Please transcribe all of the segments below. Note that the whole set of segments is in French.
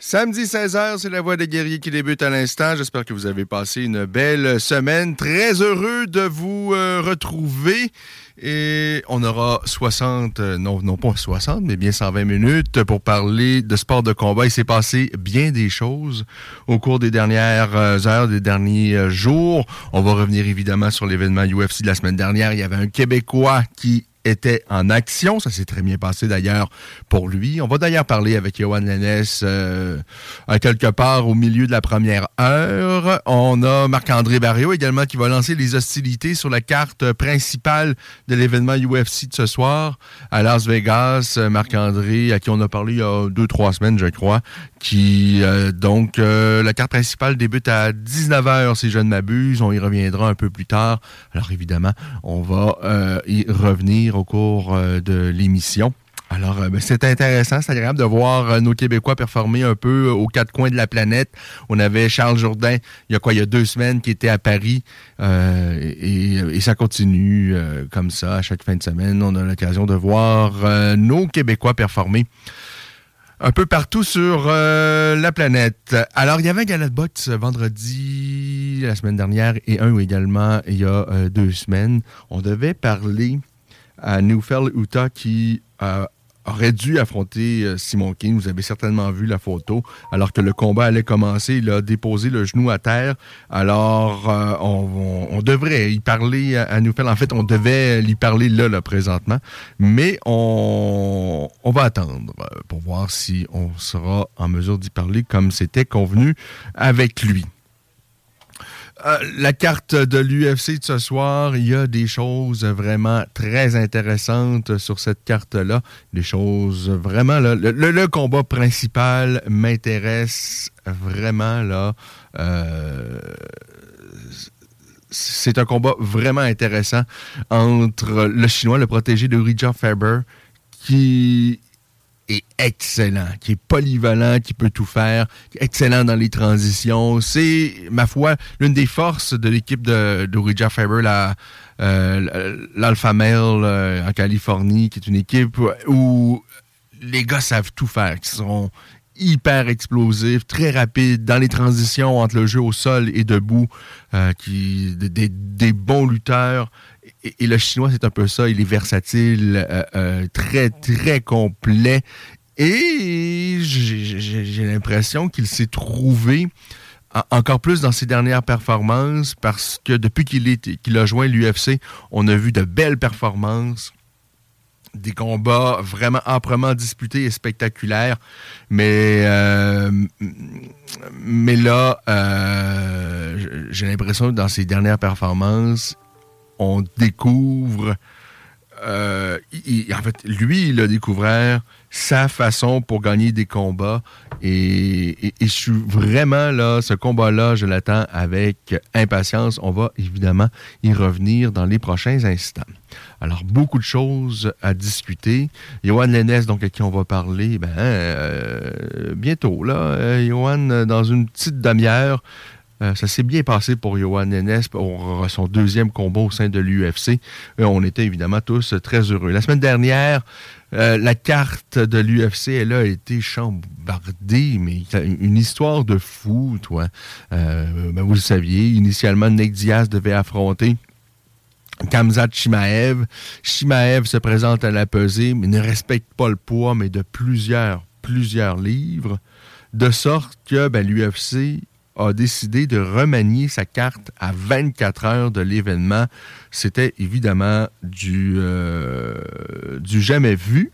Samedi 16h, c'est la voix des guerriers qui débute à l'instant. J'espère que vous avez passé une belle semaine. Très heureux de vous euh, retrouver. Et on aura 60, euh, non, non pas 60, mais bien 120 minutes pour parler de sport de combat. Il s'est passé bien des choses au cours des dernières euh, heures, des derniers jours. On va revenir évidemment sur l'événement UFC de la semaine dernière. Il y avait un Québécois qui était en action. Ça s'est très bien passé d'ailleurs pour lui. On va d'ailleurs parler avec Johan Lennes euh, quelque part au milieu de la première heure. On a Marc-André Barrio également qui va lancer les hostilités sur la carte principale de l'événement UFC de ce soir à Las Vegas. Marc-André, à qui on a parlé il y a deux, trois semaines, je crois, qui euh, donc euh, la carte principale débute à 19h si je ne m'abuse. On y reviendra un peu plus tard. Alors évidemment, on va euh, y revenir au cours de l'émission. Alors, ben, c'est intéressant, c'est agréable de voir nos Québécois performer un peu aux quatre coins de la planète. On avait Charles Jourdain, il y a quoi, il y a deux semaines, qui était à Paris, et, et, ça continue comme ça à chaque fin de semaine. On a l'occasion de voir nos Québécois performer un peu partout sur euh, la planète. Alors, il y avait un gala vendredi, la semaine dernière, et un également il y a euh, deux semaines. On devait parler à Newfell Utah qui euh, aurait dû affronter euh, Simon King. Vous avez certainement vu la photo. Alors que le combat allait commencer, il a déposé le genou à terre. Alors, euh, on, devrait y parler à, nous En fait, on devait lui parler là, là présentement. Mais on, on va attendre euh, pour voir si on sera en mesure d'y parler comme c'était convenu avec lui. Euh, la carte de l'UFC de ce soir, il y a des choses vraiment très intéressantes sur cette carte-là. Des choses vraiment, là, le, combat principal m'intéresse vraiment, là. Euh, c'est un combat vraiment intéressant entre le Chinois, le protégé de Richard Faber, qui est excellent, qui est polyvalent, qui peut tout faire, excellent dans les transitions. C'est, ma foi, l'une des forces de l'équipe de, de Faber, euh, l'Alpha Male euh, en Californie, qui est une équipe où les gars savent tout faire, qui sont hyper explosifs, très rapides dans les transitions entre le jeu au sol et debout, euh, qui des bons lutteurs et, le chinois, c'est un peu ça. Il est versatile, euh, euh, très, très complet. Et j'ai l'impression qu'il s'est trouvé encore plus dans ses dernières performances parce que depuis qu'il a joint l'UFC, on a vu de belles performances des combats vraiment âprement disputés et spectaculaires. Mais, euh, mais là, j'ai l'impression que dans ses dernières performances, on découvre. Euh, en fait, lui, il a découvert sa façon pour gagner des combats. Et, je suis vraiment là, ce combat-là, je l'attends avec impatience. On va évidemment y revenir dans les prochains instants. Alors, beaucoup de choses à discuter. Johan Lennes, donc, à qui on va parler, ben, euh, bientôt, là. Euh, Johan, dans une petite demi-heure, euh, ça s'est bien passé pour Johan Nenes pour son deuxième combat au sein de l'UFC. Euh, on était évidemment tous très heureux. La semaine dernière, euh, la carte de l'UFC, elle a été chambardée, mais une histoire de fou, toi. Ben, vous le saviez, initialement, Nick Diaz devait affronter Kamzat Shimaev. Shimaev se présente à la pesée, mais ne respecte pas le poids, mais de plusieurs, plusieurs livres. De sorte que ben, l'UFC a décidé de remanier sa carte à 24 heures de l'événement. C'était évidemment du, euh, du jamais vu.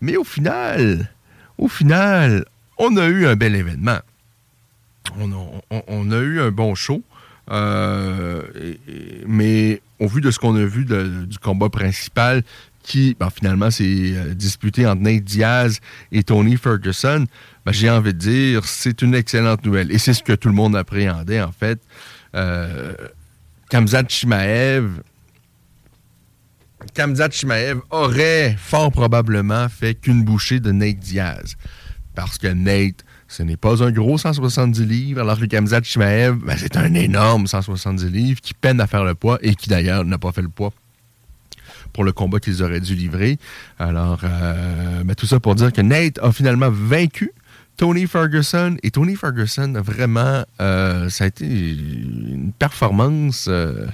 Mais au final, au final, on a eu un bel événement. On a, eu un bon show. Euh, mais au vu de ce qu'on a vu du combat principal, qui ben, finalement s'est euh, disputé entre Nate Diaz et Tony Ferguson, ben, j'ai envie de dire, c'est une excellente nouvelle. Et c'est ce que tout le monde appréhendait, en fait. Euh, Kamzat Chimaev, Kamzat Chimaev aurait fort probablement fait qu'une bouchée de Nate Diaz. Parce que Nate, ce n'est pas un gros 170 livres, alors que Kamzat Chimaev, ben, c'est un énorme 170 livres qui peine à faire le poids et qui d'ailleurs n'a pas fait le poids pour le combat qu'ils auraient dû livrer. Alors, euh, ben, tout ça pour dire que Nate a finalement vaincu Tony Ferguson. Et Tony Ferguson, vraiment, euh, ça a été une performance. Euh,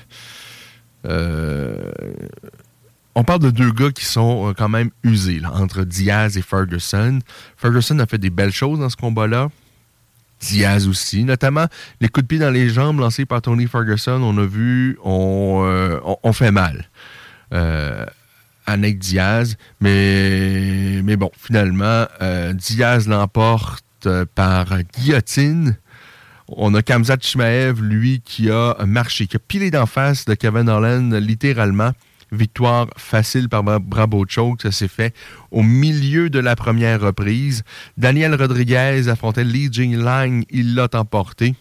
on parle de deux gars qui sont quand même usés, entre Diaz et Ferguson. Ferguson a fait des belles choses dans ce combat-là. Diaz aussi, notamment les coups de pied dans les jambes lancés par Tony Ferguson, on a vu, on fait mal euh, Diaz. Mais, mais bon, finalement, euh, Diaz l'emporte euh, par guillotine. On a Kamzat Chimaev, lui, qui a marché, qui a pilé d'en face de Kevin Holland, littéralement. Victoire facile par Bravo Choke. Ça s'est fait au milieu de la première reprise. Daniel Rodriguez affrontait Li Jinglang. Il l'a emporté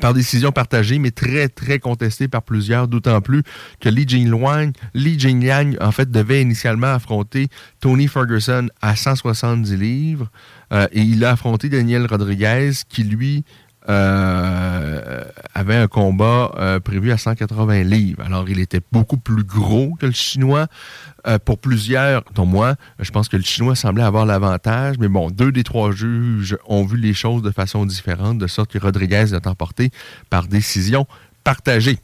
par décision partagée, mais très, très contestée par plusieurs, d'autant plus que Li Jingliang, Li en fait, devait initialement affronter Tony Ferguson à 170 livres, euh, et il a affronté Daniel Rodriguez, qui, lui, euh, avait un combat euh, prévu à 180 livres. Alors, il était beaucoup plus gros que le Chinois. Euh, pour plusieurs, dont moi, je pense que le Chinois semblait avoir l'avantage. Mais bon, deux des trois juges ont vu les choses de façon différente, de sorte que Rodriguez est emporté par décision partagée.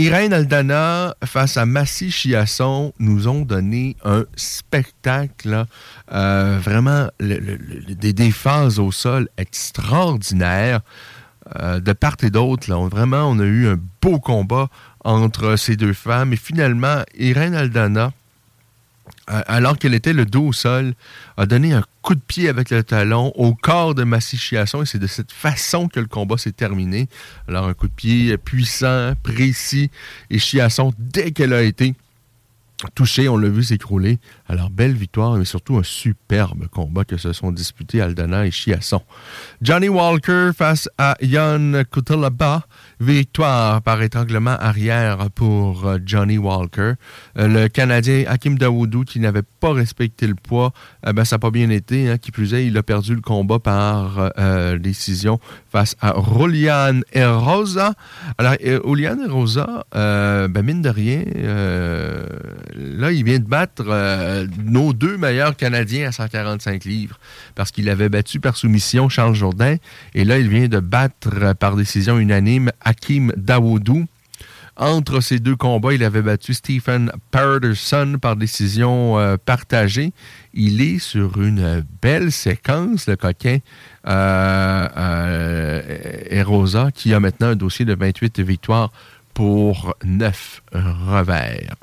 Irène Aldana face à Massy Chiasson nous ont donné un spectacle, euh, vraiment des, au sol extraordinaires. Euh, de part et d'autre, vraiment, on a eu un beau combat entre ces deux femmes. Et finalement, Irène Aldana, alors qu'elle était le dos au sol, a donné un coup de pied avec le talon au corps de Massy Chiasson et c'est de cette façon que le combat s'est terminé. Alors un coup de pied puissant, précis et Chiasson, dès qu'elle a été touchée, on l'a vu s'écrouler. Alors belle victoire, mais surtout un superbe combat que se sont disputés Aldana et Chiasson. Johnny Walker face à Yann Kutalaba. Victoire par étranglement arrière pour euh, Johnny Walker. Euh, le Canadien Hakim Dawoudou, qui n'avait pas respecté le poids, eh ben, ça n'a pas bien été. Hein. qui plus est, il a perdu le combat par euh, décision face à Rolian Rosa. Alors, Rolian Rosa, ben, mine de rien, là, il vient de battre nos deux meilleurs Canadiens à 145 livres parce qu'il avait battu par soumission Charles Jourdain. Et là, il vient de battre par décision unanime Hakim Dawoudou. Entre ces deux combats, il avait battu Stephen Patterson par décision euh, partagée. Il est sur une belle séquence, le coquin euh, euh, Erosa, qui a maintenant un dossier de 28 victoires pour 9 revers.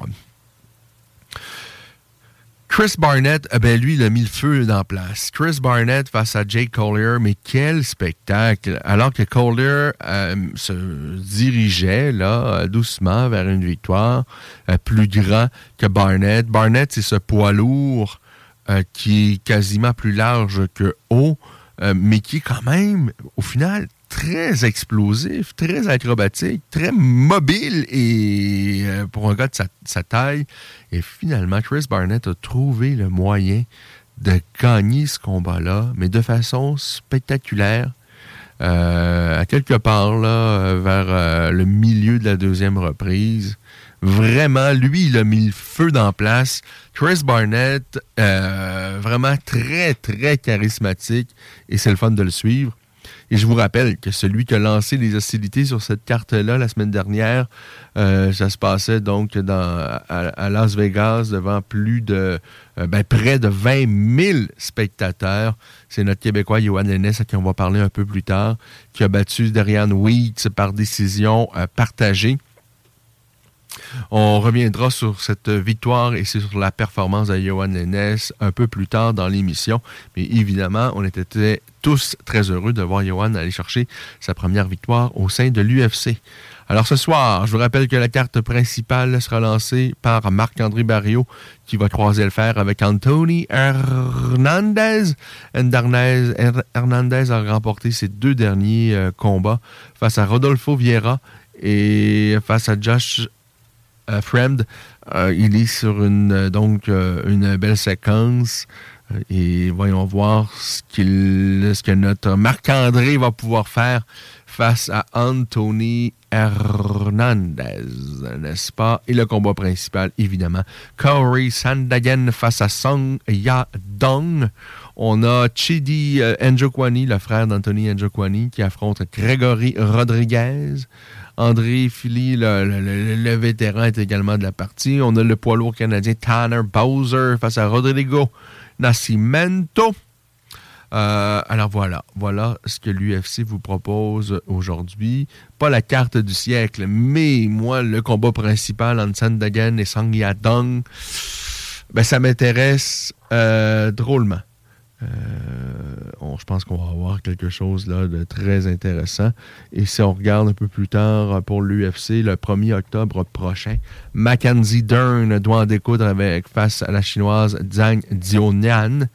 Chris Barnett, eh ben lui, il a mis le feu dans place. Chris Barnett face à Jake Collier, mais quel spectacle! Alors que Collier euh, se dirigeait là doucement vers une victoire euh, plus grand que Barnett. Barnett, c'est ce poids lourd euh, qui est quasiment plus large que haut, mais qui est quand même, au final, très explosif, très acrobatique, très mobile et euh, pour un gars de sa, taille. Et finalement, Chris Barnett a trouvé le moyen de gagner ce combat-là, mais de façon spectaculaire. Euh, à quelque part là, vers euh, le milieu de la deuxième reprise. Vraiment, lui, il a mis le feu dans place. Chris Barnett, vraiment très, très charismatique et c'est le fun de le suivre. Et je vous rappelle que celui qui a lancé les hostilités sur cette carte-là la semaine dernière, euh, ça se passait donc dans, à, Las Vegas devant plus de euh, ben, près de 20 000 spectateurs. C'est notre Québécois Johan Lennes à qui on va parler un peu plus tard, qui a battu Darian Weeks par décision euh, partagée. On reviendra sur cette victoire et sur la performance de Johan Lennes un peu plus tard dans l'émission. Mais évidemment, on était tous très heureux de voir Johan aller chercher sa première victoire au sein de l'UFC. Alors ce soir, je vous rappelle que la carte principale sera lancée par Marc-André Barrio qui va croiser le fer avec Anthony Hernandez. Hernandez a remporté ses deux derniers euh, combats face à Rodolfo Vieira et face à Josh euh, Fremd. Euh, il est sur une, donc, une belle séquence. Et voyons voir ce, ce que notre Marc-André va pouvoir faire face à Anthony Hernandez, n'est-ce pas? Et le combat principal, évidemment, Corey Sandagen face à Song Yadong. On a Chidi euh, Njokwani, le frère d'Anthony Njokwani, qui affronte Gregory Rodriguez. André Philly, le, vétéran, est également de la partie. On a le poids lourd canadien Tanner Bowser face à Rodrigo Nascimento. Euh, alors voilà, voilà ce que l'UFC vous propose aujourd'hui. Pas la carte du siècle, mais moi, le combat principal entre Sandagan et Sang Yadong, ben, ça m'intéresse euh, drôlement. Euh, je pense qu'on va avoir quelque chose là, de très intéressant. Et si on regarde un peu plus tard pour l'UFC, le 1er octobre prochain, Mackenzie Dern doit en découdre avec, face à la chinoise Zhang Dionian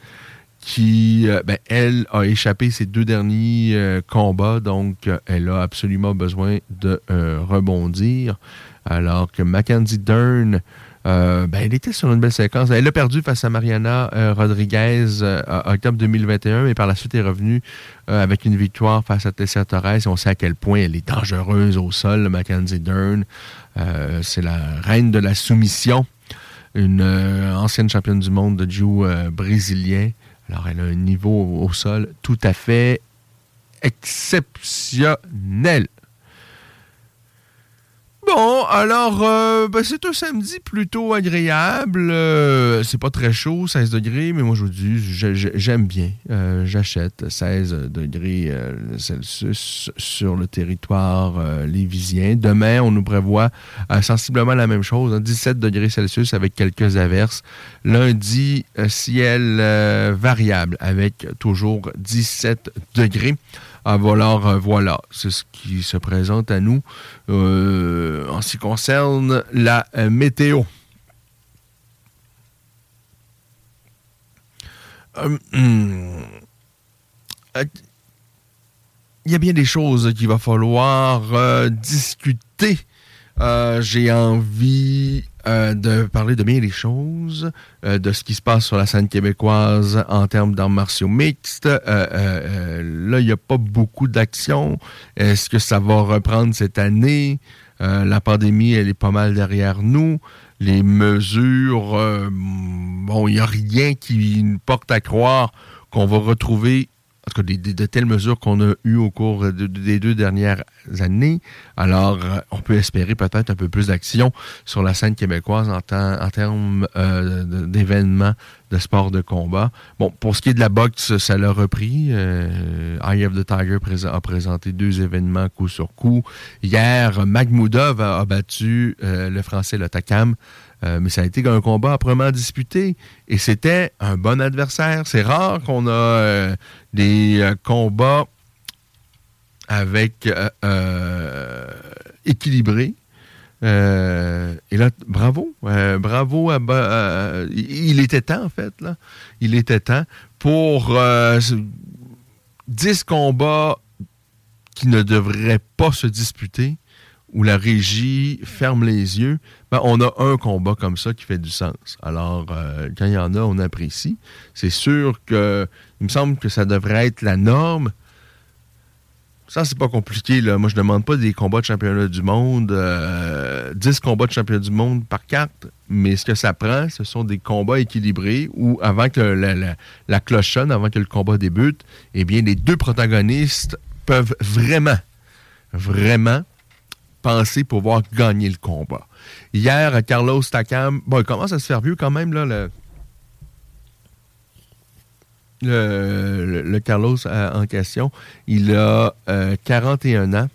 qui, euh, ben, elle, a échappé ses deux derniers euh, combats, donc euh, elle a absolument besoin de rebondir. Alors que Mackenzie Dern, ben, elle était sur une belle séquence. Elle a perdu face à Mariana Rodriguez en octobre 2021, mais par la suite est revenue avec une victoire face à Tessia Torres. on sait à quel point elle est dangereuse au sol, Mackenzie Dern. C'est la reine de la soumission, une ancienne championne du monde de jiu brésilien. Alors, elle a un niveau au sol tout à fait exceptionnel. Bon, alors, euh, ben, c'est un samedi plutôt agréable. Euh, c'est pas très chaud, 16 degrés, mais moi, je vous dis, j'aime bien. Euh, j'achète 16 degrés Celsius sur le territoire lévisien. Demain, on nous prévoit sensiblement la même chose, 17 hein, degrés Celsius avec quelques averses. Lundi, ciel variable avec toujours 17 degrés. Alors euh, voilà, c'est ce qui se présente à nous euh, en ce qui concerne la euh, météo. Hmm, il y a bien des choses qu'il va falloir discuter. J'ai envie euh, de parler de bien des choses, euh, de ce qui se passe sur la scène québécoise en termes d'arts martiaux mixtes. Euh, là, il n'y a pas beaucoup d'action. Est-ce que ça va reprendre cette année? la pandémie, elle est pas mal derrière nous. Les mesures, bon, il n'y a rien qui porte à croire qu'on va retrouver en tout cas, de telles mesures qu'on a eues au cours des deux dernières années. Alors, euh, on peut espérer peut-être un peu plus d'action sur la scène québécoise en, termes euh, d'événements de sport de combat. Bon, pour ce qui est de la boxe, ça l'a repris. Euh, Eye of the Tiger a présenté deux événements coup sur coup. Hier, Magmoudov a, battu le Français le Takam euh, mais ça a été un combat âprement disputé et c'était un bon adversaire. C'est rare qu'on a euh, des euh, combats avec équilibrés. et là, bravo, bravo à, il était temps en fait là, il était temps pour 10 combats qui ne devraient pas se disputer où la régie ferme les yeux, ben, on a un combat comme ça qui fait du sens. Alors, euh, quand il y en a, on apprécie. C'est sûr que, il me semble que ça devrait être la norme. Ça, c'est pas compliqué. Là. Moi, je demande pas des combats de championnat du monde, 10 euh, combats de championnat du monde par carte, mais ce que ça prend, ce sont des combats équilibrés où, avant que la, cloche sonne, avant que le combat débute, eh bien, les deux protagonistes peuvent vraiment, vraiment penser pouvoir gagner le combat. Hier, Carlos Takam, bon, il commence à se faire vieux quand même, là, le, le, Carlos euh, en question. Il a 41 ans.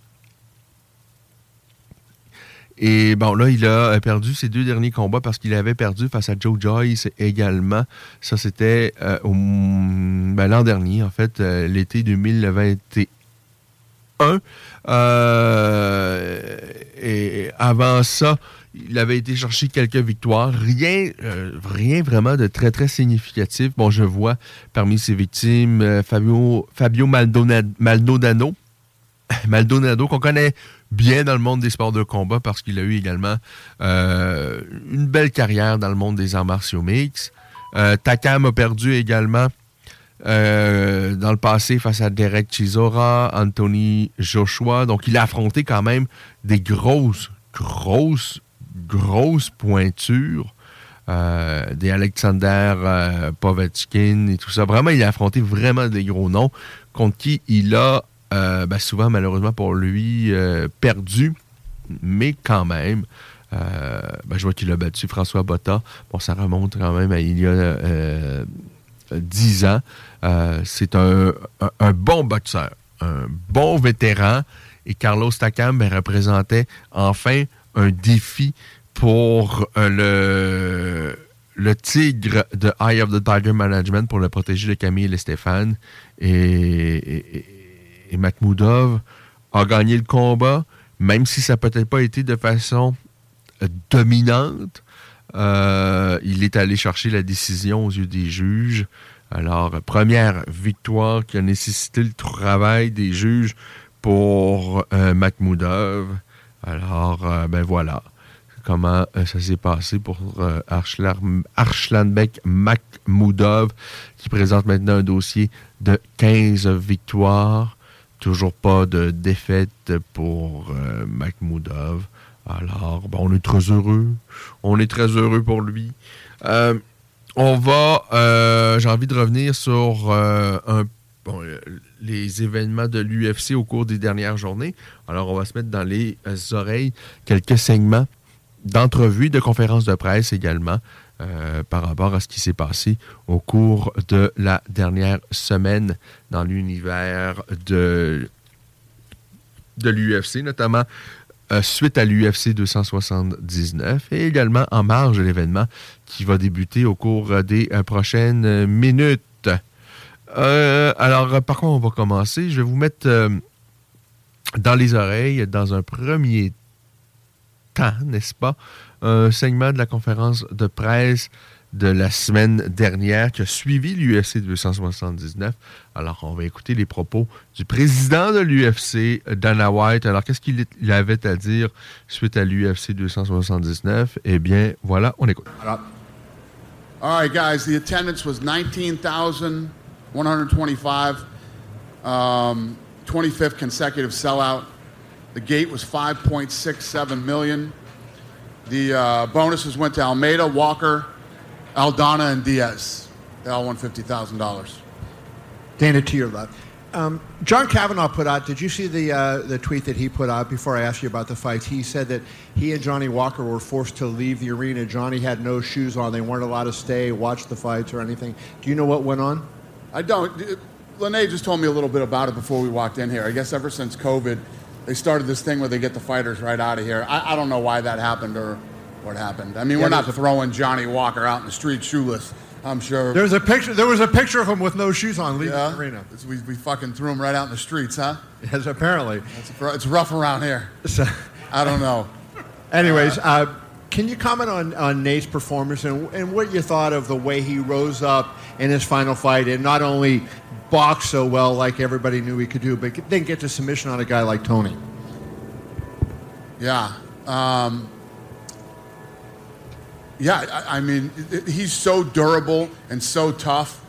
Et bon, là, il a euh, perdu ses deux derniers combats parce qu'il avait perdu face à Joe Joyce également. Ça, c'était euh, ben, l'an dernier, en fait, euh, l'été 2021. Et avant ça, il avait été chercher quelques victoires. Rien, rien vraiment de très, très significatif. Bon, je vois parmi ses victimes Fabio, Fabio Maldonado, Maldonado, qu'on connaît bien dans le monde des sports de combat parce qu'il a eu également euh, une belle carrière dans le monde des arts martiaux mix. Euh, Takam a perdu également euh, dans le passé face à Derek Chisora, Anthony Joshua. Donc, il a affronté quand même des grosses, grosses, grosses pointures. des Alexander Povechkin et tout ça. Vraiment, il a affronté vraiment des gros noms contre qui il a euh, ben, souvent, malheureusement pour lui, euh, perdu, mais quand même. Euh, ben, je vois qu'il a battu François Botta. Bon, ça remonte quand même à il y a 10 ans. C'est un, bon boxeur, un bon vétéran. Et Carlos Takam ben, représentait enfin un défi pour le, le tigre de Eye of the Tiger Management pour le protéger de Camille et Stéphane. et et a gagné le combat, même si ça n'a peut-être pas été de façon euh, dominante. Euh, il est allé chercher la décision aux yeux des juges. Alors, première victoire qui a nécessité le travail des juges pour euh, Makhmoudov. Alors, ben voilà comment ça s'est passé pour Archlandbeck Makhmoudov, qui présente maintenant un dossier de 15 victoires. Toujours pas de défaite pour euh, Alors, on est très heureux. On est très heureux pour lui. Euh, on va, euh, j'ai envie de revenir sur euh, les événements de l'UFC au cours des dernières journées. Alors, on va se mettre dans les oreilles quelques segments d'entrevues, de conférences de presse également. Par rapport à ce qui s'est passé au cours de la dernière semaine dans l'univers de l'UFC, notamment euh, suite à l'UFC 279 et également en marge de l'événement qui va débuter au cours des euh, prochaines minutes. alors, par contre, on va commencer? Je vais vous mettre dans les oreilles, dans un premier temps, n'est-ce pas, un segment de la conférence de presse de la semaine dernière qui a suivi l'UFC 279. Alors, on va écouter les propos du président de l'UFC, Dana White. Alors, qu'est-ce qu'il avait à dire suite à l'UFC 279? Eh bien, voilà, on écoute. All right, guys, the attendance was 19,125, um, 25th consecutive sellout. The gate was 5.67 million. The uh, bonuses went to Almeida, Walker, Aldana, and Diaz. They all won $50,000. Dana, to your left. Um, John Kavanaugh put out. Did you see the uh, the tweet that he put out before I asked you about the fights? He said that he and Johnny Walker were forced to leave the arena. Johnny had no shoes on. They weren't allowed to stay, watch the fights, or anything. Do you know what went on? I don't. Lene just told me a little bit about it before we walked in here. I guess ever since COVID, they started this thing where they get the fighters right out of here. I, I don't know why that happened or what happened. I mean, yeah, we're not throwing Johnny Walker out in the street shoeless. I'm sure. There's a picture. There was a picture of him with no shoes on leaving yeah? the arena. We, we fucking threw him right out in the streets, huh? Yes, apparently. It's, it's rough around here. So, I don't know. Anyways, uh, uh, can you comment on, on Nate's performance and, and what you thought of the way he rose up in his final fight and not only boxed so well like everybody knew he could do, but then get to submission on a guy like Tony? Yeah. Um, yeah, I, I mean, he's so durable and so tough.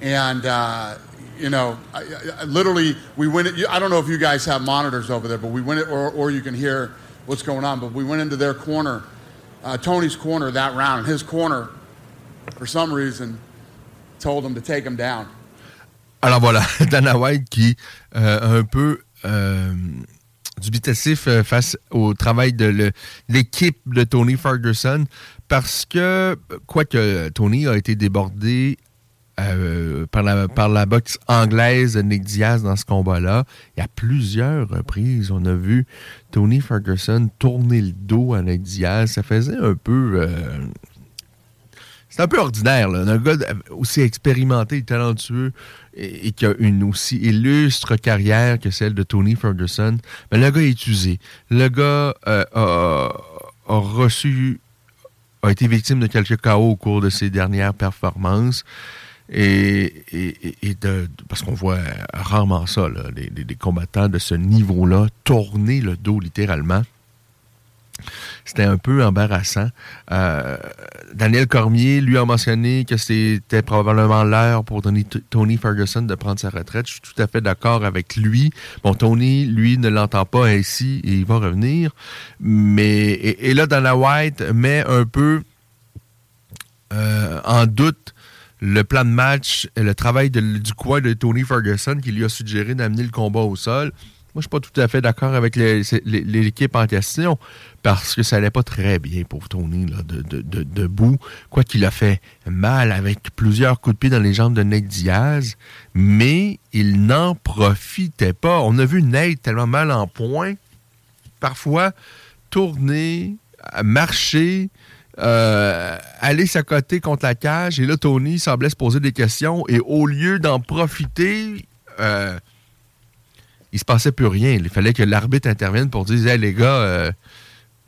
And, uh, you know, I, I, literally, we went, I don't know if you guys have monitors over there, but we went, or, or you can hear what's going on, but we went into their corner, uh, Tony's corner that round. And his corner, for some reason, told him to take him down. Alors voilà, Dana White qui euh, un peu euh, dubitatif euh, face au travail de l'équipe de Tony Ferguson parce que, quoique Tony a été débordé euh, par, la, boxe anglaise de Nick Diaz dans ce combat-là. Il y a plusieurs reprises, on a vu Tony Ferguson tourner le dos à Nick Diaz. Ça faisait un peu. Euh, c'est un peu ordinaire, là. Un gars aussi expérimenté et talentueux et, qui a une aussi illustre carrière que celle de Tony Ferguson. Mais le gars est usé. Le gars euh, a reçu a été victime de quelques chaos au cours de ses dernières performances. Et, de, parce qu'on voit rarement ça, là, des, combattants de ce niveau-là tourner le dos littéralement. C'était un peu embarrassant. Euh, Daniel Cormier, lui, a mentionné que c'était probablement l'heure pour Tony, Ferguson de prendre sa retraite. Je suis tout à fait d'accord avec lui. Bon, Tony, lui, ne l'entend pas ainsi et il va revenir. Mais, et, là, Dana White met un peu euh, en doute le plan de match et le travail du coin de Tony Ferguson qui lui a suggéré d'amener le combat au sol. Moi, je suis pas tout à fait d'accord avec l'équipe en question parce que ça allait pas très bien pour Tony de, debout. Quoi qu'il a fait mal avec plusieurs coups de pied dans les jambes de Nate Diaz, mais il n'en profitait pas. On a vu Nate tellement mal en point, parfois tourner, marcher, euh, aller s'accoter contre la cage. Et là, Tony semblait se poser des questions. Et au lieu d'en profiter, euh, il se passait plus rien. Il fallait que l'arbitre intervienne pour dire Hey, les gars, euh,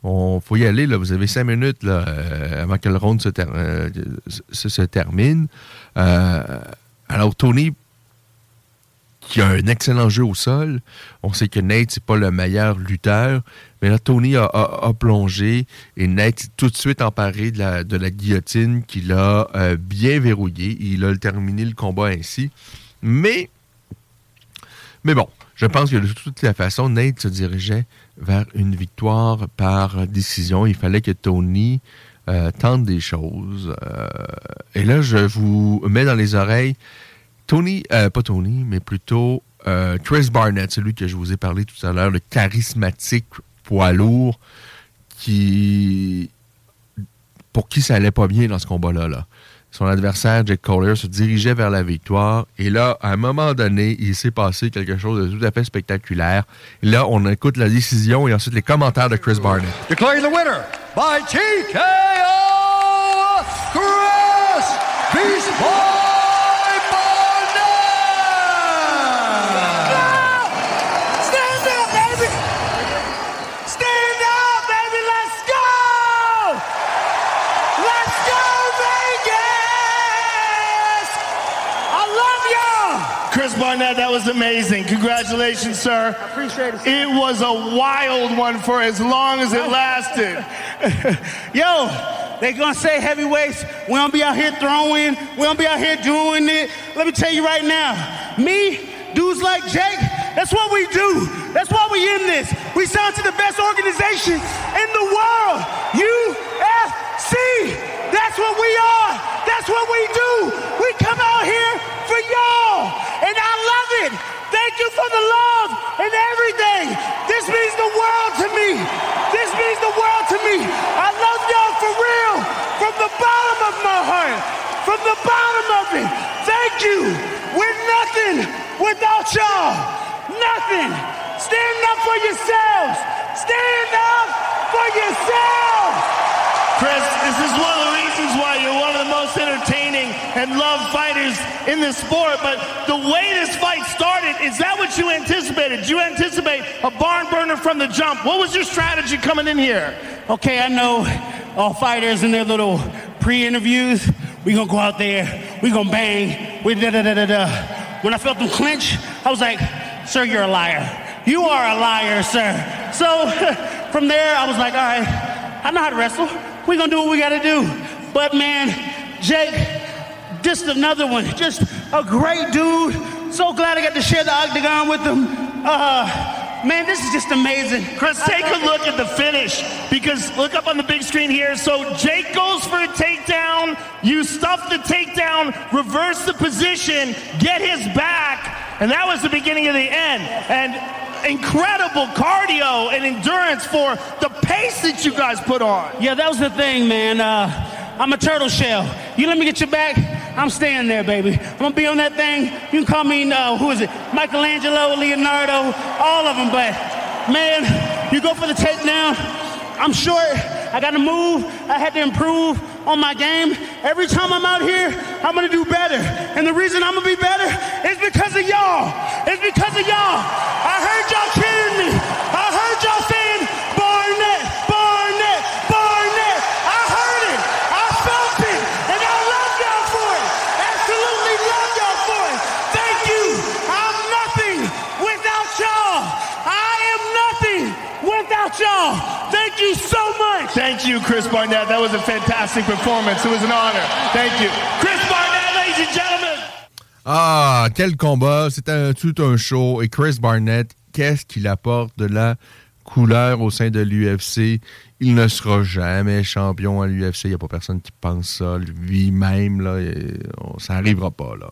on faut y aller. Là. Vous avez cinq minutes là, euh, avant que le round se, se termine. alors, Tony qui a un excellent jeu au sol. On sait que Nate, c'est pas le meilleur lutteur. Mais là, Tony a, plongé et Nate tout de suite emparé de la, de la guillotine qu'il a euh, bien verrouillée. Il a terminé le combat ainsi. Mais, mais bon, je pense que de toute la façon, Nate se dirigeait vers une victoire par décision. Il fallait que Tony euh, tente des choses. Euh, et là, je vous mets dans les oreilles Tony, euh, pas Tony, mais plutôt euh, Chris Barnett, celui que je vous ai parlé tout à l'heure, le charismatique poids lourd qui pour qui ça allait pas bien dans ce combat-là. Là. Son adversaire, Jake Collier, se dirigeait vers la victoire. Et là, à un moment donné, il s'est passé quelque chose de tout à fait spectaculaire. Là, on écoute la décision et ensuite les commentaires de Chris Barnett. Declaring the winner by TKO, Barnett, that was amazing. Congratulations, sir. I appreciate it. It was a wild one for as long as it lasted. Yo, they gonna say heavyweights. We don't be out here throwing. We don't be out here doing it. Let me tell you right now, me, dudes like Jake, that's what we do. That's why we in this. We signed to the best organization in the world, UFC. That's what we are. That's what we do. We come out here for y'all, and I love it. Thank you for the love and everything. This means the world to me. This means the world to me. I love y'all for real, from the bottom of my heart, from the bottom of it. Thank you. We're nothing without y'all. Nothing. Stand up for yourselves. Stand up for yourselves. Chris, this is one of the reasons why you're one of the most entertaining and loved fighters in this sport. But the way this fight started, is that what you anticipated? Did you anticipate a barn burner from the jump? What was your strategy coming in here? Okay, I know all fighters in their little pre-interviews. We gonna go out there, we gonna bang, we da da da da da. When I felt them clinch, I was like, "Sir, you're a liar. You are a liar, sir." So from there, I was like, "All right, I know how to wrestle. We gonna do what we gotta do." But man, Jake, just another one, just a great dude. So glad I got to share the octagon with him. Uh, Man, this is just amazing. Chris, take a look at the finish because look up on the big screen here. So Jake goes for a takedown. You stuff the takedown, reverse the position, get his back, and that was the beginning of the end. And incredible cardio and endurance for the pace that you guys put on. Yeah, that was the thing, man. Uh, I'm a turtle shell. You let me get your back, I'm staying there, baby. I'm gonna be on that thing. You can call me, uh, who is it? Michelangelo, Leonardo, all of them. But man, you go for the takedown. I'm short. I got to move. I had to improve on my game. Every time I'm out here, I'm gonna do better. And the reason I'm gonna be better is because of y'all. It's because of y'all. I heard y'all kidding me. I heard y'all. Thank you so much. Thank you, Chris Barnett. That was a fantastic performance. It was an honor. Thank you. Chris Barnett, ladies and gentlemen. Ah, quel combat! C'était tout un show. Et Chris Barnett, qu'est-ce qu'il apporte de la couleur au sein de l'UFC? Il ne sera jamais champion à l'UFC. Il n'y a pas personne qui pense ça. Lui-même, là, ça n'arrivera pas. Là.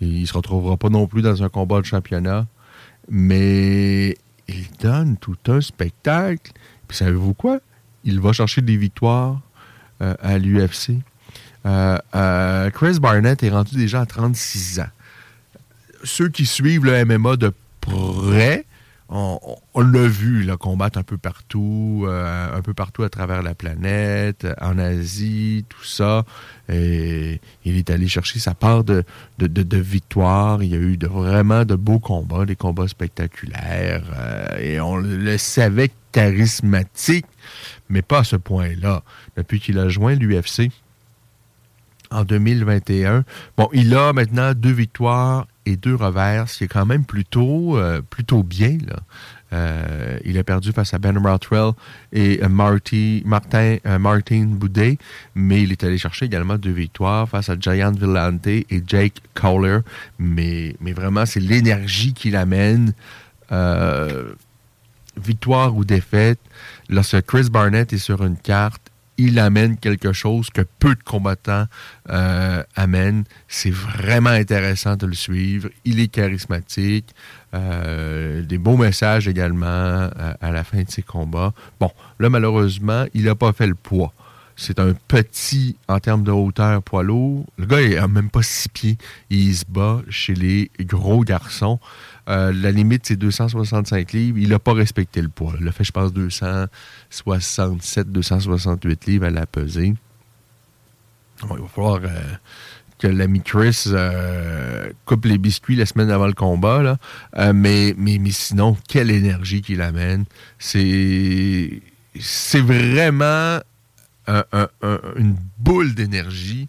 Il ne se retrouvera pas non plus dans un combat de championnat. Mais il donne tout un spectacle. Puis savez-vous quoi? Il va chercher des victoires euh, à l'UFC. Euh, euh, Chris Barnett est rendu déjà à 36 ans. Ceux qui suivent le MMA de près, on, l'a vu là, combattre un peu partout, euh, un peu partout à travers la planète, en Asie, tout ça. Et il est allé chercher sa part de, de, victoires. Il y a eu vraiment de beaux combats, des combats spectaculaires. euh, et on le savait charismatique, mais pas à ce point-là. Depuis qu'il a joint l'UFC, en 2021. Bon, il a maintenant deux victoires et deux revers, ce qui est quand même plutôt, euh, bien. Euh, il a perdu face à Ben Rothwell et euh, Marty, Martin, Boudet, mais il est allé chercher également deux victoires face à Giant Villante et Jake Cowler. Mais, mais vraiment, c'est l'énergie qu'il amène. Victoire ou défaite, lorsque Chris Barnett est sur une carte, il amène quelque chose que peu de combattants euh, amènent. C'est vraiment intéressant de le suivre. Il est charismatique. Euh, des beaux messages également à, à la fin de ses combats. Bon, là, malheureusement, il n'a pas fait le poids. C'est un petit, en termes de hauteur, poids lourd. Le gars, il n'a même pas six pieds. Il se bat chez les gros garçons. Euh, la limite, c'est 265 livres. Il n'a pas respecté le poids. Il a fait, je pense, 267, 268 livres à la pesée. Il va falloir euh, que l'ami Chris euh, coupe les biscuits la semaine avant le combat. Mais, mais, mais sinon, quelle énergie qu'il amène. C'est, vraiment un- un- un- une boule d'énergie.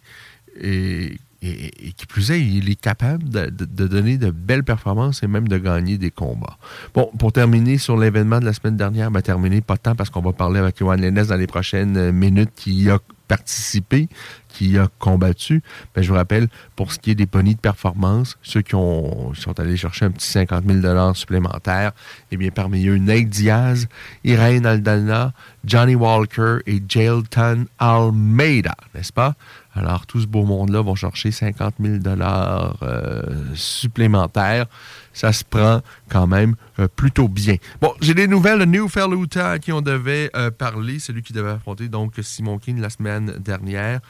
Et, et- et qui plus est, il est capable de, de- de donner de belles performances et même de gagner des combats. Bon, pour terminer sur l'événement de la semaine dernière, ben, terminer pas tant parce qu'on va parler avec Johan Lennes dans les prochaines euh, minutes qui a participé, qui a combattu. Ben, je vous rappelle, pour ce qui est des ponies de performance, ceux qui ont, sont allés chercher un petit 50 000 supplémentaires, eh bien, parmi eux, Nate Diaz, Irene Aldana, Johnny Walker et Jailton Almeida, n'est-ce pas? Alors, tout ce beau monde-là vont chercher 50 000 euh, supplémentaires. Ça se prend quand même euh, plutôt bien. Bon, j'ai des nouvelles de New Felluta à qui on devait euh, parler, celui qui devait affronter donc Simon King la semaine dernière.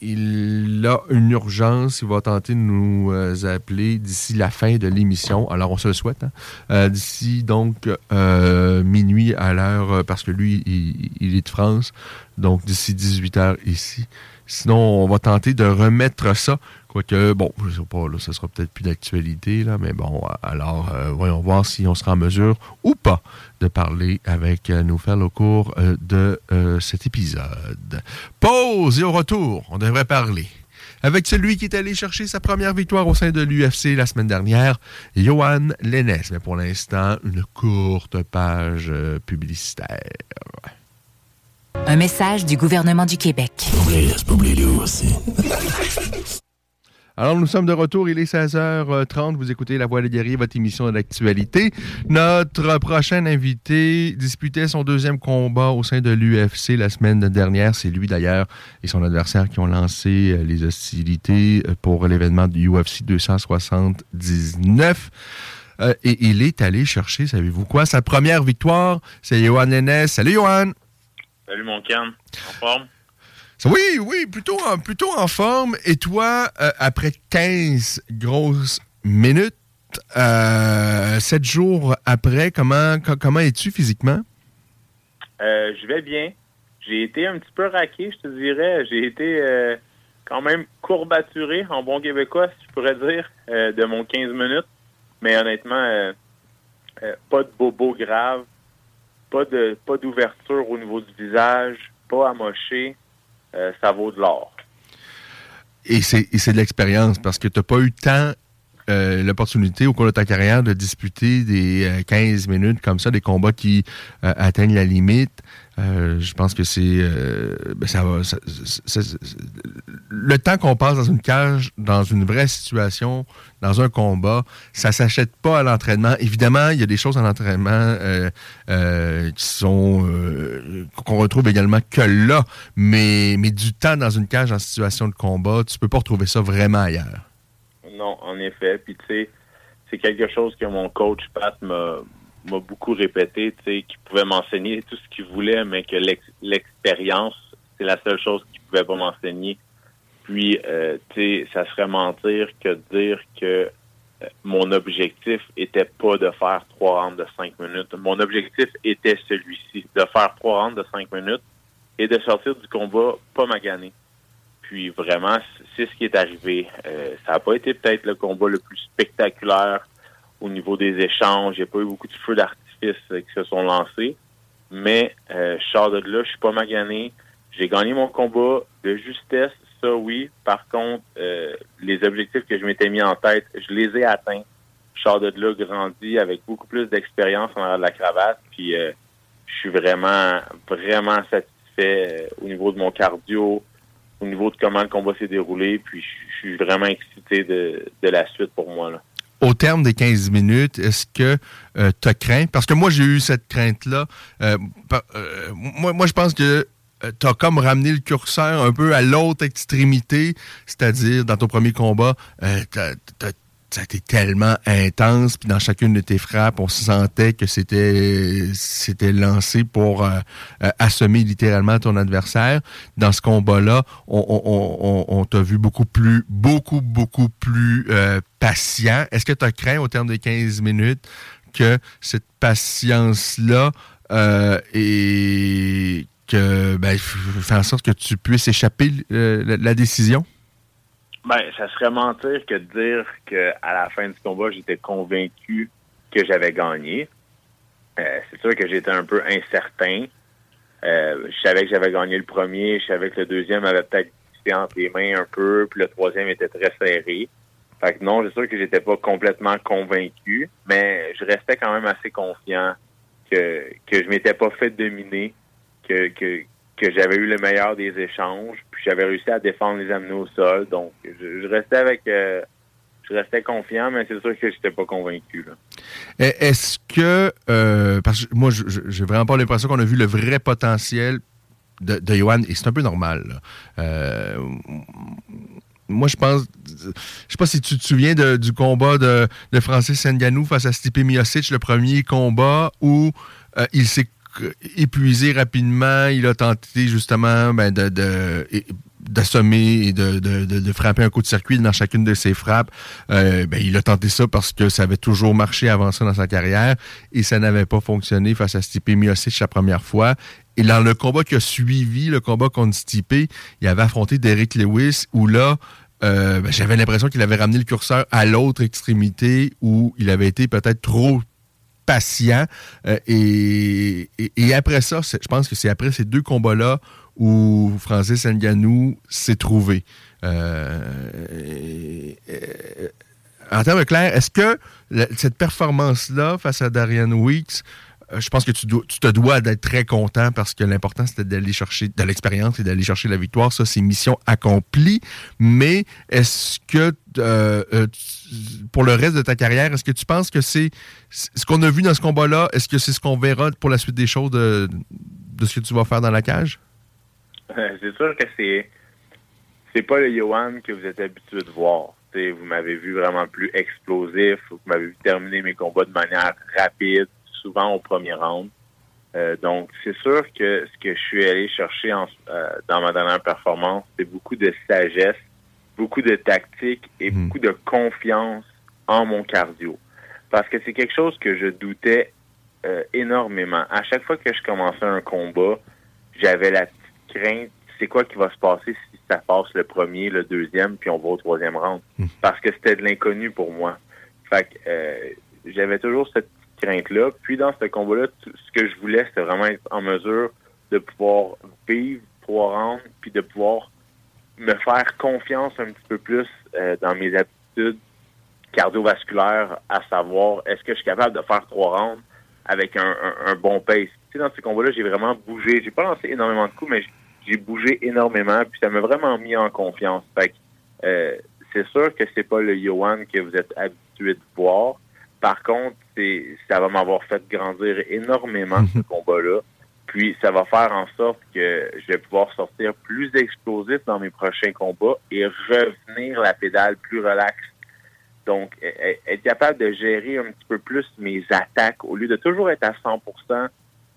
Il a une urgence. Il va tenter de nous euh, appeler d'ici la fin de l'émission. Alors, on se le souhaite. hein. Euh, d'ici donc euh, minuit à l'heure, parce que lui, il, il est de France. Donc, d'ici 18 heures ici. Sinon, on va tenter de remettre ça. Quoique, bon, je sais pas, là, ça sera peut-être plus d'actualité, là, mais bon, alors, euh, voyons voir si on sera en mesure ou pas de parler avec euh, nous faire au cours euh, de euh, cet épisode. Pause et au retour, on devrait parler avec celui qui est allé chercher sa première victoire au sein de l'UFC la semaine dernière, Johan Lennes. Mais pour l'instant, une courte page euh, publicitaire. Un message du gouvernement du Québec. Alors, nous sommes de retour. Il est 16h30. Vous écoutez La Voix des guerriers, votre émission d'actualité. Notre prochain invité disputait son deuxième combat au sein de l'UFC la semaine dernière. C'est lui, d'ailleurs, et son adversaire qui ont lancé euh, les hostilités pour l'événement du UFC 279. euh, et il est allé chercher, savez-vous quoi, sa première victoire. C'est Johan Lennes. Salut, Johan. Salut, mon Ken. En forme? Oui, oui, plutôt en, plutôt en forme. Et toi, euh, après 15 grosses minutes, euh, 7 jours après, comment, comment es-tu physiquement? Euh, je vais bien. J'ai été un petit peu raqué, je te dirais. J'ai été euh, quand même courbaturé en bon québécois, si je pourrais dire, de mon 15 minutes. Mais honnêtement, pas de bobo grave, pas de pas d'ouverture au niveau du visage, pas amoché. Euh, ça vaut de l'or. Et c'est de l'expérience parce que tu n'as pas eu tant euh, l'opportunité au cours de ta carrière de disputer des 15 euh, minutes comme ça, des combats qui atteignent la limite. Euh, je pense que c'est euh, ben le temps qu'on passe dans une cage, dans une vraie situation, dans un combat, ça s'achète pas à l'entraînement. Évidemment, il y a des choses en entraînement euh, qui sont qu'on retrouve également que là, mais mais du temps dans une cage en situation de combat, tu peux pas retrouver ça vraiment ailleurs. Non, en effet. Puis tu sais, c'est quelque chose que mon coach Pat m'a m'a beaucoup répété, tu sais, qu'il pouvait m'enseigner tout ce qu'il voulait, mais que l'expérience, c'est la seule chose qu'il pouvait pas m'enseigner. Puis, euh, tu sais, ça serait mentir que de dire que euh, mon objectif était pas de faire trois rounds de cinq minutes. Mon objectif était celui-ci, de faire trois rounds de cinq minutes et de sortir du combat pas magané. Puis vraiment, c'est ce qui est arrivé. Euh, ça n'a pas été peut-être le combat le plus spectaculaire au niveau des échanges. Il n'y a pas eu beaucoup de feux d'artifice euh, qui se sont lancés. Mais euh, je de là, je suis pas magané. J'ai gagné mon combat de justesse, ça oui. Par contre, euh, les objectifs que je m'étais mis en tête, je les ai atteints. Je de là grandi avec beaucoup plus d'expérience en arrière de la cravate. Puis euh, je suis vraiment, vraiment satisfait au niveau de mon cardio, au niveau de comment le combat s'est déroulé. Puis je suis vraiment excité de, de la suite pour moi. Là au terme des 15 minutes, est-ce que euh, tu as craint? Parce que moi, j'ai eu cette crainte-là. Euh, euh, moi, je pense que tu as comme ramené le curseur un peu à l'autre extrémité, c'est-à-dire dans ton premier combat, ça a été tellement intense, puis dans chacune de tes frappes, on sentait que c'était c'était lancé pour euh, euh, assommer littéralement ton adversaire. Dans ce combat-là, on, t'a vu beaucoup plus, beaucoup, beaucoup plus euh, patient. Est-ce que tu as craint au terme des 15 minutes que cette patience-là et que ben, fait en sorte que tu puisses échapper la décision? Ben, ça serait mentir que de dire qu'à la fin du combat, j'étais convaincu que j'avais gagné. Euh, c'est sûr que j'étais un peu incertain. Euh, je savais que j'avais gagné le premier, je savais que le deuxième avait peut-être entre les mains un peu, puis le troisième était très serré. Fait que non, c'est sûr que j'étais pas complètement convaincu, mais je restais quand même assez confiant que, que je m'étais pas fait dominer, que, que, que j'avais eu le meilleur des échanges, puis j'avais réussi à défendre les amener au sol. Donc, je, restais avec, euh, je restais confiant, mais c'est sûr que je n'étais pas convaincu. Est-ce que, euh, parce que moi, j'ai vraiment pas l'impression qu'on a vu le vrai potentiel de, de Johan, et c'est un peu normal. Euh, moi, je pense, je sais pas si tu te souviens du combat de, de Francis Nganou face à Stipe Miocic, le premier combat où il s'est épuisé rapidement. Il a tenté justement ben, d'assommer et de, frapper un coup de circuit dans chacune de ses frappes. Euh, ben, il a tenté ça parce que ça avait toujours marché avant ça dans sa carrière et ça n'avait pas fonctionné face à Stipe Miocic la première fois. Et dans le combat qui a suivi, le combat contre Stipe, il avait affronté Derek Lewis où là, euh, ben, j'avais l'impression qu'il avait ramené le curseur à l'autre extrémité où il avait été peut-être trop patient. Euh, et, après ça, je pense que c'est après ces deux combats-là où Francis Nganou s'est trouvé. Euh, en termes clairs, est-ce que cette performance-là face à Darian Weeks je pense que tu, te dois d'être très content parce que l'important, c'était d'aller chercher de l'expérience et d'aller chercher la victoire. Ça, c'est mission accomplie. Mais est-ce que, euh, euh, pour le reste de ta carrière, est-ce que tu penses que c'est ce qu'on a vu dans ce combat-là, est-ce que c'est ce qu'on verra pour la suite des choses de, ce que tu vas faire dans la cage? c'est sûr que c'est c'est pas le Johan que vous êtes habitué de voir. vous m'avez vu vraiment plus explosif. Vous m'avez vu terminer mes combats de manière rapide, souvent au premier round. Euh, donc, c'est sûr que ce que je suis allé chercher en, euh, dans ma dernière performance, c'est beaucoup de sagesse, beaucoup de tactique et beaucoup de confiance en mon cardio. Parce que c'est quelque chose que je doutais euh, énormément. À chaque fois que je commençais un combat, j'avais la petite crainte, c'est quoi qui va se passer si ça passe le premier, le deuxième, puis on va au troisième round? Parce que c'était de l'inconnu pour moi. Fait que j'avais toujours cette Puis dans ce combat-là, ce que je voulais, c'était vraiment être en mesure de pouvoir vivre trois rounds, puis de pouvoir me faire confiance un petit peu plus euh, dans mes aptitudes cardiovasculaires, à savoir est-ce que je suis capable de faire trois rounds avec un, bon pace? Dans ce combat-là, j'ai vraiment bougé. J'ai pas lancé énormément de coups, mais j'ai bougé énormément, puis ça m'a vraiment mis en confiance. Euh, c'est sûr que c'est pas le Johan que vous êtes habitué de voir, par contre, ça va m'avoir fait grandir énormément ce combat-là. Puis ça va faire en sorte que je vais pouvoir sortir plus explosif dans mes prochains combats et revenir la pédale plus relax. Donc, e, e, être capable de gérer un petit peu plus mes attaques au lieu de toujours être à 100%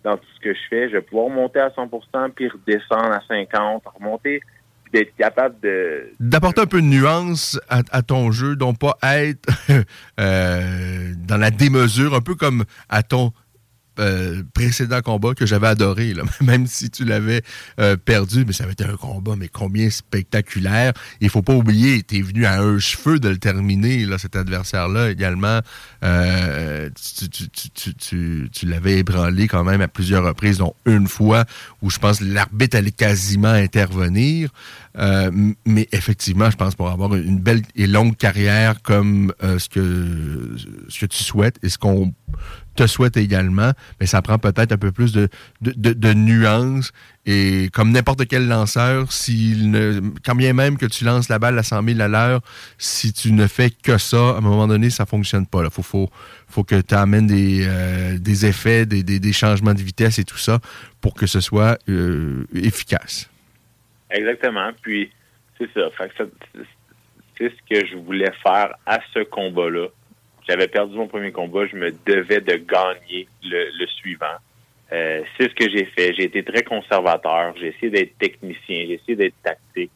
dans tout ce que je fais, je vais pouvoir monter à 100% puis redescendre à 50, remonter D'apporter un peu de nuance à, ton jeu, donc pas être euh, dans la démesure, un peu comme à ton euh, précédent combat que j'avais adoré, même si tu l'avais euh, perdu, mais ça avait été un combat, mais combien spectaculaire. Il faut pas oublier, tu es venu à un cheveu de le terminer, là, cet adversaire-là également. Euh, tu, l'avais ébranlé quand même à plusieurs reprises, dont une fois où je pense l'arbitre allait quasiment intervenir. Mais effectivement, je pense pour avoir une belle et longue carrière comme ce, que, ce que tu souhaites et ce qu'on te souhaite également, mais ça prend peut-être un peu plus de, nuances. Et comme n'importe quel lanceur, ne, quand bien même que tu lances la balle à 100 000 à l'heure, si tu ne fais que ça, à un moment donné, ça fonctionne pas. Il faut, que tu amènes des, euh, effets, des, changements de vitesse et tout ça pour que ce soit euh, efficace. Exactement. Puis, c'est ça. C'est ce que je voulais faire à ce combat-là j'avais perdu mon premier combat, je me devais de gagner le, suivant. Euh, c'est ce que j'ai fait. J'ai été très conservateur. J'ai essayé d'être technicien. J'ai essayé d'être tactique.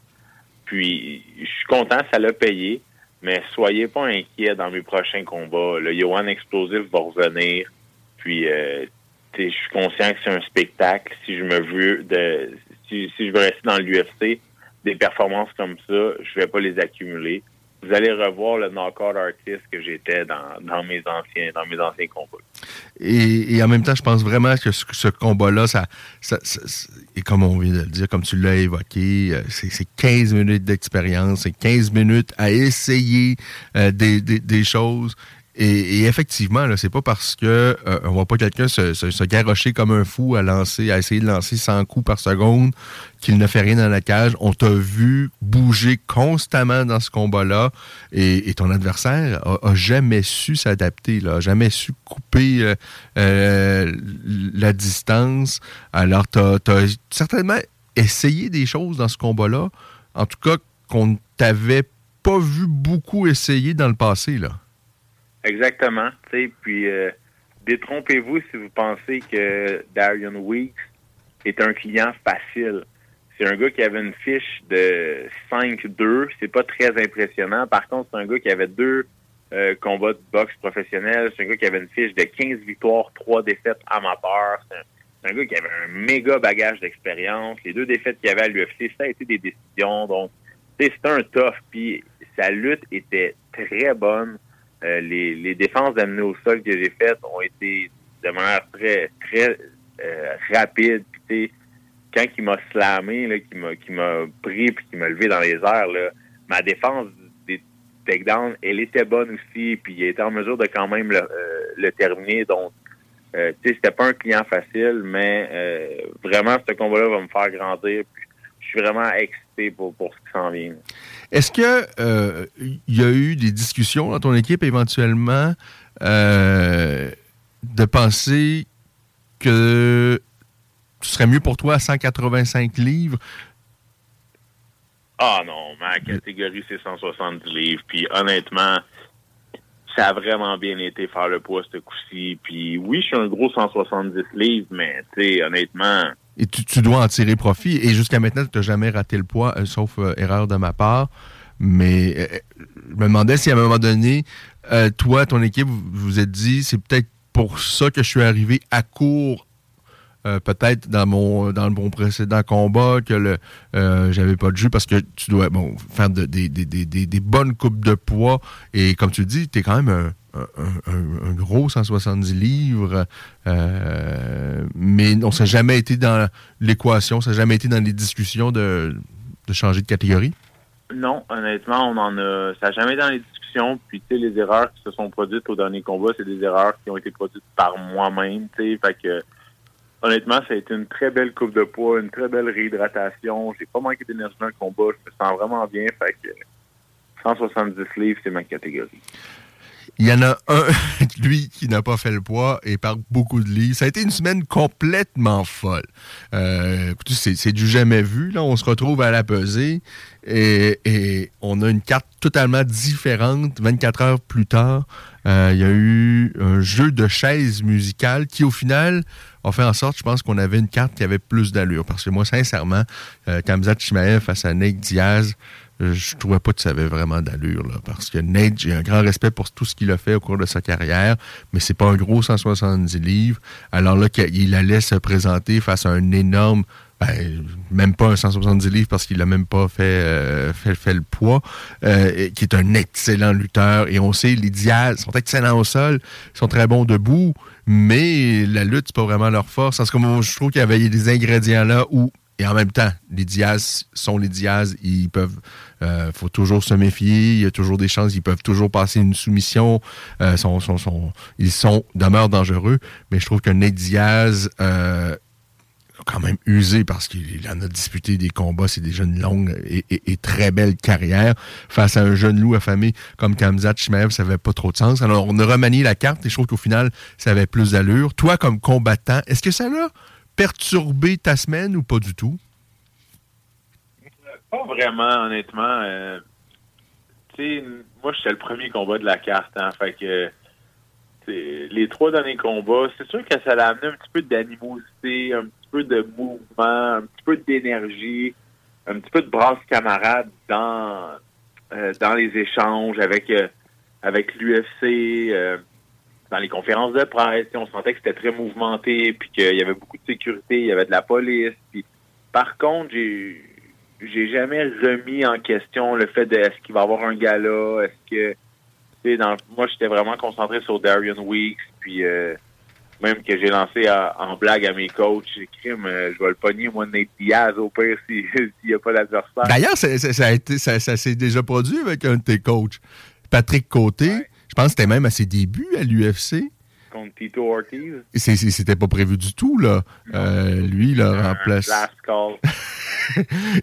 Puis, je suis content, ça l'a payé. Mais soyez pas inquiets dans mes prochains combats. Le Johan Explosif va revenir. Puis, euh, je suis conscient que c'est un spectacle. Si je me veux de, si, je veux rester dans l'UFC, des performances comme ça, je vais pas les accumuler vous allez revoir le knockout artiste que j'étais dans, mes anciens dans mes anciens combats. Et, en même temps, je pense vraiment que ce, combat-là, ça, et comme on vient de le dire, comme tu l'as évoqué, euh, c'est 15 minutes d'expérience, c'est 15 minutes à essayer euh, des, choses. Et, effectivement, là, c'est pas parce que euh, on voit pas quelqu'un se, se, garrocher comme un fou à lancer, à essayer de lancer 100 coups par seconde qu'il ne fait rien dans la cage. On t'a vu bouger constamment dans ce combat-là et, ton adversaire a, jamais su s'adapter, a jamais su couper euh, euh, la distance. Alors, t'as as certainement essayé des choses dans ce combat-là, en tout cas qu'on t'avait pas vu beaucoup essayer dans le passé, là. Exactement. Puis euh, détrompez-vous si vous pensez que Darian Weeks est un client facile. C'est un gars qui avait une fiche de 5-2. C'est pas très impressionnant. Par contre, c'est un gars qui avait deux euh, combats de boxe professionnels. C'est un gars qui avait une fiche de 15 victoires, 3 défaites amateurs. C'est un, gars qui avait un méga bagage d'expérience. Les deux défaites qu'il avait à l'UFC, ça a été des décisions. Donc, c'était un tough. Puis sa lutte était très bonne. Euh, les, les, défenses d'amener au sol que j'ai faites ont été de manière très, très euh, rapide. Puis, quand il m'a slamé, là, qui m'a qui m'a pris puis qui m'a levé dans les airs, là, ma défense des takedowns, elle était bonne aussi, puis il était en mesure de quand même le, euh, le terminer. Donc, euh, c'était pas un client facile, mais vraiment, ce combat-là va me faire grandir. Je suis vraiment excité pour, pour ce qui s'en vient. Est-ce que euh, y a eu des discussions dans ton équipe éventuellement euh, de penser que ce serait mieux pour toi à 185 livres? Ah non, ma catégorie, c'est 170 livres. Puis honnêtement, ça a vraiment bien été faire le poids ce coup-ci. Puis oui, je suis un gros 170 livres, mais tu sais, honnêtement... Et tu, dois en tirer profit. Et jusqu'à maintenant, tu n'as jamais raté le poids, euh, sauf euh, erreur de ma part. Mais euh, je me demandais si à un moment donné, toi, ton équipe, vous vous êtes dit, c'est peut-être pour ça que je suis arrivé à court peut-être dans mon dans précédent combat que le j'avais pas de jus parce que tu dois bon faire des, bonnes coupes de poids et comme tu dis, tu es quand même un, gros 170 livres, euh, mais on s'est jamais été dans l'équation, ça n'a jamais été dans les discussions de, changer de catégorie? Non, honnêtement, on en a. Ça n'a jamais été dans les discussions. Puis, tu sais, les erreurs qui se sont produites au dernier combat, c'est des erreurs qui ont été produites par moi-même, tu sais. Fait que honnêtement, ça a été une très belle coupe de poids, une très belle réhydratation. J'ai pas manqué d'énergie dans le combat. Je me sens vraiment bien. Fait que 170 livres, c'est ma catégorie. Il y en a un, lui, qui n'a pas fait le poids et par beaucoup de livres. Ça a été une semaine complètement folle. Euh, écoutez, c'est du jamais vu. Là, on se retrouve à la pesée et, on a une carte totalement différente 24 heures plus tard. Euh, il y a eu un jeu de chaises musicales qui, au final, a fait en sorte, je pense, qu'on avait une carte qui avait plus d'allure. Parce que moi, sincèrement, euh, Kamzat Chimaev face à Nate Diaz, je trouvais pas que ça avait vraiment d'allure. Parce que Nate, j'ai un grand respect pour tout ce qu'il a fait au cours de sa carrière, mais c'est pas un gros 170 livres. Alors là, qu'il allait se présenter face à un énorme ben, même pas un 170 livres parce qu'il n'a même pas fait, euh, le poids, euh, qui est un excellent lutteur. Et on sait, les Diaz sont excellents au sol, ils sont très bons debout, mais la lutte, c'est pas vraiment leur force. Parce que moi, je trouve qu'il y avait des ingrédients là où, et en même temps, les Diaz sont les Diaz, ils peuvent, euh, faut toujours se méfier, il y a toujours des chances, ils peuvent toujours passer une soumission, sont, ils sont, demeurent dangereux, mais je trouve que Ned Diaz, quand même usé parce qu'il en a disputé des combats. C'est déjà une longue et, très belle carrière. Face à un jeune loup affamé comme Kamzat Shmev, ça n'avait pas trop de sens. Alors, on a remanié la carte et je trouve qu'au final, ça avait plus d'allure. Toi, comme combattant, est-ce que ça a perturbé ta semaine ou pas du tout? Pas vraiment, honnêtement. Euh, moi, j'étais le premier combat de la carte. Hein, fait les trois derniers combats, c'est sûr que ça a amené un petit peu d'animosité, un peu de mouvement, un petit peu d'énergie, un petit peu de brasse camarade dans euh, dans les échanges avec euh, avec l'UFC, euh, dans les conférences de presse. On sentait que c'était très mouvementé, puis qu'il y avait beaucoup de sécurité, il y avait de la police. Puis, par contre, j'ai j'ai jamais remis en question le fait de est-ce qu'il va y avoir un gala, est-ce que dans, moi j'étais vraiment concentré sur Darian Weeks, puis même que j'ai lancé en blague à mes coachs, crime, euh, je vais le pogner, moi, Nate Diaz, au pire, s'il n'y a pas d'adversaire. D'ailleurs, ça, ça, s'est déjà produit avec un de tes coachs, Patrick Côté. Je pense que c'était même à ses débuts à l'UFC. Contre Tito Ortiz. C'était pas prévu du tout, là. Euh, lui, il a remplacé.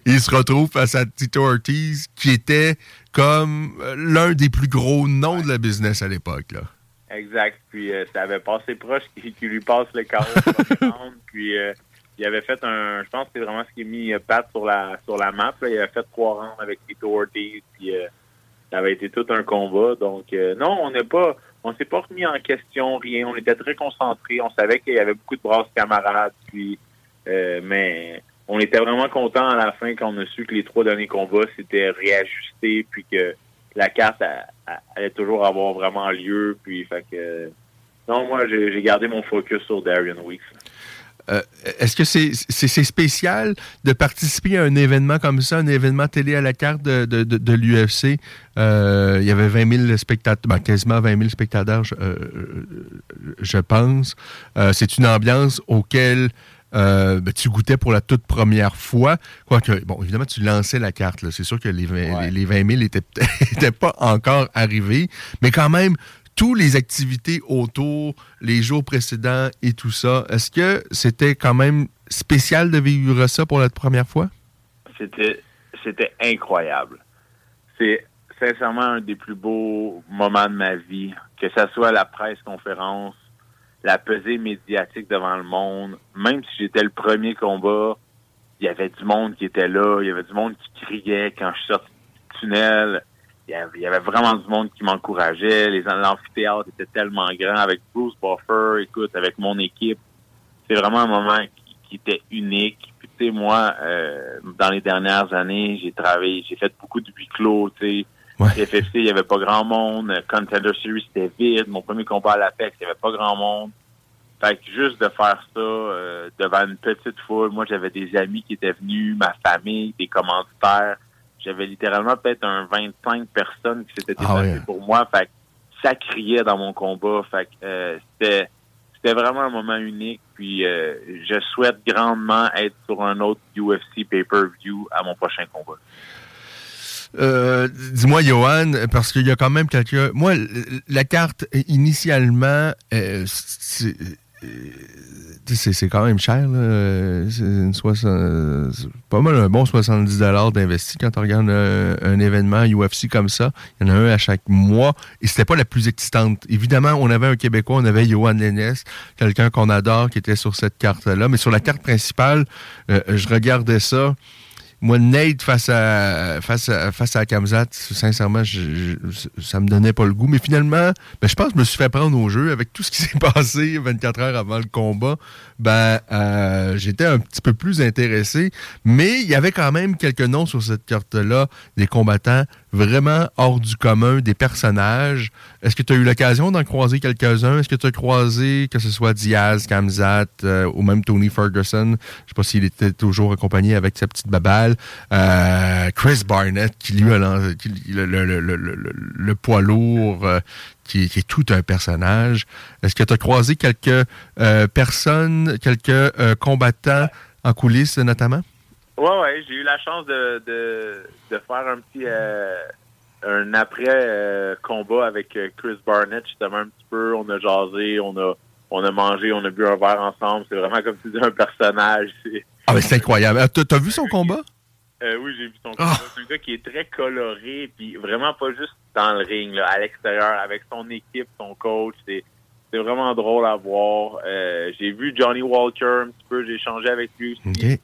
il se retrouve face à Tito Ortiz, qui était comme euh, l'un des plus gros noms de la business à l'époque, là. Exact. Puis euh, ça avait passé proche qu'il lui passe le carreau Puis euh, il avait fait un. Je pense que c'est vraiment ce qui a mis Pat sur la sur la map. Il avait fait trois rounds avec Tito Ortiz. Puis ça avait été tout un combat. Donc non, on n'est pas. On s'est pas remis en question, rien. On était très concentrés. On savait qu'il y avait beaucoup de brasses camarades. Puis mais on était vraiment content à la fin quand on a su que les trois derniers combats s'étaient réajustés puis que la carte allait toujours avoir vraiment lieu. Puis, fait que, non, moi, j'ai gardé mon focus sur Darian Weeks. Euh, est-ce que c'est spécial de participer à un événement comme ça, un événement télé à la carte de, l'UFC? Euh, il y avait 20 000 spectateurs, ben, quasiment 20 000 spectateurs, je, euh, je pense. c'est une ambiance auquel euh, ben, tu goûtais pour la toute première fois. Quoique, bon, évidemment, tu lançais la carte. C'est sûr que les, 20, les, 000 n'étaient pas encore arrivés, mais quand même, toutes les activités autour, les jours précédents et tout ça, est-ce que c'était quand même spécial de vivre ça pour la première fois? C'était, c'était incroyable. C'est sincèrement un des plus beaux moments de ma vie, que ce soit la presse conférence, la pesée médiatique devant le monde, même si j'étais le premier combat, il y avait du monde qui était là, il y avait du monde qui criait quand je sorti du tunnel. Il y avait, vraiment du monde qui m'encourageait. Les l'amphithéâtre était tellement grand avec Bruce Buffer, écoute, avec mon équipe. C'est vraiment un moment qui, qui était unique. Puis tu sais, moi, euh, dans les dernières années, j'ai travaillé, j'ai fait beaucoup de huis clos, tu sais. FFC, il y avait pas grand monde. Contender Series, c'était vide. Mon premier combat à l'Apex, il y avait pas grand monde. Fait que juste de faire ça euh, devant une petite foule, moi j'avais des amis qui étaient venus, ma famille, des commanditaires. J'avais littéralement peut-être un 25 personnes qui s'étaient Ah déplacées ouais. pour moi. Fait que ça criait dans mon combat. Fait que euh, c'était c'était vraiment un moment unique. Puis euh, je souhaite grandement être sur un autre UFC pay-per-view à mon prochain combat. Euh, Dis-moi, Johan, parce qu'il y a quand même quelques. Moi, la carte, initialement, euh, c'est euh, c'est- quand même cher. là. C'est une soixante- c'est pas mal un bon 70 d'investi quand on regarde un, un événement UFC comme ça. Il y en a un à chaque mois. Et c'était pas la plus excitante. Évidemment, on avait un Québécois, on avait Johan Lennes, quelqu'un qu'on adore qui était sur cette carte-là. Mais sur la carte principale, euh, je regardais ça. Moi, Nate face à face à, face à Kamzat, sincèrement, je, je- ça me donnait pas le goût. Mais finalement, ben, je pense que je me suis fait prendre au jeu avec tout ce qui s'est passé 24 heures avant le combat. Ben, euh, j'étais un petit peu plus intéressé. Mais il y avait quand même quelques noms sur cette carte-là, des combattants vraiment hors du commun, des personnages. Est-ce que tu as eu l'occasion d'en croiser quelques-uns? Est-ce que tu as croisé, que ce soit Diaz, Kamzat euh, ou même Tony Ferguson? Je sais pas s'il était toujours accompagné avec sa petite babale. Euh, Chris Barnett, qui lui a lancé- qui- le, le- le- le- le- le poids lourd, euh, qui, qui est tout un personnage. Est-ce que tu as croisé quelques personnes, quelques combattants en coulisses notamment? Ouais, ouais, j'ai eu la chance de, de, de faire un petit euh, un après euh, combat avec euh, Chris Barnett, justement un petit peu. On a jasé, on a on a mangé, on a bu un verre ensemble. C'est vraiment comme tu dis un personnage. C'est- Ah, mais c'est incroyable. Euh, T'as vu son combat? Euh, oui, j'ai vu son combat. Ah! C'est un gars qui est très coloré, puis vraiment pas juste dans le ring, là, à l'extérieur, avec son équipe, son coach. C'est c'est vraiment drôle à voir. Euh, j'ai vu Johnny Walker un petit peu, j'ai échangé avec lui aussi.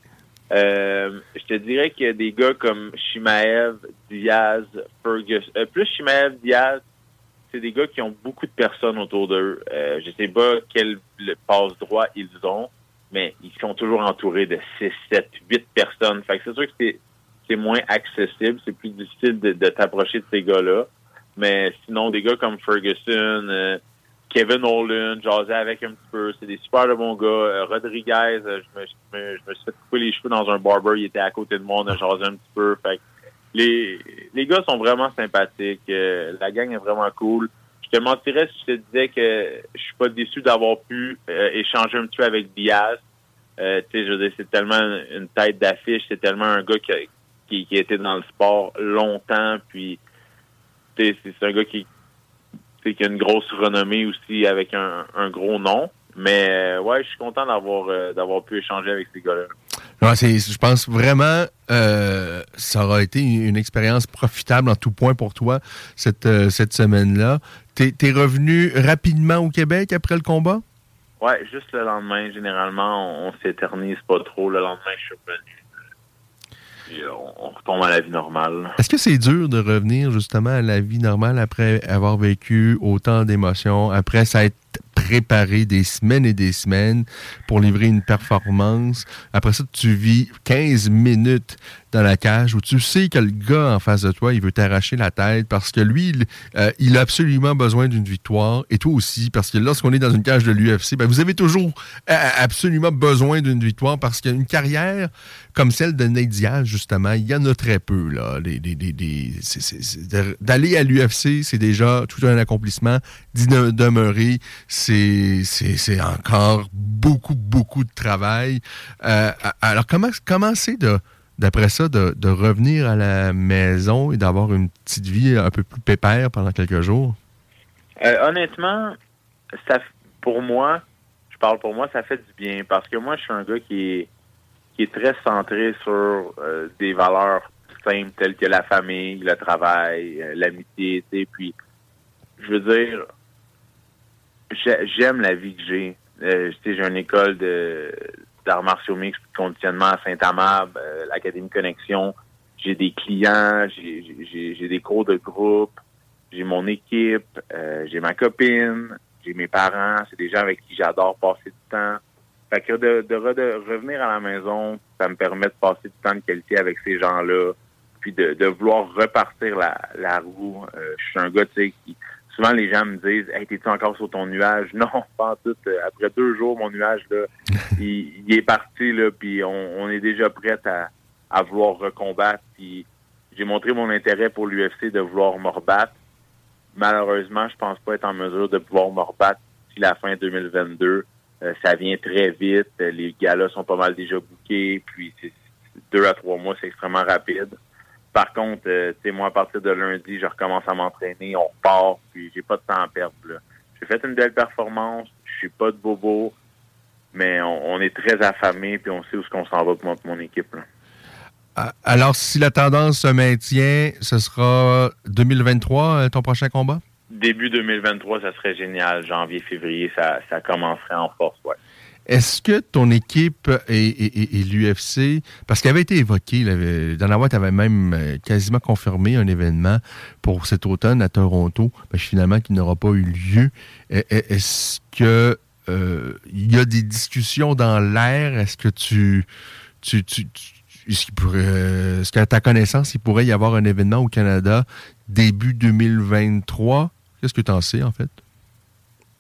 Euh, je te dirais a des gars comme Shimaev, Diaz, Ferguson. euh, plus Shimaev, Diaz, c'est des gars qui ont beaucoup de personnes autour d'eux. Euh, je sais pas quel passe droit ils ont, mais ils sont toujours entourés de 6, 7, 8 personnes. Fait que c'est sûr que c'est, c'est moins accessible, c'est plus difficile de, de t'approcher de ces gars-là. Mais sinon, des gars comme Ferguson, euh, Kevin Holland, jasé avec un petit peu. C'est des super de bons gars. Euh, Rodriguez, euh, je, me, je, me, je me suis fait couper les cheveux dans un barber. Il était à côté de moi. On a jasé un petit peu. Fait que les, les gars sont vraiment sympathiques. Euh, la gang est vraiment cool. Je te mentirais si je te disais que je suis pas déçu d'avoir pu euh, échanger un petit peu avec Diaz. Euh, je c'est tellement une tête d'affiche. C'est tellement un gars qui, a- qui, qui a dans le sport longtemps. Puis, c'est un gars qui, qui a une grosse renommée aussi avec un, un gros nom. Mais euh, ouais, je suis content d'avoir euh, d'avoir pu échanger avec ces gars-là. Ouais, je pense vraiment euh, ça aura été une, une expérience profitable en tout point pour toi cette, euh, cette semaine-là. T'es es revenu rapidement au Québec après le combat? Ouais, juste le lendemain, généralement, on, on s'éternise pas trop. Le lendemain, je suis revenu. Euh, à la vie normale. Est-ce que c'est dur de revenir justement à la vie normale après avoir vécu autant d'émotions, après s'être préparé des semaines et des semaines pour livrer une performance? Après ça, tu vis 15 minutes dans la cage où tu sais que le gars en face de toi, il veut t'arracher la tête parce que lui, il, euh, a absolument besoin d'une victoire et toi aussi parce que lorsqu'on est dans une cage de l'UFC, ben, vous avez toujours euh, absolument besoin d'une victoire parce qu'une carrière comme celle de Nate justement, il y en a très peu. là. D'aller à l'UFC, c'est déjà tout un accomplissement. D'y de- demeurer, c'est encore beaucoup, beaucoup de travail. Euh, alors, comment c'est de d'après ça, de, revenir à la maison et d'avoir une petite vie un peu plus pépère pendant quelques jours? Euh, honnêtement, ça, pour moi, je parle pour moi, ça fait du bien parce que moi, je suis un gars qui est, qui est très centré sur euh, des valeurs simples telles que la famille, le travail, l'amitié, tu puis je veux dire, j'aime la vie que j'ai. Euh, j'ai une école de d'arts martiaux mixtes, de conditionnement à Saint-Amab, euh, l'Académie Connexion. J'ai des clients, j'ai des cours de groupe, j'ai mon équipe, euh, j'ai ma copine, j'ai mes parents, c'est des gens avec qui j'adore passer du temps. Fait que de, de, revenir à la maison, ça me permet de passer du temps de qualité avec ces gens-là, puis de, de vouloir repartir la, la roue. Euh, je suis un gars, tu sais, qui souvent les gens me disent Hey, t'es-tu encore sur ton nuage? Non, pas tout. Après deux jours, mon nuage, là, il, est parti, là, puis on, on, est déjà prêt à, à vouloir recombattre. Puis j'ai montré mon intérêt pour l'UFC de vouloir me rebattre. Malheureusement, je pense pas être en mesure de pouvoir me rebattre d'ici la fin 2022. Euh, ça vient très vite. Les galas sont pas mal déjà bookés. Puis deux à trois mois, c'est extrêmement rapide. Par contre, euh, tu sais, moi, à partir de lundi, je recommence à m'entraîner, on repart, puis j'ai pas de temps à perdre. J'ai fait une belle performance, je suis pas de bobo, mais on, est très affamé, puis on sait où ce qu'on s'en va pour mon équipe. Alors, si la tendance se maintient, ce sera 2023 euh, ton prochain combat? Début 2023, ça serait génial. Janvier, février, ça, ça commencerait en force, ouais. Est-ce que ton équipe et, l'UFC, parce qu'il avait été évoqué, Dana White avait même euh, quasiment confirmé un événement pour cet automne à Toronto, mais finalement qui n'aura pas eu lieu. Est-ce que euh, il y a des discussions dans l'air? Est-ce que tu, est-ce qu'à ta connaissance, il pourrait y avoir un événement au Canada début 2023? Qu'est-ce que tu en sais, en fait?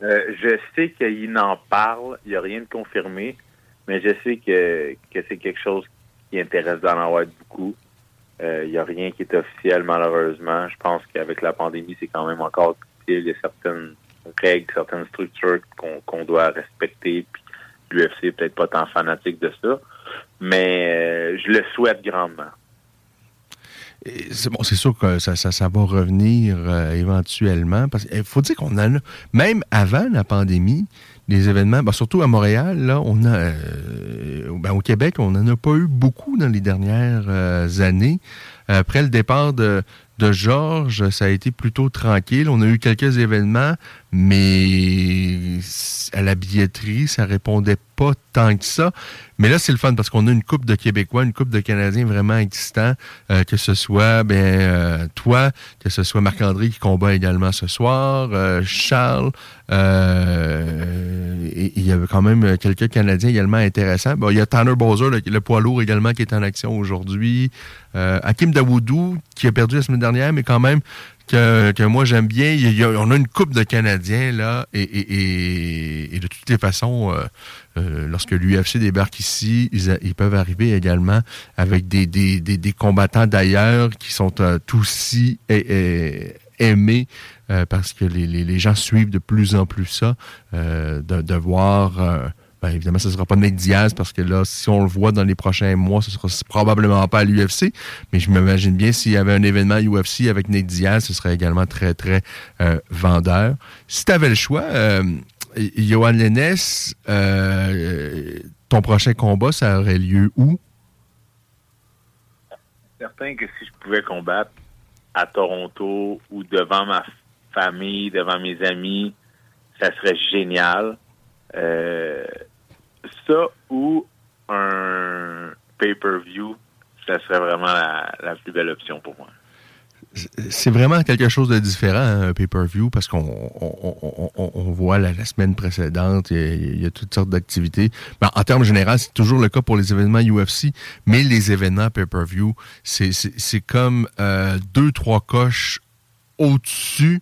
Euh, je sais qu'il en parle, il n'y a rien de confirmé, mais je sais que, c'est quelque chose qui intéresse Dana White beaucoup. Euh, il n'y a rien qui est officiel, malheureusement. Je pense qu'avec la pandémie, c'est quand même encore difficile. Il y a certaines règles, certaines structures qu'on doit respecter. Puis l'UFC n'est peut-être pas tant fanatique de ça, mais euh, je le souhaite grandement. C'est bon, c'est sûr que ça, ça, va revenir euh, éventuellement. Parce qu'il faut dire qu'on a, même avant la pandémie, les événements, ben, surtout à Montréal, là, on a, euh, ben, au Québec, on n'en a pas eu beaucoup dans les dernières euh, années. Après le départ de, de Georges, ça a été plutôt tranquille. On a eu quelques événements, mais à la billetterie, ça répondait pas tant que ça. Mais là, c'est le fun parce qu'on a une coupe de Québécois, une coupe de Canadiens vraiment existants, euh, que ce soit ben, euh, toi, que ce soit Marc-André qui combat également ce soir, euh, Charles, il y avait quand même quelques Canadiens également intéressants. Il y a Tanner Bowser, le, poids lourd également, qui est en action aujourd'hui. Hakim Dawoudou, qui a perdu la semaine dernière, mais quand même que, moi j'aime bien. on a une coupe de Canadiens là, et, de toutes les façons, euh, euh, lorsque l'UFC débarque ici, ils, peuvent arriver également avec des, des, combattants d'ailleurs qui sont euh, aussi aimés parce que les, gens suivent de plus en plus ça, de voir ben, évidemment, ce ne sera pas Nate Diaz parce que là, si on le voit dans les prochains mois, ce sera probablement pas à l'UFC. Mais je m'imagine bien s'il y avait un événement UFC avec Nate Diaz, ce serait également très, très euh, vendeur. Si tu avais le choix, euh, Johan Lennes, euh, ton prochain combat, ça aurait lieu où? Certain que si je pouvais combattre à Toronto ou devant ma famille, devant mes amis, ça serait génial. Ça ou un pay-per-view, ça serait vraiment la, plus belle option pour moi. C'est vraiment quelque chose de différent, un pay-per-view, parce qu'on voit la, semaine précédente, il y, a, toutes sortes d'activités. Ben, en termes généraux, c'est toujours le cas pour les événements UFC, mais les événements pay-per-view, c'est comme euh, deux, trois coches au-dessus.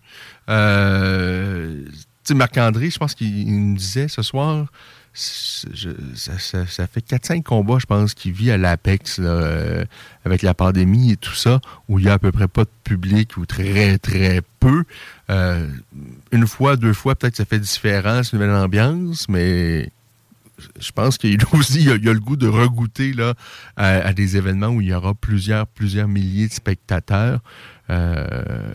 Euh, Marc-André, je pense qu'il nous disait ce soir, ça, fait 4-5 combats, je pense, qu'il vit à l'Apex euh, avec la pandémie et tout ça, où il y a à peu près pas de public ou très, très peu. Euh, une fois, deux fois, peut-être ça fait différent, c'est une nouvelle ambiance, mais je pense qu'il aussi il a, a, le goût de regoûter là, à, des événements où il y aura plusieurs, plusieurs milliers de spectateurs. Euh,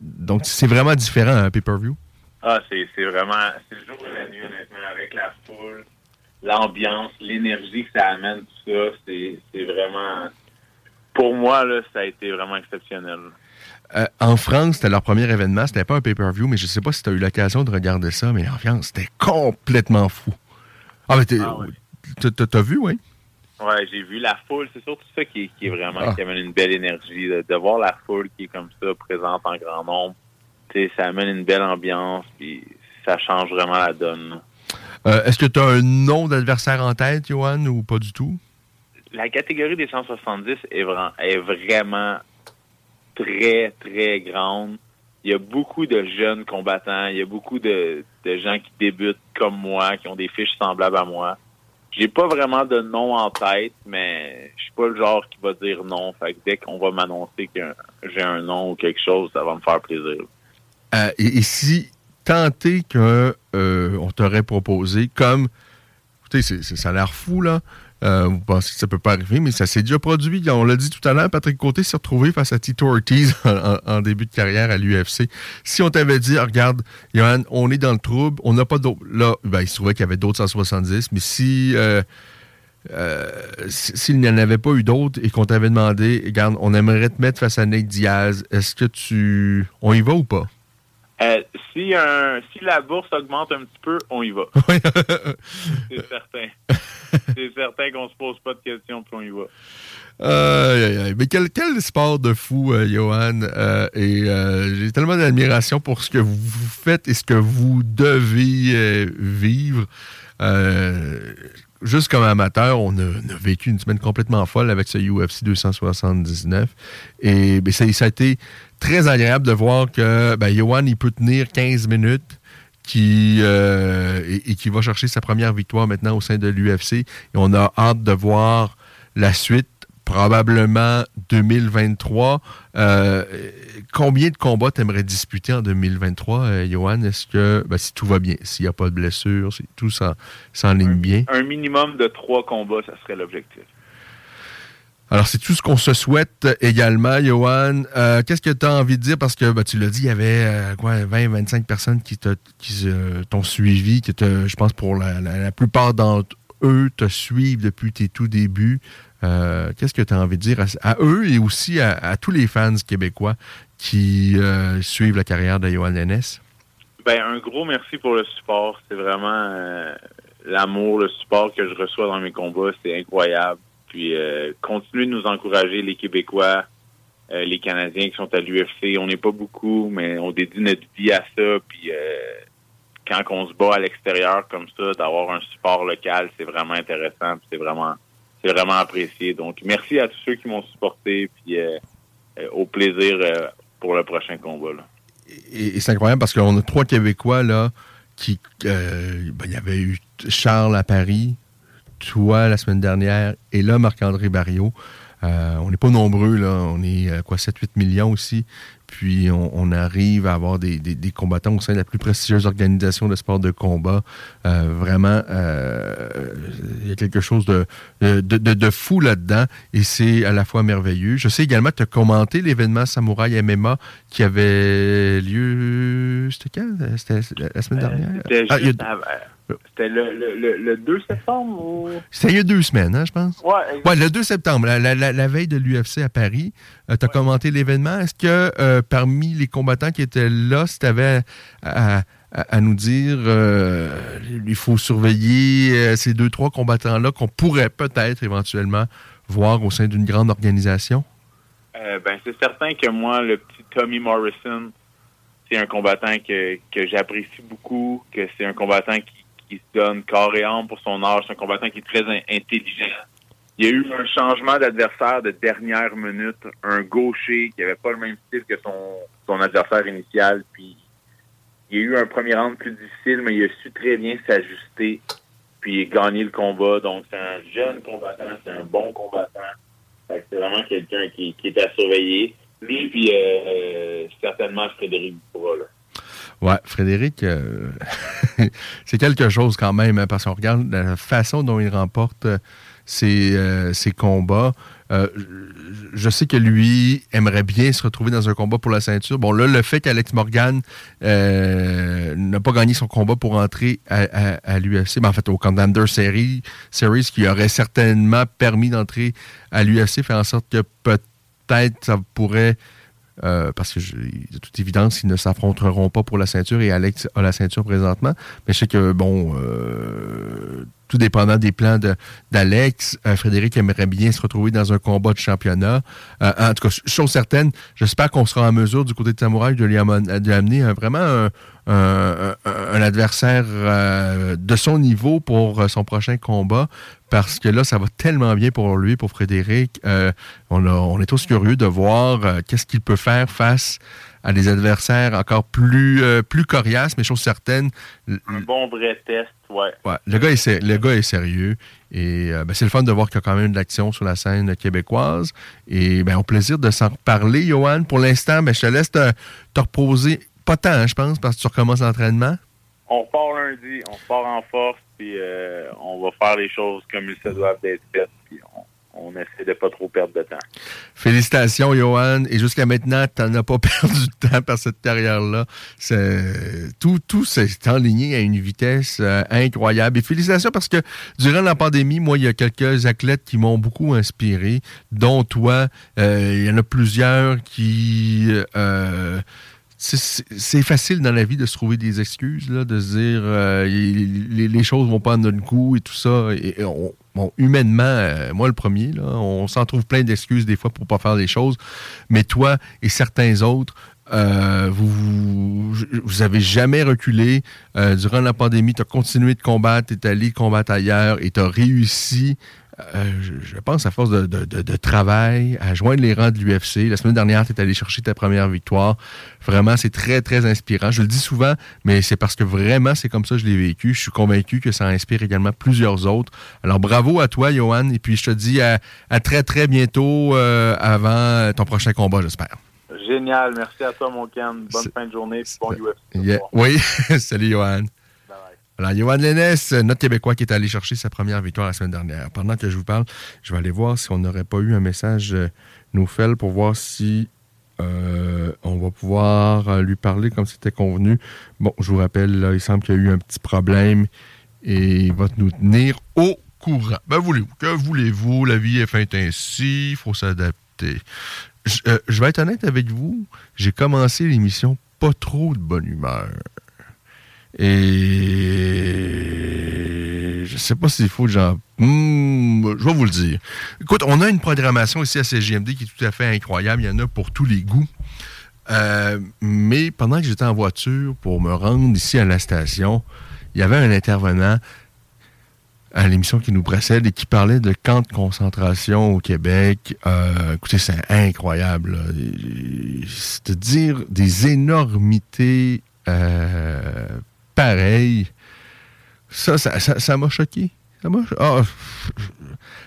donc, c'est vraiment différent, un pay-per-view. Ah, c'est vraiment, c'est le jour de la nuit, honnêtement, avec la foule, l'ambiance, l'énergie que ça amène, tout ça, c'est vraiment, pour moi, là, ça a été vraiment exceptionnel. Euh, en France, c'était leur premier événement. C'était pas un pay-per-view, mais je sais pas si tu as eu l'occasion de regarder ça, mais l'ambiance, c'était complètement fou. Ah, mais t'as vu, oui? Ouais, j'ai vu la foule. C'est surtout ça qui, est vraiment, Ah. qui amène une belle énergie. De voir la foule qui est comme ça, présente en grand nombre. Ça amène une belle ambiance, puis ça change vraiment la donne. Euh, Est-ce que tu as un nom d'adversaire en tête, Johan, ou pas du tout? La catégorie des 170 est, vra- est vraiment très, très grande. Il y a beaucoup de jeunes combattants. Il y a beaucoup de, de gens qui débutent comme moi, qui ont des fiches semblables à moi. J'ai pas vraiment de nom en tête, mais je suis pas le genre qui va dire non. Fait que dès qu'on va m'annoncer que j'ai un nom ou quelque chose, ça va me faire plaisir. Euh, et, si tenté que euh, t'aurait proposé comme écoutez, ça a l'air fou là. Euh, vous pensez que ça peut pas arriver, mais ça s'est déjà produit. On l'a dit tout à l'heure, Patrick Côté s'est retrouvé face à Tito Ortiz en, début de carrière à l'UFC. Si on t'avait dit, Ah, regarde, Johan, on est dans le trouble, on n'a pas d'autres. Là, ben, il se trouvait qu'il y avait d'autres 170, mais si. euh, euh, s'il n'y en avait pas eu d'autres et qu'on t'avait demandé, regarde, on aimerait te mettre face à Nate Diaz, est-ce que tu. On y va ou pas? Euh, si, un, si la bourse augmente un petit peu, on y va. C'est certain. C'est certain qu'on se pose pas de questions puis on y va. Mais quel, quel sport de fou, euh, Johan. Euh, et j'ai tellement d'admiration pour ce que vous faites et ce que vous devez vivre. Juste comme amateur, on a, on a vécu une semaine complètement folle avec ce UFC 279. Et ben, ça, ça a été très agréable de voir que ben, Johan, il peut tenir 15 minutes qui, euh, et, et qui va chercher sa première victoire maintenant au sein de l'UFC. Et on a hâte de voir la suite, probablement 2023. Euh, combien de combats t'aimerais disputer en 2023, euh, Johan? Est-ce que, ben, si tout va bien, s'il n'y a pas de blessure, si tout s'en- s'enligne bien? Un minimum de trois combats, ça serait l'objectif. Alors, c'est tout ce qu'on se souhaite également, Johan. Euh, Qu'est-ce que tu as envie de dire? Parce que ben, tu l'as dit, il y avait euh, quoi, 20, 25 personnes qui t'ont suivi, qui je pense pour la, plupart d'entre eux te suivent depuis tes tout débuts. Euh, Qu'est-ce que tu as envie de dire à, eux et aussi à, tous les fans québécois qui suivent la carrière de Johan Lennes? Ben, un gros merci pour le support. C'est vraiment l'amour, le support que je reçois dans mes combats. C'est incroyable. Puis, euh, continuez de nous encourager, les Québécois, euh, les Canadiens qui sont à l'UFC. On n'est pas beaucoup, mais on dédie notre vie à ça. Puis, euh, quand on se bat à l'extérieur comme ça, d'avoir un support local, c'est vraiment intéressant. C'est vraiment, c'est vraiment apprécié. Donc, merci à tous ceux qui m'ont supporté. Puis, au plaisir pour le prochain combat. Et, c'est incroyable parce qu'on a trois Québécois là qui. ben, il y avait eu Charles à Paris, toi la semaine dernière, et là Marc-André Barriot. Euh, on n'est pas nombreux, là. On est euh, quoi, 7-8 millions aussi. Puis on, on arrive à avoir des, des- des combattants au sein de la plus prestigieuse organisation de sport de combat. Euh, vraiment, euh, il y a quelque chose de, de, de- de fou là-dedans et c'est à la fois merveilleux. Je sais également as commenté l'événement Samouraï MMA qui avait lieu. C'était quand? C'était la semaine dernière? Ah, a- juste avant- c'était le, le, le, le 2 septembre ou... C'était il y a deux semaines, hein, je pense. Ouais. Ouais, le 2 septembre, la, la- la- veille de l'UFC à Paris, tu as commenté l'événement. Est-ce que euh, parmi les combattants qui étaient là, si tu avais à, à- à nous dire euh, il faut surveiller euh, ces deux, trois combattants-là qu'on pourrait peut-être éventuellement voir au sein d'une grande organisation? Euh, ben, c'est certain que moi, le petit Tommy Morrison, c'est un combattant que, que j'apprécie beaucoup, que c'est un combattant qui, qui se donne corps et âme pour son âge. C'est un combattant qui est très in- intelligent. Il y a eu un changement d'adversaire de dernière minute, un gaucher qui avait pas le même style que son, adversaire initial. Puis il y a eu un premier round plus difficile, mais il a su très bien s'ajuster puis gagner le combat. Donc c'est un jeune combattant, c'est un bon combattant. C'est vraiment quelqu'un qui, est à surveiller. Lui, puis euh, certainement Frédéric Dubois. Là. Ouais, Frédéric, euh, c'est quelque chose quand même, hein, parce qu'on regarde la façon dont il remporte euh, ses, euh, ses combats. Je- sais que lui aimerait bien se retrouver dans un combat pour la ceinture. Bon, là, le fait qu'Alex Morgan n'a pas gagné son combat pour entrer à, l'UFC, ben, en fait, au Contender Series, Series, qui aurait certainement permis d'entrer à l'UFC, fait en sorte que peut-être ça pourrait euh, parce que de toute évidence, ils ne s'affronteront pas pour la ceinture et Alex a la ceinture présentement. Mais je sais que, bon, euh, tout dépendant des plans d'Alex, euh, Frédéric aimerait bien se retrouver dans un combat de championnat. en tout cas, chose certaine, j'espère qu'on sera en mesure du côté de Samouraï de lui, amener vraiment un, adversaire de son niveau pour son prochain combat parce que là, ça va tellement bien pour lui, pour Frédéric. Euh, on, est tous curieux de voir euh, qu'est-ce qu'il peut faire face à des adversaires encore plus, euh, plus coriaces, mais chose certaine. Un bon vrai test, ouais. le, gars est, le gars est sérieux. Et ben, c'est le fun de voir qu'il y a quand même de l'action sur la scène québécoise. Et ben, au plaisir de s'en reparler, Johan. Pour l'instant, ben, je te laisse te, reposer. Pas tant, hein, je pense, parce que tu recommences l'entraînement. On part lundi, on part en force puis euh, on va faire les choses comme il se doivent d'être faites, puis on, essaie de pas trop perdre de temps. Félicitations, Johan. Et jusqu'à maintenant, tu n'en as pas perdu de temps par cette carrière-là. Tout, tout s'est enligné à une vitesse euh, incroyable. Et félicitations parce que durant la pandémie, moi, il y a quelques athlètes qui m'ont beaucoup inspiré, dont toi. Euh, il y en a plusieurs qui c'est facile dans la vie de se trouver des excuses, de se dire euh, les, choses vont pas en notre goût et tout ça. Bon, humainement, euh, moi le premier, on s'en trouve plein d'excuses des fois pour pas faire les choses. Mais toi et certains autres, euh, vous, vous avez jamais reculé. durant la pandémie, tu as continué de combattre, tu es allé combattre ailleurs et tu as réussi euh, je, pense, à force de, travail, à joindre les rangs de l'UFC. La semaine dernière, tu es allé chercher ta première victoire. Vraiment, c'est très, très inspirant. Je le dis souvent, mais c'est parce que vraiment, c'est comme ça que je l'ai vécu. Je suis convaincu que ça inspire également plusieurs autres. Alors, bravo à toi, Johan. Et puis, je te dis à, très, très bientôt euh, avant ton prochain combat, j'espère. Génial. Merci à toi, mon Ken. Bonne fin de journée. bon UFC. Oui. Salut, Johan. Alors, Johan Lennes, notre Québécois qui est allé chercher sa première victoire la semaine dernière. Pendant que je vous parle, je vais aller voir si on n'aurait pas eu un message euh, fait pour voir si euh, on va pouvoir euh, lui parler comme c'était convenu. Bon, je vous rappelle, il semble qu'il y a eu un petit problème et il va nous tenir au courant. Ben, voulez-vous, que voulez-vous? La vie est faite ainsi, il faut s'adapter. Je, je vais être honnête avec vous, j'ai commencé l'émission pas trop de bonne humeur. Et je sais pas s'il faut genre. Hmm, je vais vous le dire. Écoute, on a une programmation ici à CGMD qui est tout à fait incroyable. Il y en a pour tous les goûts. Euh, mais pendant que j'étais en voiture pour me rendre ici à la station, il y avait un intervenant à l'émission qui nous précède et qui parlait de camps de concentration au Québec. Euh, écoutez, c'est incroyable. C'est de dire des énormités euh, pareil. Ça, ça m'a choqué. Ah,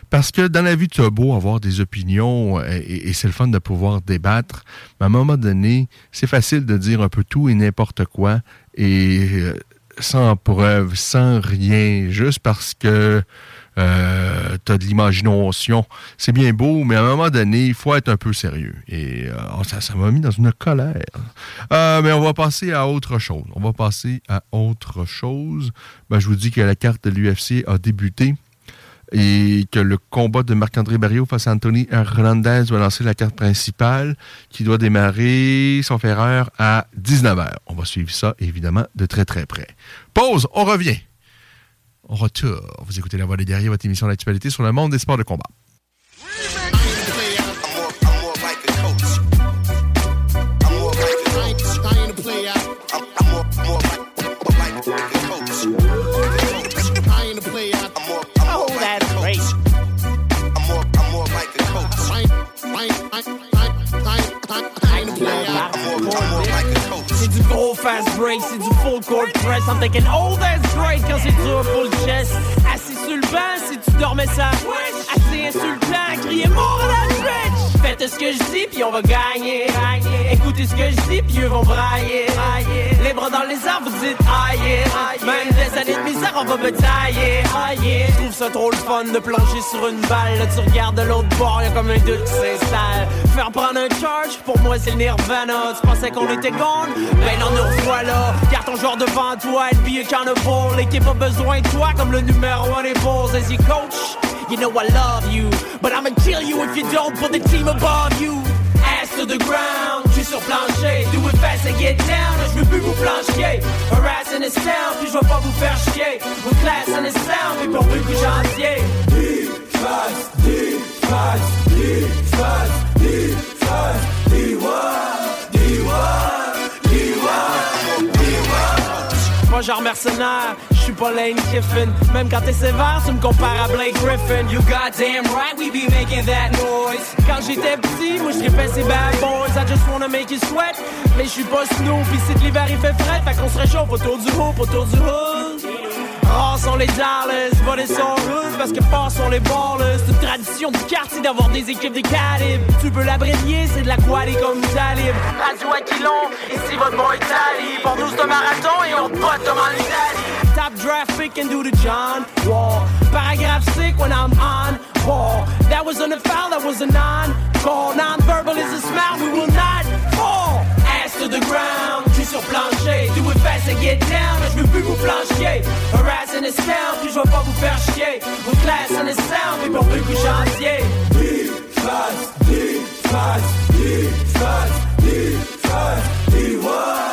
parce que dans la vie, tu as beau avoir des opinions euh, et, c'est le fun de pouvoir débattre, mais à un moment donné, c'est facile de dire un peu tout et n'importe quoi et euh, sans preuve, sans rien, juste parce que euh, tu as de l'imagination. C'est bien beau, mais à un moment donné, il faut être un peu sérieux. Et euh, oh, ça, m'a mis dans une colère. Euh, mais on va passer à autre chose. On va passer à autre chose. Ben, je vous dis que la carte de l'UFC a débuté et que le combat de Marc-André Barrio face à Anthony Hernandez va lancer la carte principale qui doit démarrer, son erreur, à 19h. On va suivre ça, évidemment, de très très près. Pause, on revient. Retour. Vous écoutez La Voix des Guerriers, votre émission d'actualité sur le monde des sports de combat. Fast break, c'est du full court press. I'm thinking, oh, that's great quand c'est dur le chest. Assis sur le banc, si tu dormais ça. Le plan, crier mort. Faites ce que je dis, puis on va gagner. Écoutez ce que je dis, puis eux vont brailler. Les bras dans les arbres, vous dites aïe. Même des années de misère, on va me tailler. Trouve ça trop le fun de plonger sur une balle. Là, tu regardes de l'autre bord, y'a comme un doute qui s'installe. Faire prendre un charge, pour moi c'est nirvana. Tu pensais qu'on était gone? Ben non, nous revoilà. Garde ton joueur devant toi, NBA Carnival. L'équipe a besoin de toi comme le numéro 1 des Bulls. As coach, you know I love you. But I'ma kill you if you don't put the team above you. Ass to the ground, suis sur plancher. Do it fast and get down, je veux plus vous plancher. Harassing the sound, puis je vais pas vous faire chier. Vous class and the sound, puis pour plus que janvier. Deep fast, deep fast, deep fast, Pas genre mercenaire, je suis pas Lane Kiffin. Même quand t'es sévère, tu me compares à Blake Griffin. You goddamn right, we be making that noise. Quand j'étais petit, moi répète ces bad boys. I just wanna make you sweat. Mais je suis pas Snoop, pis si l'hiver il fait frais, fait qu'on se réchauffe autour du hoop, autour du hood. Sont les Dallas, volés sont rudes parce que forts sont les ballers. C'est une tradition du quartier d'avoir des équipes de calibre. Tu peux l'abrévier, c'est de la qualité comme talib. Radio Aquilon, ici votre boy Tali. Pour nous c'est un marathon et on te botte comme en Italie. Top draft pick and do the John Wall. Paragraph sick when I'm on ball. That was on a foul, that was a non-call. Non-verbal is a smile, we will not fall. Ass to the ground, sur plancher. Do it fast and get down, je veux plus vous plancher. Harassing the sound, puis je vais pas vous faire chier. Vous class and the sound, puis pour plus que D-Wah.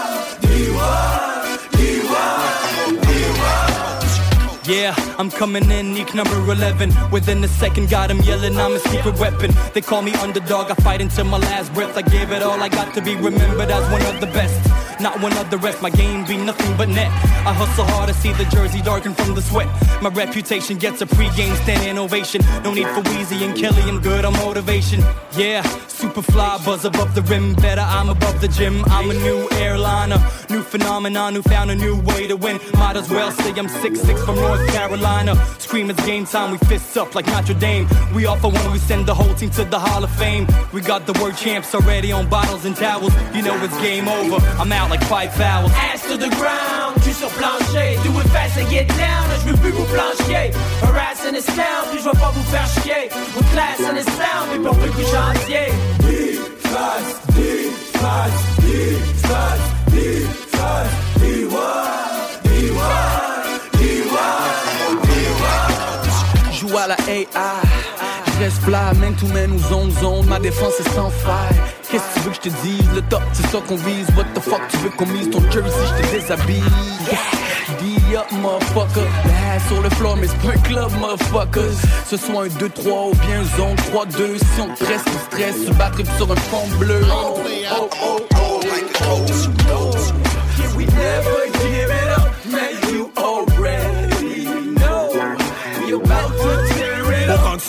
Yeah, I'm coming in, Nick number 11. Within a second, got him yelling, I'm a secret weapon. They call me underdog, I fight until my last breath. I gave it all, I got to be remembered as one of the best. Not one of the rest, my game be nothing but net. I hustle hard to see the jersey darken from the sweat. My reputation gets a pregame standing ovation. No need for Wheezy and Kelly, I'm good on motivation. Yeah, super fly, buzz above the rim. Better, I'm above the gym. I'm a new airliner, new phenomenon who found a new way to win. Might as well say I'm 6'6 from North Carolina. Scream it's game time, we fists up like Notre Dame. We offer one, we send the whole team to the Hall of Fame. We got the word champs already on bottles and towels. You know it's game over. I'm out like five. Ass to the ground, suis sur plancher. Do it fast and get down, je veux plus vous plancher. Harassing the sound, puis je vais pas vous faire chier. Vous class and the sound, puis pour plus que chantier. Joue à la AI. Reste fly, man to man ou zone zone. Ma défense est sans faille. Qu'est-ce que tu veux que je te dise? Le top, c'est ça qu'on vise. What the fuck, tu veux qu'on mise? Ton jersey? Je te déshabille. D up, motherfucker. Hat sur le floor, mais c'est pas un club, motherfuckers. Ce soit un 2-3 ou bien zone 3-2. Si on te presse, on stress. Se battre sur un fond bleu. Oh, oh, oh, oh, like. Yeah, never give it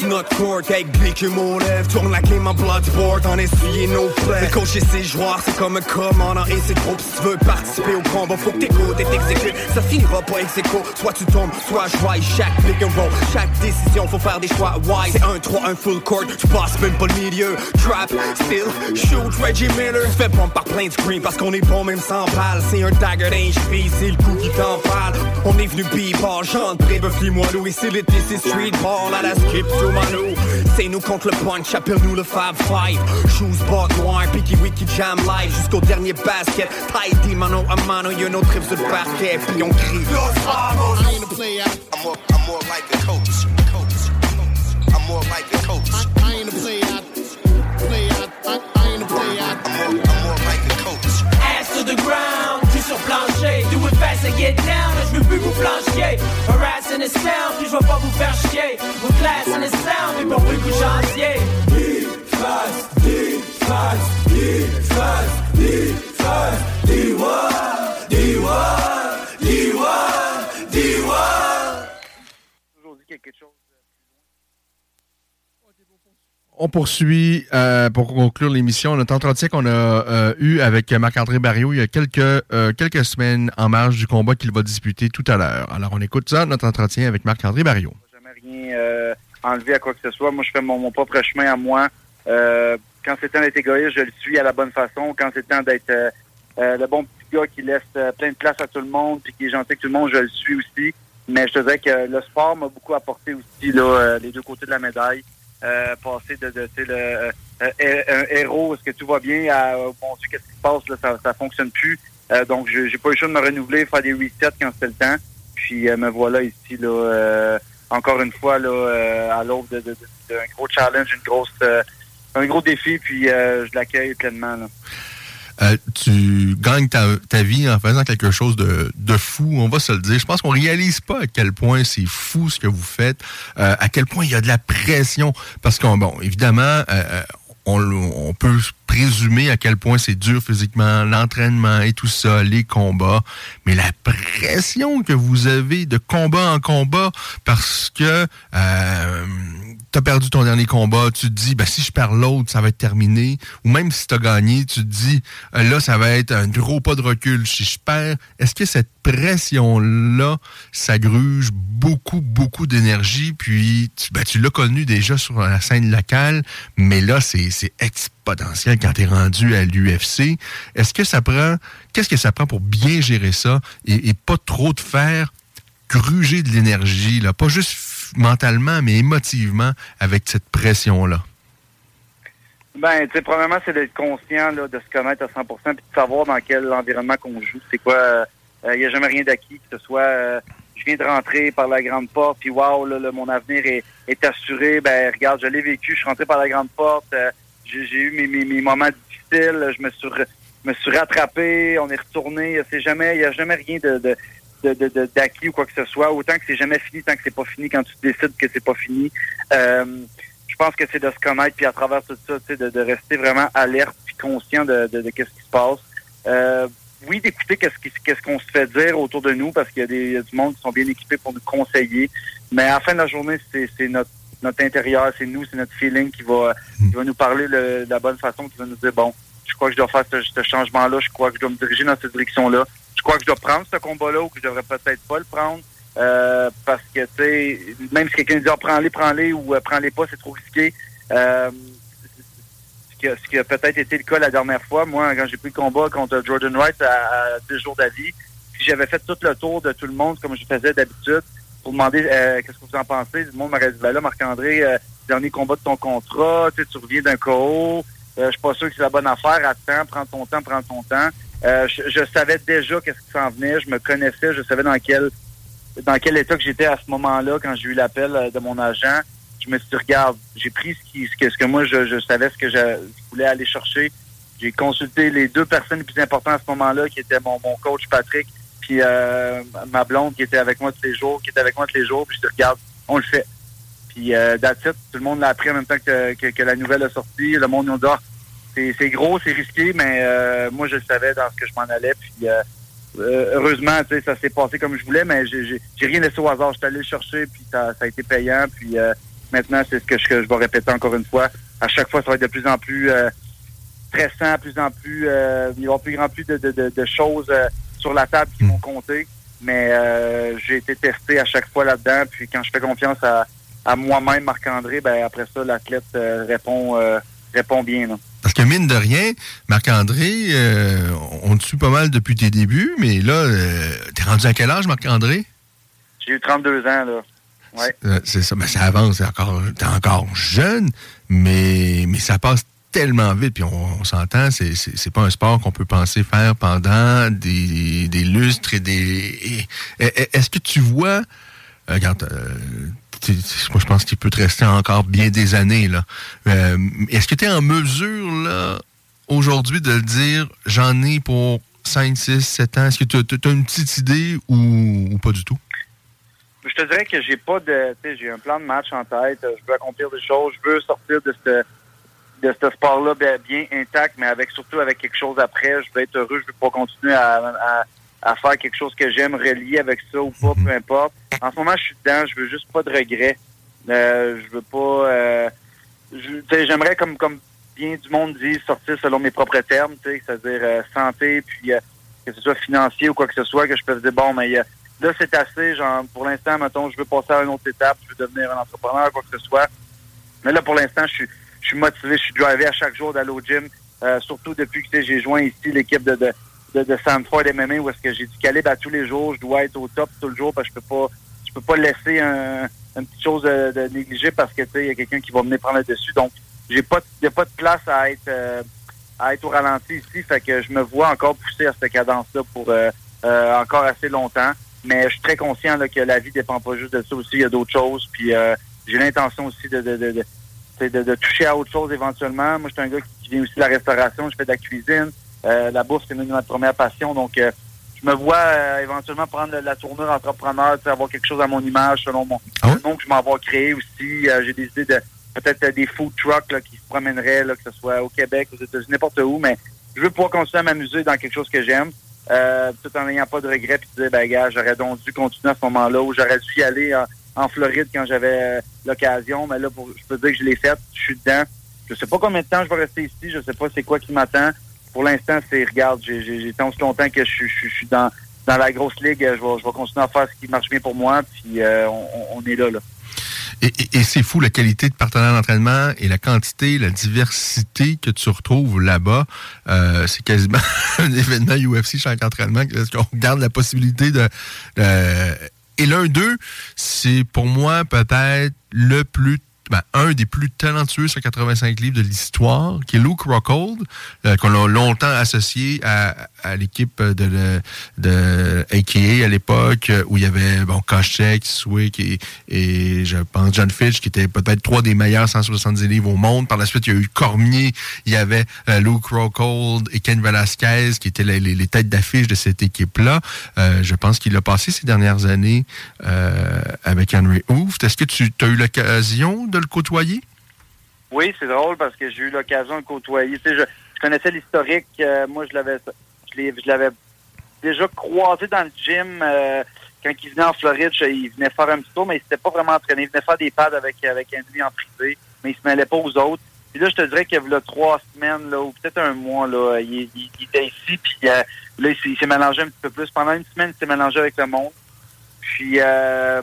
rentre notre court avec et mon lèvre Tourne la game en bloodsport en essuyer nos plaies. Le coach et ses joueurs c'est comme un commandant et ses troupes Si tu veux participer au combat faut que t'écoutes et t'exécutes Ça finira pas ex aequo. Soit tu tombes, soit je rise Chaque pick and roll, chaque décision faut faire des choix. Wise C'est un 3, un full court, tu passes même pas le milieu. Trap, still, shoot Reggie Miller. Fais pompe par plein de screen parce qu'on est bon même sans balle. C'est un dagger cheville, c'est le coup qui t'empale On est venu b-ball, chante Brébeuf, moi nous Ici l'été c'est street ball. À la skip to mano C'est nous contre le punch, appelle-nous le Fab Five Shoes bought noir, Picky Wiki Jam live Jusqu'au dernier basket, tidy mano a mano Y'a nos trips sur le parquet, puis on crie Los Vamos I ain't a player. I'm more, I'm more like a coach. Coach. I'm more like a coach. I, I ain't a player. Player. I, I ain't a player. I'm more, I'm more like a coach. Ass to the ground, get down, je veux plus vous plancher. Harassing the sound, puis je vais pas vous faire chier. Vous class and the sound, puis pour plus que chantier. Deep fast, deep fast, deep fast, deep fast, D-Wah, D-Wah, On poursuit euh, pour conclure l'émission notre entretien qu'on a euh, eu avec Marc-André Barriot il y a quelques, euh, quelques semaines en marge du combat qu'il va disputer tout à l'heure. Alors on écoute ça, notre entretien avec Marc-André Barriot. rien euh, enlevé à quoi que ce soit. Moi, je fais mon, mon propre chemin à moi. Euh, quand c'est temps d'être égoïste, je le suis à la bonne façon. Quand c'est temps d'être euh, le bon petit gars qui laisse plein de place à tout le monde puis qui est gentil avec tout le monde, je le suis aussi. Mais je te dirais que le sport m'a beaucoup apporté aussi là, les deux côtés de la médaille. Euh, passer de, de le, euh, euh, un héros, est-ce que tout va bien, à oh, mon Dieu, qu'est-ce qui se passe, là, ça, ça fonctionne plus. Euh, donc, j'ai pas eu le choix de me renouveler, faire des resets quand c'était le temps. Puis me voilà ici, là, encore une fois, là, à l'aube de- de- de- d'un gros challenge, une grosse, un gros défi, puis je l'accueille pleinement. Là. Euh, tu gagnes ta, ta, vie en faisant quelque chose de, de, fou, on va se le dire. Je pense qu'on réalise pas à quel point c'est fou ce que vous faites, euh, à quel point il y a de la pression. Parce qu'on, bon, évidemment, euh, on, peut présumer à quel point c'est dur physiquement, l'entraînement et tout ça, les combats, mais la pression que vous avez de combat en combat parce que tu as perdu ton dernier combat, tu te dis, ben, si je perds l'autre, ça va être terminé. Ou même si tu as gagné, tu te dis, euh, là, ça va être un gros pas de recul. Si je perds, est-ce que cette pression-là, ça gruge beaucoup, beaucoup d'énergie? Puis, tu, ben, l'as connu déjà sur la scène locale, mais là, c'est exponentiel quand tu es rendu à l'UFC. Est-ce que ça prend, qu'est-ce que ça prend pour bien gérer ça et, et pas trop te faire gruger de l'énergie, là? Pas juste mentalement, mais émotivement avec cette pression-là? Ben, tu sais, premièrement, c'est d'être conscient là, de se connaître à 100% puis de savoir dans quel environnement qu'on joue. C'est quoi, il euh, n'y a jamais rien d'acquis, que ce soit, euh, je viens de rentrer par la grande porte, puis wow, là, mon avenir est, assuré. Ben, regarde, je l'ai vécu, je suis rentré par la grande porte, euh, j'ai eu mes, moments difficiles, je me suis, rattrapé, on est retourné. Il n'y a jamais rien de d'acquis ou quoi que ce soit. Autant que c'est jamais fini, tant que c'est pas fini, quand tu décides que c'est pas fini. Euh, je pense que c'est de se connaître, puis à travers tout ça, de, de rester vraiment alerte puis conscient de, de, qu'est-ce qui se passe. Euh, oui, d'écouter qu'est-ce qui, qu'est-ce qu'on se fait dire autour de nous, parce qu'il y a des y a du monde qui sont bien équipés pour nous conseiller. Mais à la fin de la journée, c'est, c'est notre notre intérieur, c'est nous, c'est notre feeling qui va qui va nous parler de la bonne façon, qui va nous dire bon, je crois que je dois faire ce, ce changement-là, je crois que je dois me diriger dans cette direction-là crois que je dois prendre ce combat-là ou que je devrais peut-être pas le prendre. Euh, parce que, tu sais, même si quelqu'un dit oh, prends-les, prends-les ou euh, prends-les pas, c'est trop risqué. Euh, ce qui a, peut-être été le cas la dernière fois, moi, quand j'ai pris le combat contre Jordan Wright à, deux jours d'avis, j'avais fait tout le tour de tout le monde comme je faisais d'habitude pour demander qu'est-ce que vous en pensez? Monde m'aurait dit, ben là, Marc-André, dernier combat de ton contrat, tu reviens d'un KO, je suis pas sûr que c'est la bonne affaire, attends, prends ton temps, prends ton temps. Euh, je, savais déjà qu'est-ce qui s'en venait, je me connaissais, je savais dans quel dans quel état que j'étais à ce moment-là quand j'ai eu l'appel euh, de mon agent. Je me suis dit, regarde, j'ai pris ce, qui, ce, que, ce que moi je, savais, ce que je, voulais aller chercher. J'ai consulté les deux personnes les plus importantes à ce moment-là, qui étaient mon, mon coach Patrick, puis euh, ma blonde qui était avec moi tous les jours, qui était avec moi tous les jours. Puis je dis, regarde, on le fait. Puis euh, tout le monde l'a appris en même temps que, que, la nouvelle a sorti. Le monde nous dit, ah, c'est gros, c'est risqué, mais euh, moi, je savais dans ce que je m'en allais. Puis, euh, euh heureusement, ça s'est passé comme je voulais, mais j'ai rien laissé au hasard. J'étais allé le chercher, puis ça, ça, a été payant. Puis euh, maintenant, c'est ce que je, je, vais répéter encore une fois. À chaque fois, ça va être de plus en plus stressant, plus en plus... il va y avoir plus en plus de, de, de, de choses sur la table qui vont compter. Mais j'ai été testé à chaque fois là-dedans. Puis quand je fais confiance à, à moi-même, Marc-André, ben après ça, l'athlète répond, répond bien. Là. Parce que mine de rien, Marc-André, euh, on te suit pas mal depuis tes débuts, mais là, euh, t'es rendu à quel âge, Marc-André? J'ai eu 32 ans, là. Ouais. Euh, c'est ça, mais ça avance, encore, t'es encore jeune, mais, mais ça passe tellement vite, puis on, s'entend, c'est pas un sport qu'on peut penser faire pendant des, des lustres et des... Est-ce que tu vois... regarde, je pense qu'il peut te rester encore bien des années. là. Euh, est-ce que tu es en mesure, aujourd'hui, de le dire, j'en ai pour 5, 6, 7 ans? Est-ce que tu as, une petite idée ou, pas du tout? Je te dirais que j'ai pas de. J'ai un plan de match en tête. Je veux accomplir des choses. Je veux sortir de ce sport-là bien, intact, mais avec surtout avec quelque chose après. Je veux être heureux. Je veux pas continuer à faire quelque chose que j'aime relier avec ça ou pas, peu importe. En ce moment, je suis dedans, je veux juste pas de regrets. Euh, je veux pas... Euh, J'aimerais, comme comme bien du monde dit, sortir selon mes propres termes, c'est-à-dire euh, santé, puis euh, que ce soit financier ou quoi que ce soit, que je peux dire, bon, mais là, c'est assez, genre, pour l'instant, mettons, je veux passer à une autre étape, je veux devenir un entrepreneur, quoi que ce soit. Mais là, pour l'instant, je suis, je suis motivé, je suis drivé à chaque jour d'aller au gym, surtout depuis que j'ai joint ici l'équipe de, de de, de Sanford MMA où est-ce que j'ai du calibre à tous les jours. Je dois être au top tout le jour parce que je peux pas je peux pas laisser un, une petite chose de, de négliger parce que tu sais il y a quelqu'un qui va venir prendre le dessus. Donc j'ai pas a pas de place à être euh, à être au ralenti ici. Fait que je me vois encore pousser à cette cadence-là pour euh, euh, encore assez longtemps. Mais je suis très conscient que la vie dépend pas juste de ça aussi. Il y a d'autres choses. Puis j'ai l'intention aussi de, de, de, de, de toucher à autre chose éventuellement. Moi, je suis un gars qui, qui vient aussi de la restauration, je fais de la cuisine. Euh, la bouffe, c'est une de ma première passion. Donc, euh, je me vois euh, éventuellement prendre la, tournure entrepreneur, avoir quelque chose à mon image selon mon le nom que je m'en vais créer aussi. J'ai des idées de peut-être des food trucks là, qui se promèneraient, là, que ce soit au Québec, aux États-Unis, n'importe où, mais je veux pouvoir continuer à m'amuser dans quelque chose que j'aime, tout en n'ayant pas de regrets, puis dire, ben gars, j'aurais donc dû continuer à ce moment-là, ou j'aurais dû y aller en, en Floride quand j'avais l'occasion, mais là, pour, je peux dire que je l'ai fait, je suis dedans. Je sais pas combien de temps je vais rester ici, je sais pas c'est quoi qui m'attend. Pour l'instant, c'est, regarde, j'ai, tant longtemps que je, suis- dans, dans la grosse ligue, je vais, je continuer à faire ce qui marche bien pour moi, puis euh, on, est là, là. Et, c'est fou la qualité de partenaire d'entraînement et la quantité, la diversité que tu retrouves là-bas. Euh, c'est quasiment un événement UFC chaque entraînement. Est-ce qu'on garde la possibilité de- et l'un d'eux, c'est pour moi peut-être le plus ben, un des plus talentueux sur 85 livres de l'histoire, qui est Luke Rockhold, euh, qu'on a longtemps associé à, l'équipe de, de, AKA à l'époque, euh, où il y avait bon Koscheck, Swick et, et je pense John Fitch, qui étaient peut-être trois des meilleurs 170 livres au monde. Par la suite, il y a eu Cormier, il y avait euh, Luke Rockhold et Ken Velasquez, qui étaient les, têtes d'affiche de cette équipe-là. Je pense qu'il a passé ces dernières années avec Henry Hooft. Est-ce que tu as eu l'occasion le côtoyer? Oui, c'est drôle parce que j'ai eu l'occasion de côtoyer. Tu je, connaissais l'historique. euh, moi, je l'avais, je l'avais déjà croisé dans le gym euh, quand il venait en Floride. il venait faire un petit tour, mais il s'était pas vraiment entraîné. Il venait faire des pads avec avec Henry en privé, mais il se mêlait pas aux autres. Puis là, je te dirais qu'il y a trois semaines là, ou peut-être un mois là, il, était ici, puis euh, là, il s'est, il s'est mélangé un petit peu plus. Pendant une semaine, il s'est mélangé avec le monde. Puis euh,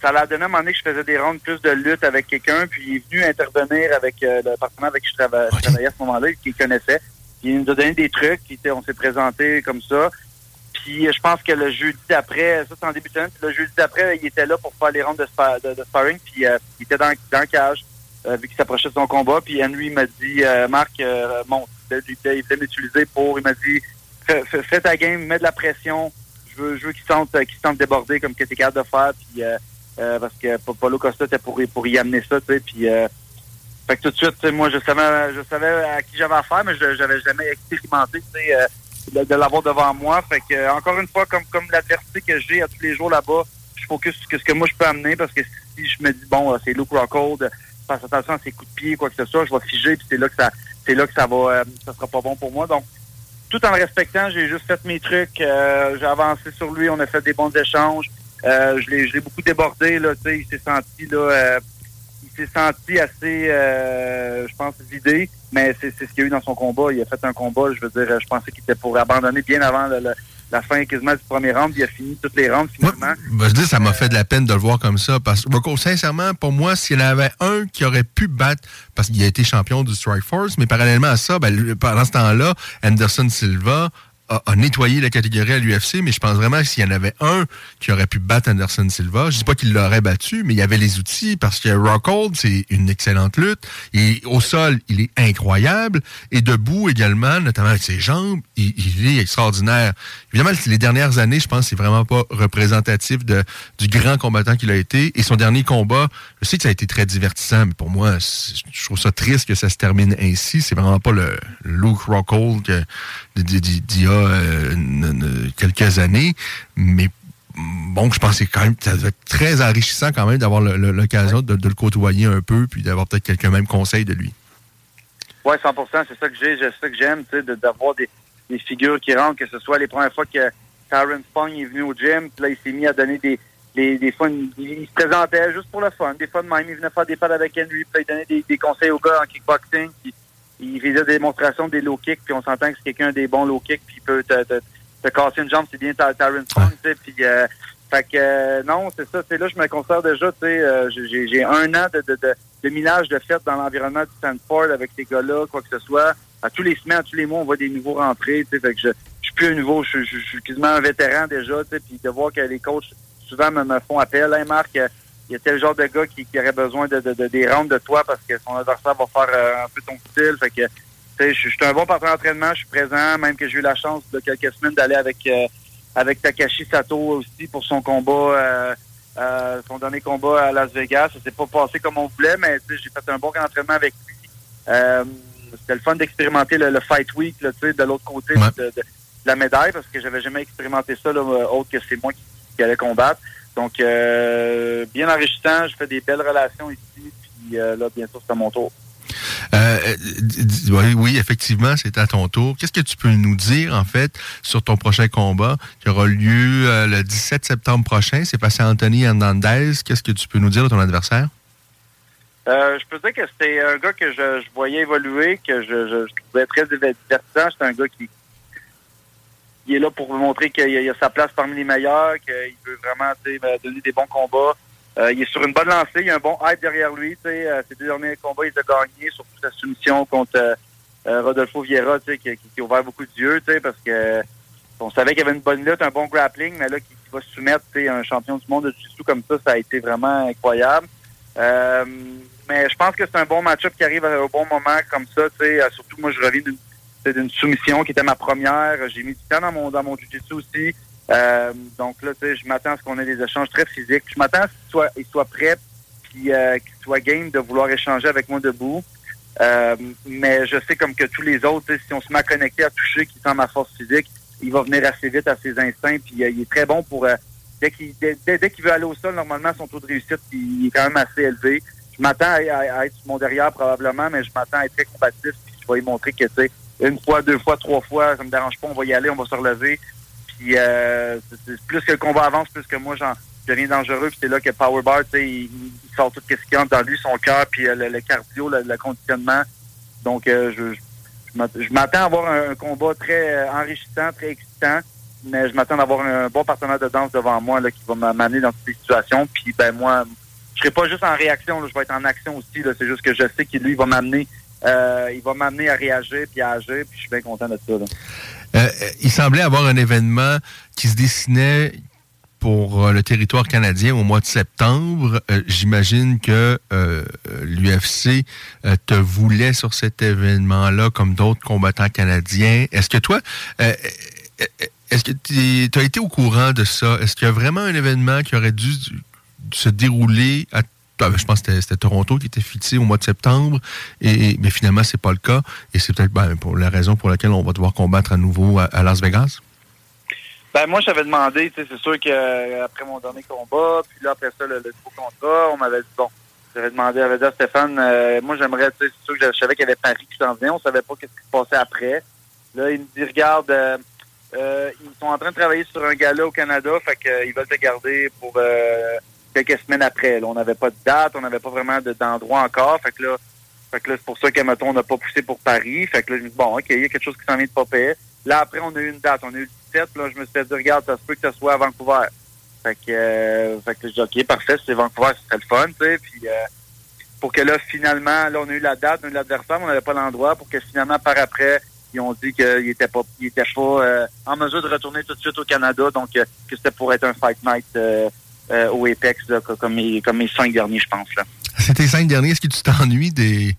ça l'a donné à un moment donné que je faisais des rondes plus de lutte avec quelqu'un, puis il est venu intervenir avec euh, le partenaire avec qui je, trava- je travaillais à ce moment-là, qu'il connaissait. Puis il nous a donné des trucs, on s'est présenté comme ça. Puis euh, je pense que le jeudi d'après, ça c'est en début de semaine, puis le jeudi d'après, il était là pour faire les rondes de, spa- de, de sparring, puis euh, il était dans, dans le cage, euh, vu qu'il s'approchait de son combat. Puis Henry m'a dit, euh, Marc, monte. Il voulait il voulait m'utiliser pour, il m'a dit, fais, ta game, mets de la pression. Je veux, je veux qu'il se sente, qu'il se sente débordé comme que t'es capable de faire. Puis euh, parce que Pa- Paulo Costa était pour, pour y amener ça, tu. Puis euh, fait que tout de suite, moi, je savais, je savais à qui j'avais affaire, mais je j'avais jamais expérimenté, euh, de, l'avoir devant moi. Fait que euh, encore une fois, comme comme l'adversité que j'ai à tous les jours là-bas, je focus sur ce que moi je peux amener parce que si je me dis bon, euh, c'est Luke Rockhold, fasse attention à ses coups de pied, quoi que ce soit, je vais figer, puis c'est là que ça, c'est là que ça va, ça sera pas bon pour moi. Donc tout en le respectant, j'ai juste fait mes trucs, j'ai avancé sur lui, on a fait des bons échanges. Euh, je l'ai beaucoup débordé, là, tu sais, il s'est senti là. euh, il s'est senti assez, euh, je pense, vidé, mais c'est ce qu'il y a eu dans son combat. Il a fait un combat, je veux dire, je pensais qu'il était pour abandonner bien avant la fin quasiment du premier round. Il a fini toutes les rounds finalement. Ben, je dis, ça m'a fait de la peine de le voir comme ça. Parce que, sincèrement, pour moi, s'il y en avait un qui aurait pu battre, parce qu'il a été champion du Strike Force, mais parallèlement à ça, ben, pendant ce temps-là, Anderson Silva a, a nettoyé la catégorie à l'UFC, mais je pense vraiment que s'il y en avait un qui aurait pu battre Anderson Silva, je dis pas qu'il l'aurait battu, mais il y avait les outils, parce que Rockhold, c'est une excellente lutte. Et au sol, il est incroyable. Et debout également, notamment avec ses jambes, il, est extraordinaire. Évidemment, les dernières années, je pense que c'est vraiment pas représentatif de, du grand combattant qu'il a été. Et son dernier combat, je sais que ça a été très divertissant, mais pour moi, je trouve ça triste que ça se termine ainsi. C'est vraiment pas le Luke Rockhold d'il y a euh, quelques années. Mais bon, je pense que quand même ça doit être très enrichissant quand même d'avoir l'occasion de, le côtoyer un peu, puis d'avoir peut-être quelques mêmes conseils de lui. Ouais, 100 c'est ça que j'ai, c'est ça que j'aime, d'avoir des, figures qui rentrent, que ce soit les premières fois que Tyron Spong est venu au gym, puis là, il s'est mis à donner des, des, fois, il se présentait juste pour le fun, des fois même, il venait faire des pads avec Henry, puis il donnait des, des conseils aux gars en kickboxing, il faisait des démonstrations des low kicks, puis on s'entend que c'est quelqu'un des bons low kicks, puis il peut te, te, te casser une jambe, c'est bien Ty- Tyron Spong, tu sais, puis euh, fait que euh, non, c'est ça, c'est là je me considère déjà, tu sais, euh, j'ai j'ai un an de, de, de, de millage de fête dans l'environnement du Stanford avec ces gars-là, quoi que ce soit. À tous les semaines, à tous les mois, on voit des nouveaux rentrer, tu sais, fait que je, je suis plus un nouveau, je, je, je suis quasiment un vétéran déjà, tu sais, puis de voir que les coachs souvent me, me font appel, hein, Marc, euh, il y a tel genre de gars qui, qui aurait besoin de, de, de- des rounds de toi parce que son adversaire va faire euh, un peu ton style, fait que tu sais, je suis un bon partenaire d'entraînement, je suis présent, même que j'ai eu la chance de quelques semaines d'aller avec euh, avec Takashi Sato aussi pour son combat euh, Euh, son dernier combat à Las Vegas, ça s'est pas passé comme on voulait, mais tu sais, j'ai fait un bon entraînement avec lui. Euh, C'était le fun d'expérimenter le, le Fight Week là, tu sais, de l'autre côté de, de- de la médaille, parce que j'avais jamais expérimenté ça, là, autre que c'est moi qui, qui allais combattre. Donc, euh, bien enrichissant, je fais des belles relations ici, puis euh, là, bientôt, c'est à mon tour. Euh, euh, oui, oui, effectivement, c'est à ton tour. Qu'est-ce que tu peux nous dire, en fait, sur ton prochain combat qui aura lieu euh, le 17 septembre prochain? C'est passé à Anthony Hernandez. Qu'est-ce que tu peux nous dire de ton adversaire? Euh, je peux dire que c'était un gars que je, je voyais évoluer, que je, je, je trouvais très divertissant. C'est un gars qui, qui est là pour montrer qu'il a, il a sa place parmi les meilleurs, qu'il veut vraiment me donner des bons combats. Euh, il est sur une bonne lancée, il y a un bon hype derrière lui. Euh, ses deux derniers combats, il a gagnés, surtout sa soumission contre euh, euh, Rodolfo Vieira, qui, qui, a ouvert beaucoup d'yeux, parce que on savait qu'il avait une bonne lutte, un bon grappling, mais là, qui, va se soumettre, un champion du monde de jiu comme ça, ça a été vraiment incroyable. Mais je pense que c'est un bon match-up qui arrive au bon moment comme ça, Surtout, moi, je reviens d'une c'est d'une soumission qui était ma première. J'ai mis du temps dans mon dans mon aussi. Euh, donc là, tu sais, je m'attends à ce qu'on ait des échanges très physiques. Je m'attends à ce qu'il soit, prêt puis euh, qu'il soit game de vouloir échanger avec moi debout. Euh, mais je sais comme que tous les autres, si on se met à connecter, à toucher, qui sent ma force physique, il va venir assez vite à ses instincts. Puis il est très bon pour dès qu'il dès, veut aller au sol, normalement son taux de réussite il est quand même assez élevé. Je m'attends à être sur mon derrière probablement, mais je m'attends à être très combatif. Puis je vais lui montrer que tu sais, une fois, deux fois, trois fois, ça me dérange pas, on va y aller, on va se relever. Puis euh, plus que le combat avance, plus que moi j'en je deviens dangereux. Puis c'est là que Powerbar, tu sais, il, il sort tout ce qui entre dans lui, son cœur, puis euh, le, cardio, le, conditionnement. Donc euh, je, je, je m'att- je m'attends à avoir un, combat très euh, enrichissant, très excitant. Mais je m'attends à avoir un bon partenaire de danse devant moi là, qui va m'a- m'amener dans toutes ces situations. Puis ben moi, je serai pas juste en réaction, là, je vais être en action aussi. C'est juste que je sais qu'il lui va m'amener euh, il va m'amener à réagir puis à agir. Puis je suis bien content de ça. Euh, euh, il semblait avoir un événement qui se dessinait pour le territoire canadien au mois de septembre. J'imagine que l'UFC te voulait sur cet événement-là comme d'autres combattants canadiens. Est-ce que toi, est-ce que tu as été au courant de ça? Est-ce qu'il y a vraiment un événement qui aurait dû se dérouler à je pense que c'était- Toronto qui était fixé au mois de septembre, et, mais finalement, c'est pas le cas. Et c'est peut-être ben, pour la raison pour laquelle on va devoir combattre à nouveau à, Las Vegas. Ben moi j'avais demandé, c'est sûr que euh, mon dernier combat, puis là après ça le, nouveau contrat, on m'avait dit bon, j'avais demandé, j'avais dit à Stéphane, euh, moi j'aimerais, c'est sûr que je savais qu'il y avait Paris qui s'en venait, on savait pas qu'est-ce qui se passait après. Là il me dit regarde, euh, euh, ils sont en train de travailler sur un gala au Canada, fait qu'ils veulent te garder pour euh, quelques semaines après. Là, on n'avait pas de date, on n'avait pas vraiment de- d'endroit encore, fait que là, fait que là, c'est pour ça mettons, on n'a pas poussé pour Paris. Fait que là, je me dis, bon, OK, il y a quelque chose qui s'en vient de pas payer. Là, après, on a eu une date. On a eu le 17. Là, je me suis dire, regarde, ça se peut que ça soit à Vancouver. Fait que, euh, fait que je dis, OK, parfait, c'est Vancouver, ce serait le fun, tu sais. Puis, euh, pour que là, finalement, là, on a eu la date, on a eu l'adversaire, mais on n'avait pas l'endroit. Pour que finalement, par après, ils ont dit qu'ils n'étaient pas, ils étaient pas euh, en mesure de retourner tout de suite au Canada. Donc, euh, que c'était pour être un fight night euh, au Apex, là, co- comme, mes, comme cinq derniers, je pense. Là. C'était cinq derniers. Est-ce que tu t'ennuies des.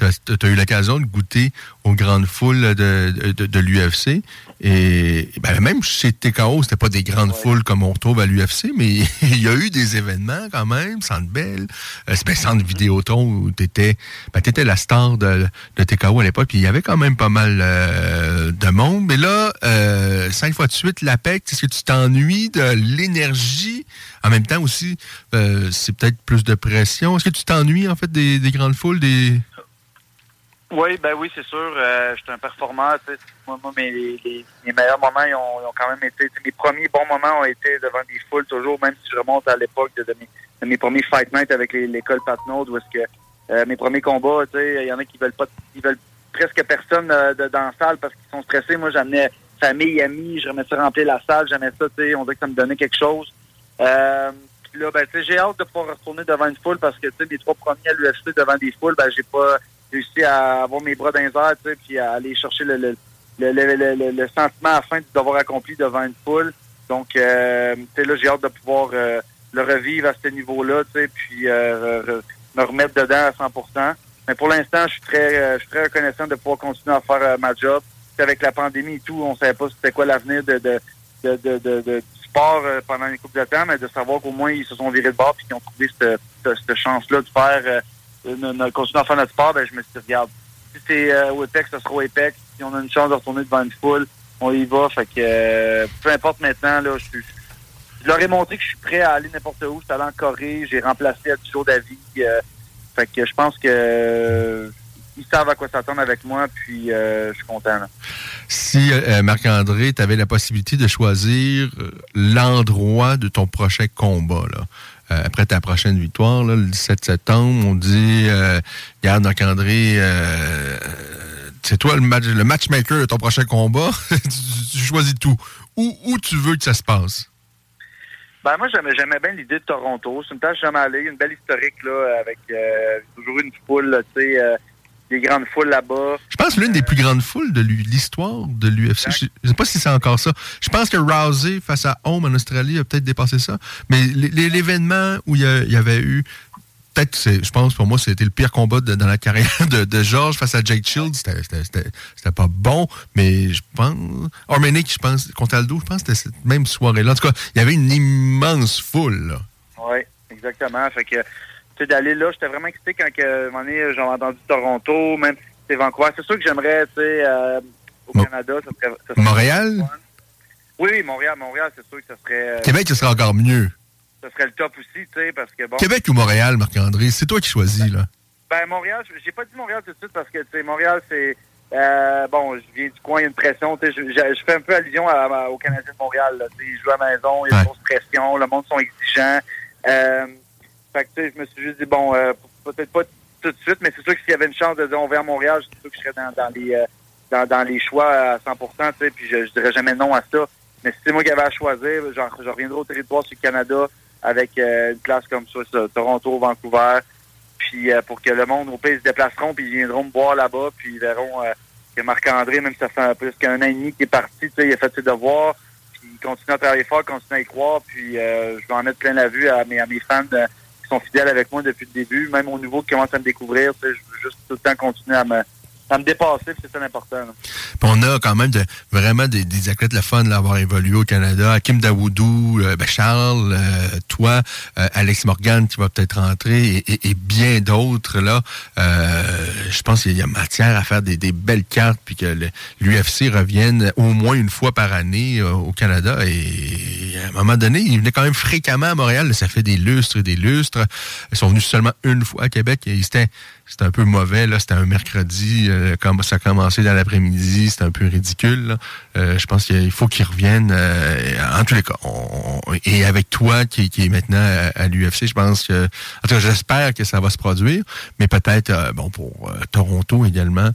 Tu as, eu l'occasion de goûter aux grandes foules de, de, de l'UFC. Et ben, même chez TKO, c'était pas des grandes foules comme on retrouve à l'UFC, mais il y a eu des événements quand même, Centre Bell, euh, ben, Centre Vidéotron où tu étais, ben, étais la star de, de TKO à l'époque, puis il y avait quand même pas mal euh, de monde. Mais là, euh, cinq fois de suite, l'APEC, est-ce que tu t'ennuies de l'énergie? En même temps aussi, euh, c'est peut-être plus de pression. Est-ce que tu t'ennuies en fait des, des grandes foules, des... Oui, ben oui, c'est sûr. Euh, je suis un performeur. Moi, moi mes, les, mes meilleurs moments, ils ont, ils ont quand même été. Mes premiers bons moments ont été devant des foules, toujours, même si je remonte à l'époque de, mes, de mes premiers fight nights avec les- l'école Patnaud, où est-ce que euh, mes premiers combats, il y en a qui veulent pas, ils veulent presque personne euh, de, dans la salle parce qu'ils sont stressés. Moi, j'amenais famille, amis, je remettais remplir la salle, j'aimais ça, tu sais, on dirait que ça me donnait quelque chose. Euh, là, ben, j'ai hâte de pouvoir retourner devant une foule parce que, tu sais, mes trois premiers à l'UFC devant des foules, ben, j'ai pas réussi à avoir mes bras dans les airs, puis à aller chercher le, le, le, le, le- sentiment à la fin d'avoir accompli devant une foule. Donc, euh, tu sais, là, j'ai hâte de pouvoir euh, le revivre à ce niveau-là, puis euh, me remettre dedans à 100% Mais pour l'instant, je suis très, euh, je suis très reconnaissant de pouvoir continuer à faire euh, ma job. Avec la pandémie et tout, on savait pas c'était quoi l'avenir de, de, de, de, de- sport euh, pendant une couple de temps, mais de savoir qu'au moins ils se sont virés de bord et qu'ils ont trouvé cette, cette, cette chance-là de faire, continuer à faire notre sport, ben, je me suis dit, regarde, si c'est euh, au Apex, ce sera au Apex. Si on a une chance de retourner devant une foule, on y va. Fait que euh, peu importe maintenant, là, je leur ai montré que je suis prêt à aller n'importe où. Je suis allé en Corée, j'ai remplacé à du d'avis. euh, fait que je pense que ils savent à quoi s'attendre avec moi, puis je suis content. Si, Marc-André, tu avais la possibilité de choisir l'endroit de ton prochain combat, là, euh, après ta prochaine victoire, le 17 septembre, on dit, euh, regarde, Marc-André, euh, c'est toi le, match, le matchmaker de ton prochain combat, tu, choisis tout. Où, tu veux que ça se passe? Ben moi j'aimais bien l'idée de Toronto. C'est une tâche jamais allé, une belle historique là, avec euh, toujours une foule, tu sais, des grandes foules là-bas. Je pense que l'une des plus grandes foules de l'histoire de l'UFC. Je ne sais pas si c'est encore ça. Je pense que Rousey face à Home en Australie a peut-être dépassé ça. Mais l'événement où il y, avait eu. Peut-être, je pense, pour moi, c'était le pire combat de- dans la carrière de, de George face à Jake Shields. C'était- pas bon, mais je pense. Ormenic, je pense, contre Aldo, je pense que c'était cette même soirée-là. En tout cas, il y avait une immense foule. Oui, exactement. Fait que, d'aller là, j'étais vraiment excité quand, que, à un moment donné, j'ai entendu Toronto, même si c'était Vancouver. C'est sûr que j'aimerais, tu sais, euh, au Canada, ça serait, ça serait- Montréal? Oui, oui, Montréal, Montréal, c'est sûr que ça serait, euh, Québec, ce serait encore mieux. ça serait le top aussi, tu sais, parce que bon. Québec ou Montréal, Marc-André? C'est toi qui choisis, là. Ben, Montréal, je- j'ai pas dit Montréal tout de suite parce que, tu sais, Montréal, c'est. euh, bon, je viens du coin, il y a une pression. Tu sais, je, je- je fais un peu allusion à- à- au Canadien de Montréal. Là, ils jouent à la maison, il y a une grosse pression, le monde sont exigeants. Euh, fait que, je me suis juste dit, bon, euh, peut-être pas tout de suite, mais c'est sûr que s'il y avait une chance de dire on va à Montréal, c'est sûr que je serais dans, dans les, euh, dans, dans les choix à 100 tu sais, puis je, je dirais jamais non à ça. Mais si c'est moi qui avais à choisir, genre, je reviendrai au territoire sur le Canada avec euh, une place comme ça, Toronto, Vancouver. Puis euh, pour que le monde, au pays, se déplaceront, puis ils viendront me voir là-bas, puis ils verront euh, que Marc-André, même ça fait plus qu'un an et demi qu'il est parti, tu sais, il a fait ses devoirs, puis il continue à travailler fort, continue à y croire, puis euh, je vais en mettre plein la vue à mes, à mes fans sont fidèles avec moi depuis le début, même au nouveau qui commencent à me découvrir, je veux juste tout le temps continuer à me, à me ça l'important. là. Puis on a quand même de, vraiment des, des athlètes le fun d'avoir évolué au Canada. Kim Dawoudou, euh, ben Charles, euh, toi, euh, Alex Morgan qui va peut-être rentrer et, et- et bien d'autres. là. Euh, je pense qu'il y a matière à faire des, des belles cartes puis que l'UFC revienne au moins une fois par année euh, au Canada. Et à un moment donné, ils venaient quand même fréquemment à Montréal. ça fait des lustres et des lustres. Ils sont venus seulement une fois à Québec et c'était c'était un peu mauvais. là. C'était un mercredi. euh, ça a commencé dans l'après-midi. C'était un peu ridicule. Euh, je pense qu'il faut qu'ils reviennent. euh, en tous les cas. et avec toi qui, qui est maintenant à, l'UFC, je pense que... En tout cas, j'espère que ça va se produire. Mais peut-être, bon, pour Toronto également...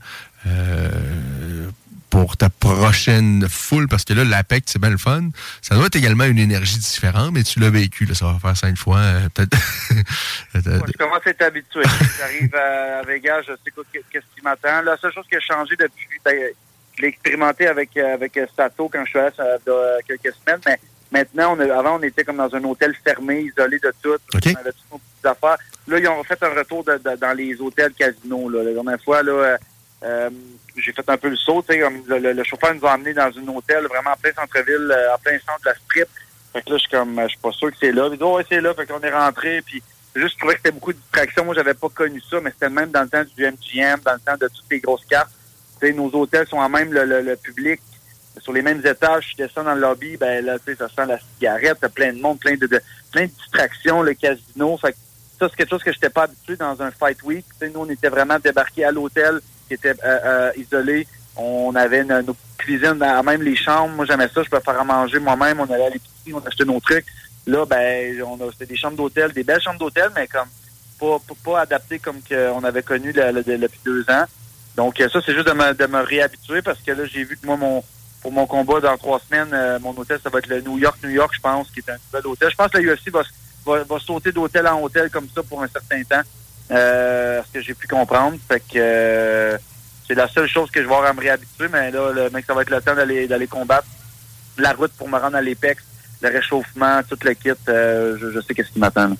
pour ta prochaine foule, parce que là, l'APEC, c'est bien le fun. Ça doit être également une énergie différente, mais tu l'as vécu, là, ça va faire cinq fois, euh, peut-être. Moi, je commence à être habitué. J'arrive à, Vegas, je sais quoi, qu'est-ce qui m'attend. La seule chose qui a changé depuis, ben, je l'ai expérimenté avec, euh, avec euh, Sato quand je suis allé ça, il quelques semaines, mais maintenant, on a- avant, on était comme dans un hôtel fermé, isolé de tout. On avait toutes nos petites affaires. Là, ils ont fait un retour de- de- dans les hôtels casinos. Là. La dernière fois, là, euh, j'ai fait un peu le saut. le, le- le chauffeur nous a amenés dans un hôtel vraiment en plein centre-ville, euh, en plein centre de la strip. Fait que là, je suis comme, je suis pas sûr que c'est là. Il dit, c'est là. Fait est rentré. Puis, juste, je trouvais que c'était beaucoup de distractions. Moi, j'avais pas connu ça, mais c'était même dans le temps du MGM, dans le temps de toutes les grosses cartes. Nos hôtels sont en même le, le- public. Sur les mêmes étages, je descends dans le lobby, ben là, tu sais, ça sent la cigarette, t'as plein de monde, plein de, plein de distractions, le casino. Ça, c'est quelque chose que je n'étais pas habitué dans un fight week. Nous, on était vraiment débarqués à l'hôtel, qui était euh, euh, isolé. On avait nos, nos cuisines, même les chambres. Moi, j'aimais ça. Je peux faire à manger moi-même. On allait à l'épicerie, on achetait nos trucs. Là, ben, on a, c'était des chambres d'hôtel, des belles chambres d'hôtel, mais comme pas, pas, adaptées comme que on avait connu depuis deux ans. Donc, euh, ça, c'est juste de me, réhabituer parce que là, j'ai vu que moi, mon pour mon combat dans trois semaines, euh, mon hôtel, ça va être le New York, New York, je pense, qui est un nouvel hôtel. Je pense que la UFC va, va sauter d'hôtel en hôtel comme ça pour un certain temps. Euh, ce que j'ai pu comprendre. Fait que euh, c'est la seule chose que je vais avoir à me réhabituer, mais là, le mec, ça va être le temps d'aller d'aller combattre. La route pour me rendre à l'Apex, le réchauffement, tout le kit, euh, je, je sais qu'est-ce qui m'attend.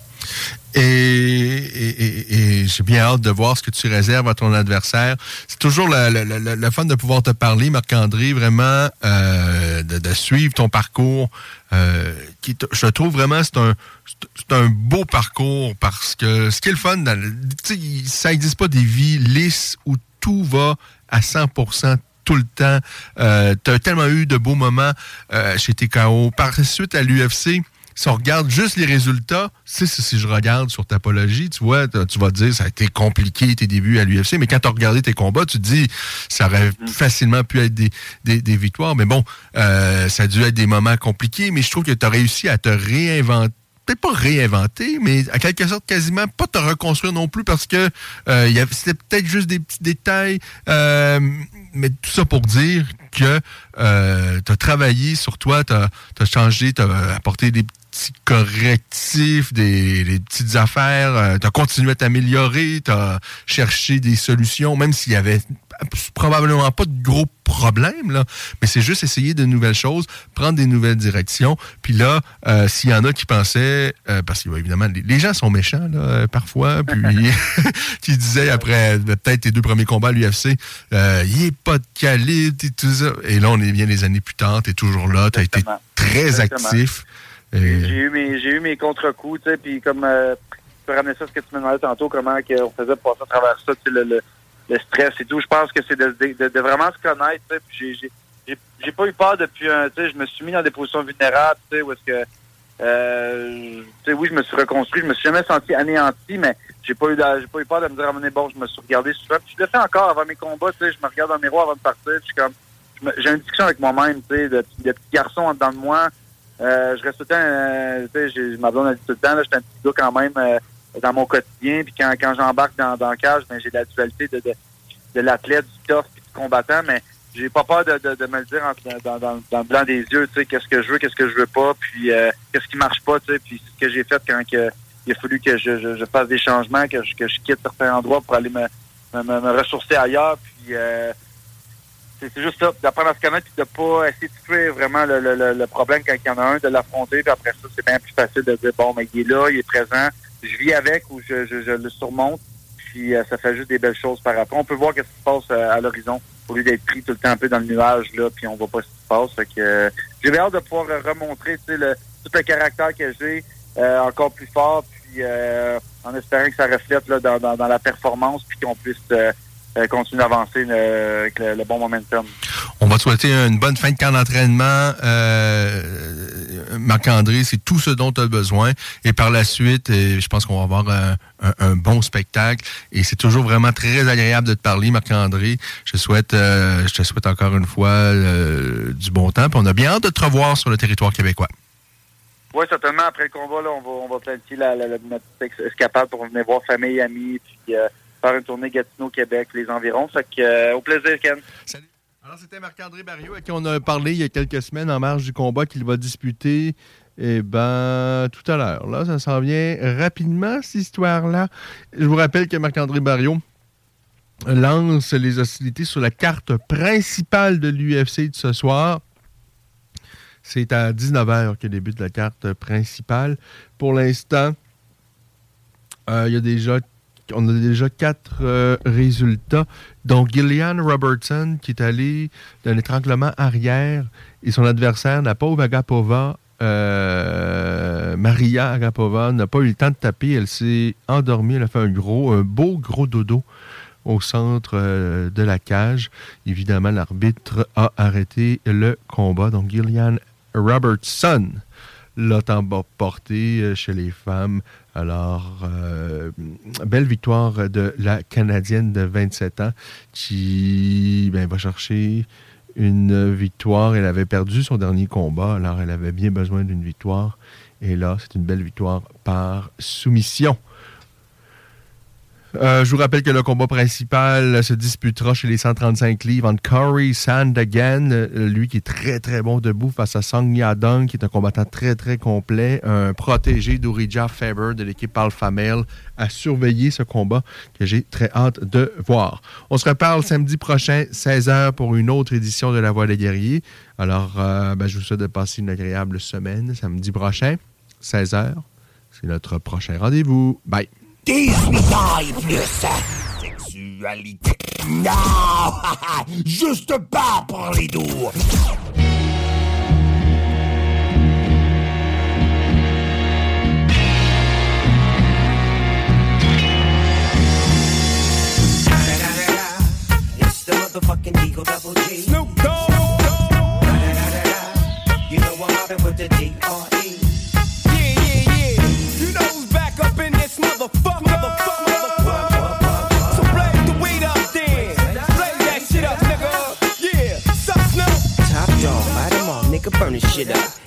Et, j'ai bien hâte de voir ce que tu réserves à ton adversaire. C'est toujours le, fun de pouvoir te parler, Marc-André, vraiment euh, de, suivre ton parcours. Euh, je trouve vraiment c'est un c'est un beau parcours parce que ce qui est le fun, ça n'existe pas des vies lisses où tout va à 100% tout le temps. Euh, tu as tellement eu de beaux moments chez TKO. Par suite à l'UFC, si on regarde juste les résultats, si, si je regarde sur Tapologie, tu vois, tu vas te dire, ça a été compliqué tes débuts à l'UFC, mais quand tu as regardé tes combats, tu te dis, ça aurait mm. facilement pu être des, des, victoires. Mais bon, euh, ça a dû être des moments compliqués, mais je trouve que tu as réussi à te réinventer peut-être pas réinventer, mais à quelque sorte quasiment pas te reconstruire non plus parce que euh, c'était peut-être juste des petits détails. Euh, mais tout ça pour dire que euh, tu as travaillé sur toi, tu as, as, changé, tu as apporté des petits correctifs, des, petites affaires. Euh, tu as continué à t'améliorer, tu as cherché des solutions, même s'il y avait probablement pas de gros problèmes, là, mais c'est juste essayer de nouvelles choses, prendre des nouvelles directions. Puis là, euh, s'il y en a qui pensaient, euh, parce que évidemment, les, gens sont méchants là, parfois, puis qui disaient après peut-être tes deux premiers combats à l'UFC, il n'est pas de qualité et tout ça. Et là, on est bien des années plus tard, tu es toujours là, tu as été très actif. J'ai eu mes j'ai eu mes contre-coups, tu sais, puis comme euh, tu ramener ça ce que tu me demandais tantôt, comment on faisait passer à travers ça, sais, le, le, stress et tout. Je pense que c'est de, vraiment se connaître, tu sais, j'ai j'ai pas eu peur depuis un, tu sais, je me suis mis dans des positions vulnérables, tu sais, où est-ce que euh, tu sais, oui, je me suis reconstruit, je me suis jamais senti anéanti, mais j'ai pas eu j'ai pas eu peur de me dire, ah, bon, je me suis regardé souvent. Puis je le fais encore avant mes combats, tu sais, je me regarde dans le miroir avant de partir, je comme, j'ai une discussion avec moi-même, tu sais, de, de petits garçons en dedans de moi, je reste tout le temps, euh, tu sais, ma blonde a dit tout le temps, là, j'étais un petit gars quand même euh, dans mon quotidien. Puis quand, quand j'embarque dans, dans le cage, ben, j'ai la dualité de, de, de l'athlète, du tough puis du combattant, mais j'ai pas peur de, de, de, me le dire dans, dans, dans, le blanc des yeux, tu sais, qu'est-ce que je veux, qu'est-ce que je veux pas, puis qu'est-ce qui marche pas, tu sais, puis ce que j'ai fait quand que, il a fallu que je, je, je, fasse des changements, que je, que je quitte certains endroits pour aller me, me, me ressourcer ailleurs, puis c'est juste ça, d'apprendre à se connaître et de pas essayer de tuer vraiment le, le, le, problème quand il y en a un, de l'affronter, puis après ça, c'est bien plus facile de dire bon, mais il est là, il est présent, je vis avec ou je, je, je le surmonte, puis euh, ça fait juste des belles choses par après. On peut voir ce qui se passe euh, à l'horizon au lieu d'être pris tout le temps un peu dans le nuage, là, puis on voit pas ce qui se passe. Fait euh, j'ai hâte de pouvoir remontrer le, tout le caractère que j'ai encore plus fort, puis en espérant que ça reflète là, dans, dans, dans la performance, puis qu'on puisse euh, continue d'avancer euh, avec le, bon momentum. On va te souhaiter une bonne fin de camp d'entraînement. Euh, Marc-André, c'est tout ce dont tu as besoin. Et par la suite, je pense qu'on va avoir un, bon spectacle. Et c'est toujours vraiment très agréable de te parler, Marc-André. Je souhaite, je te souhaite encore une fois du bon temps. Puis on a bien hâte de te revoir sur le territoire québécois. Oui, certainement. Après le combat, là, on va, on va planifier la, la, notre escapade pour venir voir famille, amis, puis faire une tournée Gatineau-Québec, les environs. Fait que, euh, au plaisir, Ken. Salut. Alors, c'était Marc-André Barriot à qui on a parlé il y a quelques semaines en marge du combat qu'il va disputer. Eh ben, tout à l'heure. Là, ça s'en vient rapidement, cette histoire-là. Je vous rappelle que Marc-André Barriot lance les hostilités sur la carte principale de l'UFC de ce soir. C'est à 19h que débute la carte principale. Pour l'instant, euh, il y a déjà on a déjà quatre euh, résultats. Donc, Gillian Robertson, qui est allé d'un étranglement arrière, et son adversaire, la Agapova, euh, Maria Agapova, n'a pas eu le temps de taper. Elle s'est endormie. Elle a fait un gros, un beau gros dodo au centre euh, de la cage. Évidemment, l'arbitre a arrêté le combat. Donc, Gillian Robertson l'a emporté chez les femmes alors, euh, belle victoire de la Canadienne de 27 ans qui ben, va chercher une victoire. Elle avait perdu son dernier combat, alors elle avait bien besoin d'une victoire. Et là, c'est une belle victoire par soumission. Euh, je vous rappelle que le combat principal se disputera chez les 135 livres entre Corey Sandagan, euh, lui qui est très très bon debout face à Song Yadong, qui est un combattant très très complet, un protégé d'Urija Faber de l'équipe Alpha Male, à surveiller ce combat que j'ai très hâte de voir. On se reparle samedi prochain, 16h, pour une autre édition de La Voix des guerriers. Alors, euh, ben, je vous souhaite de passer une agréable semaine samedi prochain, 16h C'est notre prochain rendez-vous. Bye. 18 ans et plus. Sexualité. Non! Juste pas pour les doux. It's the motherfucking Eagle Double G. Snoop Dogg. You know I'm mobbing with the D.R.E. Yeah, yeah, yeah. You know who's So blaze the weed up then. Blaze that shit up, nigga. Yeah. Sup, Snoop? Top dog, light all, nigga, burn this shit up.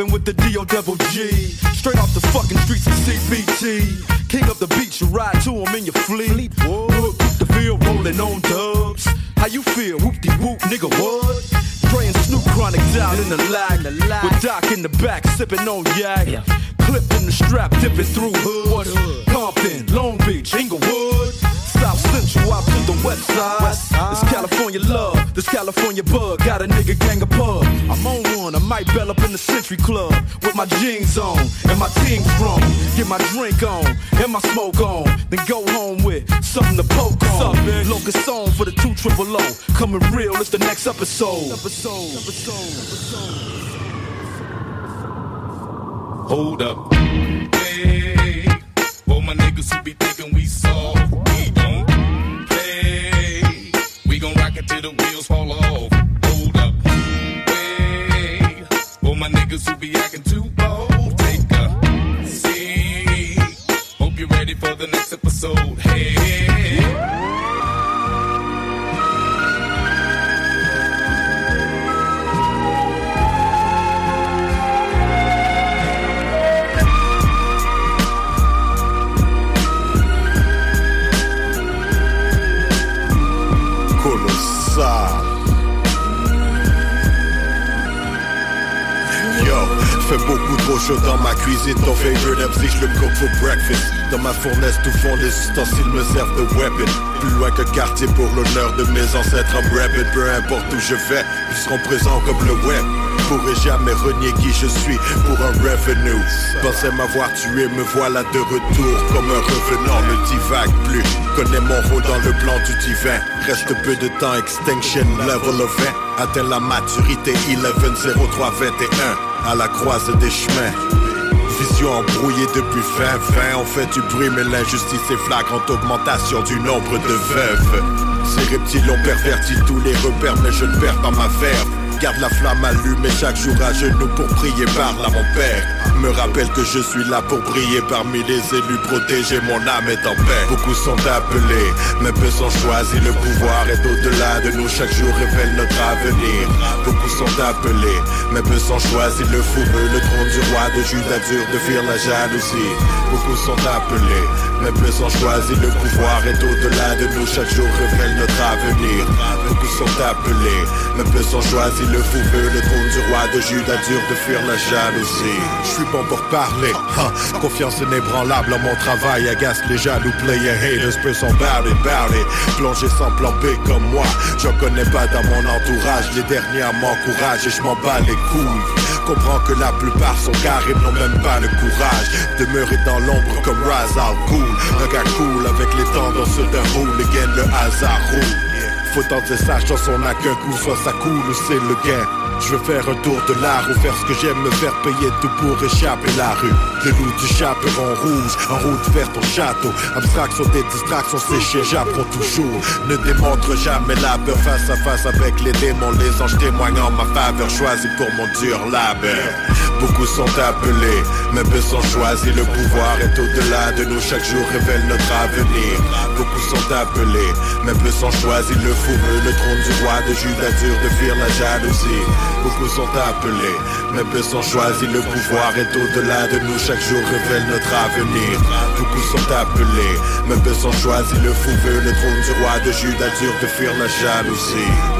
You know I'm mobbing with the D.O. double G. Straight off the fucking streets of CBT. King up the beach, you ride to him in your fleet. Look, the field rolling on dubs. How you feel? Whoop de whoop, nigga, what? And Snoop chronic down in the lag. With Doc in the back, sipping on yak. Clip in the strap, dipping through hood. Compton, Long Beach, Inglewood. South Central out to the west side. It's California love, this California bug. Got a nigga gang of pub. I'm on one, I might bell up in the Century Club with my jeans on and my team strong. Get my drink on and my smoke on. Then go home with something to poke on. Locust song for the two triple O. Coming real, it's the next episode. Episode, Hold up. Hey, for my niggas who be thinking we soft, till the wheels fall off. Hold up. Hey, for my niggas who be acting too bold, take a seat. Hope you're ready for the next episode. Hey. Fait beaucoup trop chaud dans ma cuisine. Ton favorite MC, je le cook for breakfast. Dans ma fournaise, tout fond, les ustensiles me servent de weapon. Plus loin que quartier pour l'honneur de mes ancêtres. I'm rapping, peu importe où je vais, ils seront présents comme le web. Pourrais jamais renier qui je suis pour un revenue. Pensais m'avoir tué, me voilà de retour comme un revenant. Ne divague plus, connais mon rôle dans le plan du divin. Reste peu de temps, extinction level of 20. Atteins la maturité 11-03-21 à la croise des chemins. Vision embrouillée depuis fin fin. On fait du bruit mais l'injustice est flagrante. Augmentation du nombre de veuves. Ces reptiles ont perverti tous les repères Mais je ne perds pas ma verve Garde la flamme allumée chaque jour à genoux pour prier parle à mon père. Me rappelle que je suis là pour briller parmi les élus Protéger mon âme est en paix. Beaucoup sont appelés mais peu sont choisis. Le pouvoir est au-delà de nous Chaque jour révèle notre avenir. Beaucoup sont appelés mais peu sont choisis. Le fourreux, le trône du roi de Juda dur de fuir la jalousie. Beaucoup sont appelés mais peu sont choisis. Le pouvoir est au-delà de nous Chaque jour révèle notre avenir. Beaucoup sont appelés mais peu sont choisis Le fourreux, le trône du roi de Juda dur de fuir la jalousie. Je suis bon pour parler. Confiance inébranlable en mon travail Agace les jaloux player haters Peu sont bout it Plongé sans plan B comme moi J'en connais pas dans mon entourage Les derniers m'encouragent et je m'en bats les couilles. Comprends que la plupart sont carrés N'ont même pas le courage Demeurer dans l'ombre comme Raz Al Ghul. Un gars cool avec les tendances d'un hooligan Le hasard roule faut tenter sa chance, on n'a qu'un coup, soit ça coule ou c'est le gain. Je veux faire un tour de l'art ou faire ce que j'aime, me faire payer tout pour échapper la rue. Le loup du chaperon rouge, en route vers ton château. Abstraction des distractions séchées, j'apprends toujours. Ne démontre jamais la peur face à face avec les démons. Les anges témoignent en ma faveur, choisi pour mon dur labeur. Beaucoup sont appelés, mais peu sont choisis. Le pouvoir est au-delà de nous, chaque jour révèle notre avenir. Beaucoup sont appelés, mais peu sont choisis. Le fou veut le trône du roi de Judas, dur de fuir la jalousie. Beaucoup sont appelés, mais peu sont choisis. Le pouvoir est au-delà de nous, chaque jour révèle notre avenir. Beaucoup sont appelés, mais peu sont choisis. Le fou veut le trône du roi de Judas, dur de fuir la jalousie.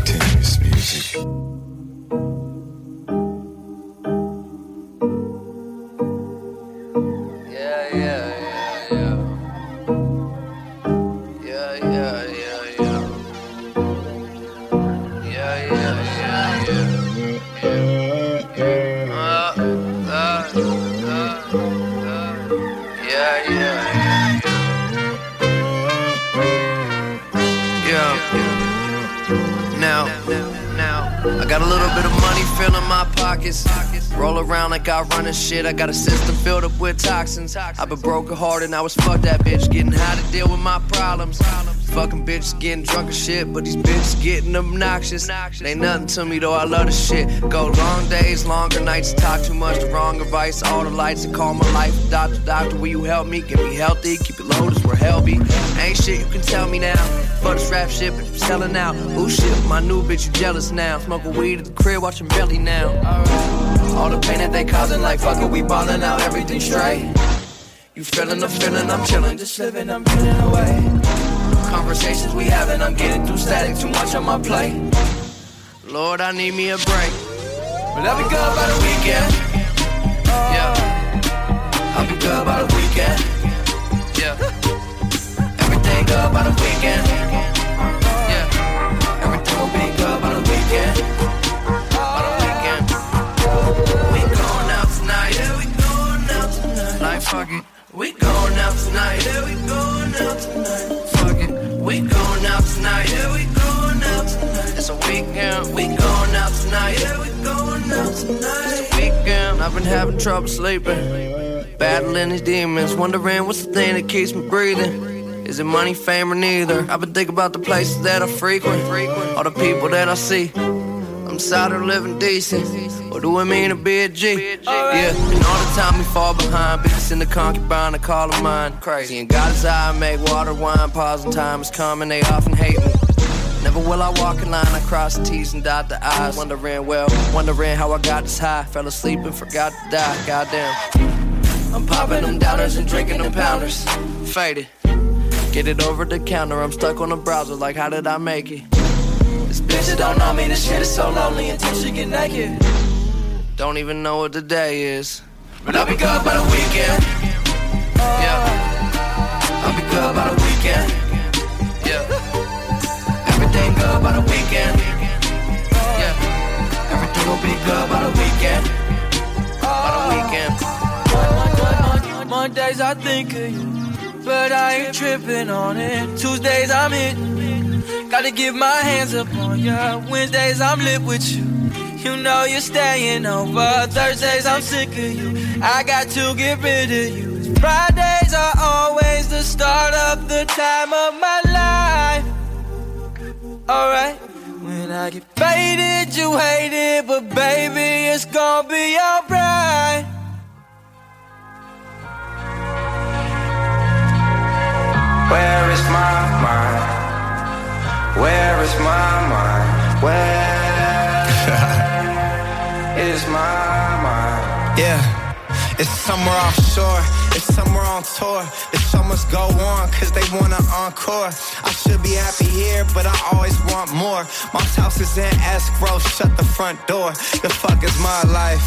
got a little bit of money filling my pockets. Roll around like I run and shit. I got a system filled up with toxins. I've been broken hearted, I was fuck that bitch. Getting high to deal with my problems. Fucking bitches getting drunk and shit, but these bitches getting obnoxious. Ain't nothing to me though, I love the shit. Go long days, longer nights, talk too much, the wrong advice. All the lights that call my life. Doctor, doctor, will you help me? Get me healthy, keep it low, that's where hell. Ain't shit you can tell me now. For this rap shit, but you selling out. Ooh shit, my new bitch, you jealous now. Smoking weed at the crib, watching belly now. All the pain that they causing, like fuck it, we ballin' out, everything straight. You feeling the feeling, I'm chillin', just living, I'm getting away. Conversations we having, I'm getting through static, too much on my plate. Lord, I need me a break. But I'll be good by the weekend. Yeah. I'll be good by the weekend. Yeah. Everything good by the weekend. We going out tonight. Yeah, we going out tonight. Fuck it. We going out tonight. Yeah, we going out tonight. It's a weekend. We going out tonight. Yeah, we going out tonight. It's a weekend. I've been having trouble sleeping. Battling these demons. Wondering what's the thing that keeps me breathing. Is it money, fame, or neither? I've been thinking about the places that I frequent. All the people that I see. I'm tired of living decent. What do it mean to be a G? Yeah, and all the time we fall behind. Bitches in the concubine, I call them mine. Crazy. And God is I make water, wine, pause, and time is coming. They often hate me. Never will I walk in line, I cross the T's and dot the I's. Wondering, well, wondering how I got this high. Fell asleep and forgot to die, goddamn. I'm popping them downers and drinking them pounders. Faded. Get it over the counter, I'm stuck on the browser, like how did I make it? This bitch that don't know me, this shit is so lonely until she get naked. Don't even know what the day is. But I'll be good by the weekend. Yeah. I'll be good by the weekend. Yeah. Everything good by the weekend. Yeah. Everything will be good by the weekend. By the weekend. Mondays I think of you, but I ain't tripping on it. Tuesdays I'm hitting, gotta give my hands up on ya. Wednesdays I'm lit with you. You know you're staying over. Thursdays I'm sick of you. I got to get rid of you. Fridays are always the start of the time of my life. Alright. When I get faded, you hate it, but baby, it's gonna be alright. Where is my mind? Where is my mind? Where is my mind? Yeah, it's somewhere offshore, it's somewhere on tour. The show must go on, cause they want an encore. I should be happy here, but I always want more. Mom's house is in escrow, shut the front door. The fuck is my life?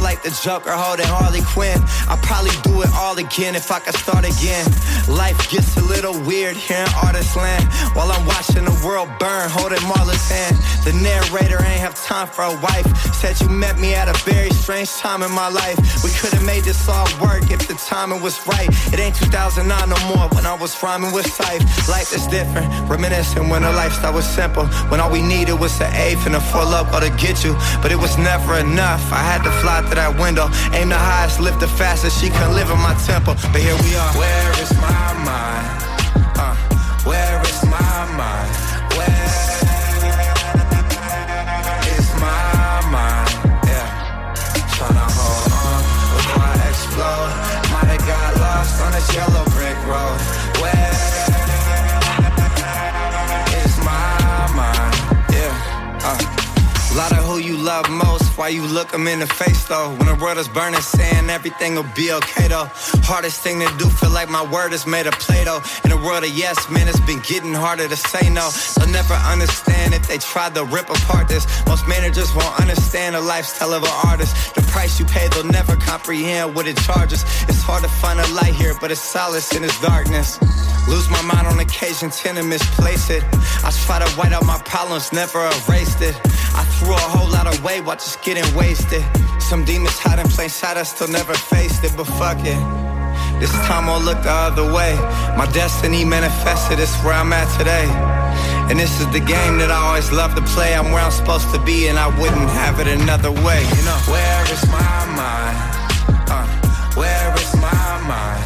Like the Joker holding Harley Quinn. I'll probably do it all again if I could start again. Life gets a little weird here in artist land. While I'm watching the world burn, holding Marla's hand. The narrator ain't have time for a wife. Said you met me at a very strange time in my life. We could have made this all work if the timing was right. It ain't 2009 no more when I was rhyming with Sife. Life is different, reminiscing when the lifestyle was simple. When all we needed was an eighth and a full up or to get you. But it was never enough. I had to fly through that window, aim the highest, lift the fastest. She couldn't live in my temple. But here we are. Where is my mind? Uh, where is my mind? Where is my mind? Yeah. Tryna hold on before I explode. Might have got lost on this yellow brick road. Where is my mind? Yeah. Uh. Lot of who you love most, why you look them in the face though. When the world is burning, saying everything will be okay though. Hardest thing to do, feel like my word is made of Play-Doh. In a world of yes man, it's been getting harder to say no. They'll never understand if they try to rip apart this. Most managers won't understand the lifestyle of an artist. The price you pay, they'll never comprehend what it charges. It's hard to find a light here, but it's solace in its darkness. Lose my mind on occasion, tend to misplace it. I try to white out my problems, never erased it. I threw a whole lot away while just getting wasted. Some demons hide in plain sight, I still never faced it, but fuck it. This time I'll look the other way. My destiny manifested, it's where I'm at today. And this is the game that I always love to play. I'm where I'm supposed to be, and I wouldn't have it another way. You know, where is my mind? Uh, where is my mind?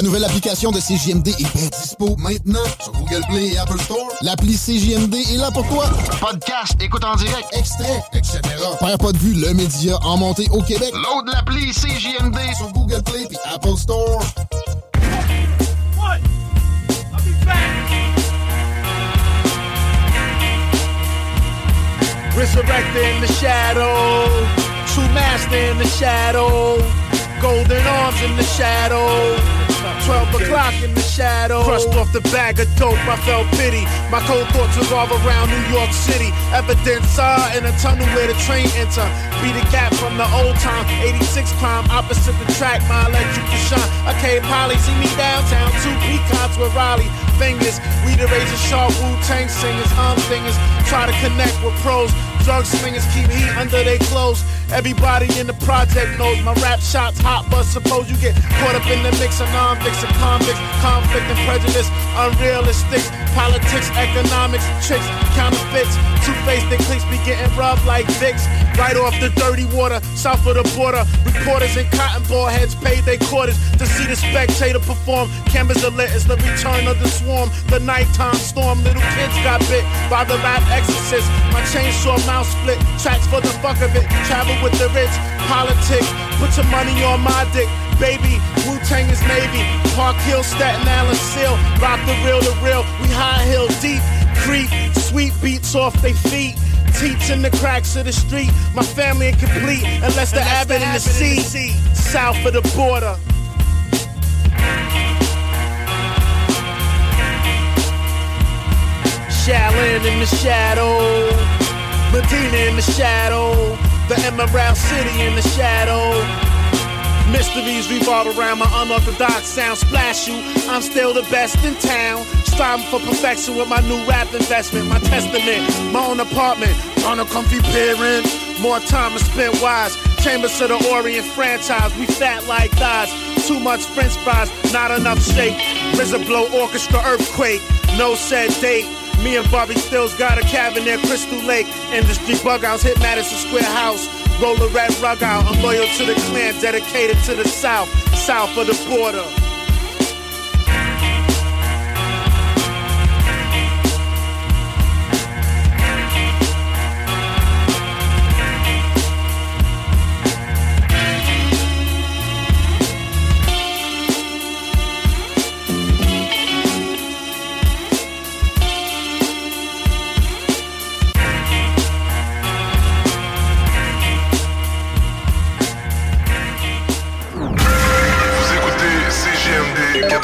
La nouvelle application de CJMD est bien dispo maintenant sur Google Play et Apple Store. L'appli CJMD est là pour toi. Podcast, écoute en direct, extrait, etc. Perds pas de vue, le média en montée au Québec. Load l'appli CJMD sur Google Play et Apple Store. Resurrected in the shadow. True master in the shadow. Golden arms in the shadow. 12 o'clock in the shadow. Crushed off the bag of dope, I felt pity. My cold thoughts revolve around New York City. Evidence are in a tunnel where the train enter. Be the gap from the old time. 86 crime, opposite the track, my electric to shine. Okay, Polly, see me downtown. Two peacocks with Raleigh fingers. We the razor sharp Wu Tang singers, hum singers. Try to connect with pros. Drug slingers keep heat under their clothes. Everybody in the project knows my rap shots hot, but suppose you get caught up in the mix of non-fiction convicts, conflict and prejudice, unrealistic politics, economics, tricks, counterfeits, two-faced they cliques be getting rubbed like dicks. Right off the dirty water, south of the border, reporters and cotton ball heads paid their quarters to see the spectator perform. Cameras are lit, it's the return of the swarm, the nighttime storm. Little kids got bit by the rap exorcist. My chainsaw mouth split, tracks for the fuck of it. Travel with the rich, politics. Put your money on my dick, baby. Wu Tang is Navy. Park Hill, Staten Island, Seal. Rock the real, the real. We high hill deep. Creep, sweet beats off they feet. Teaching the cracks of the street. My family incomplete unless the abbot in the sea. South of the border. Shaolin in the shadow, Medina in the shadow, the Emerald City in the shadow. Mysteries revolve around my unorthodox sound. Splash you, I'm still the best in town. Striving for perfection with my new rap investment, my testament, my own apartment, on a comfy parent. More time to spend wise. Chambers of the Orient franchise, we fat like thighs. Too much french fries, not enough shake. RZA blow orchestra earthquake, no set date. Me and Bobby Stills got a cabin near Crystal Lake. Industry bug outs hit Madison Square House. Roll a red rug out. I'm loyal to the clan, dedicated to the South, south of the border.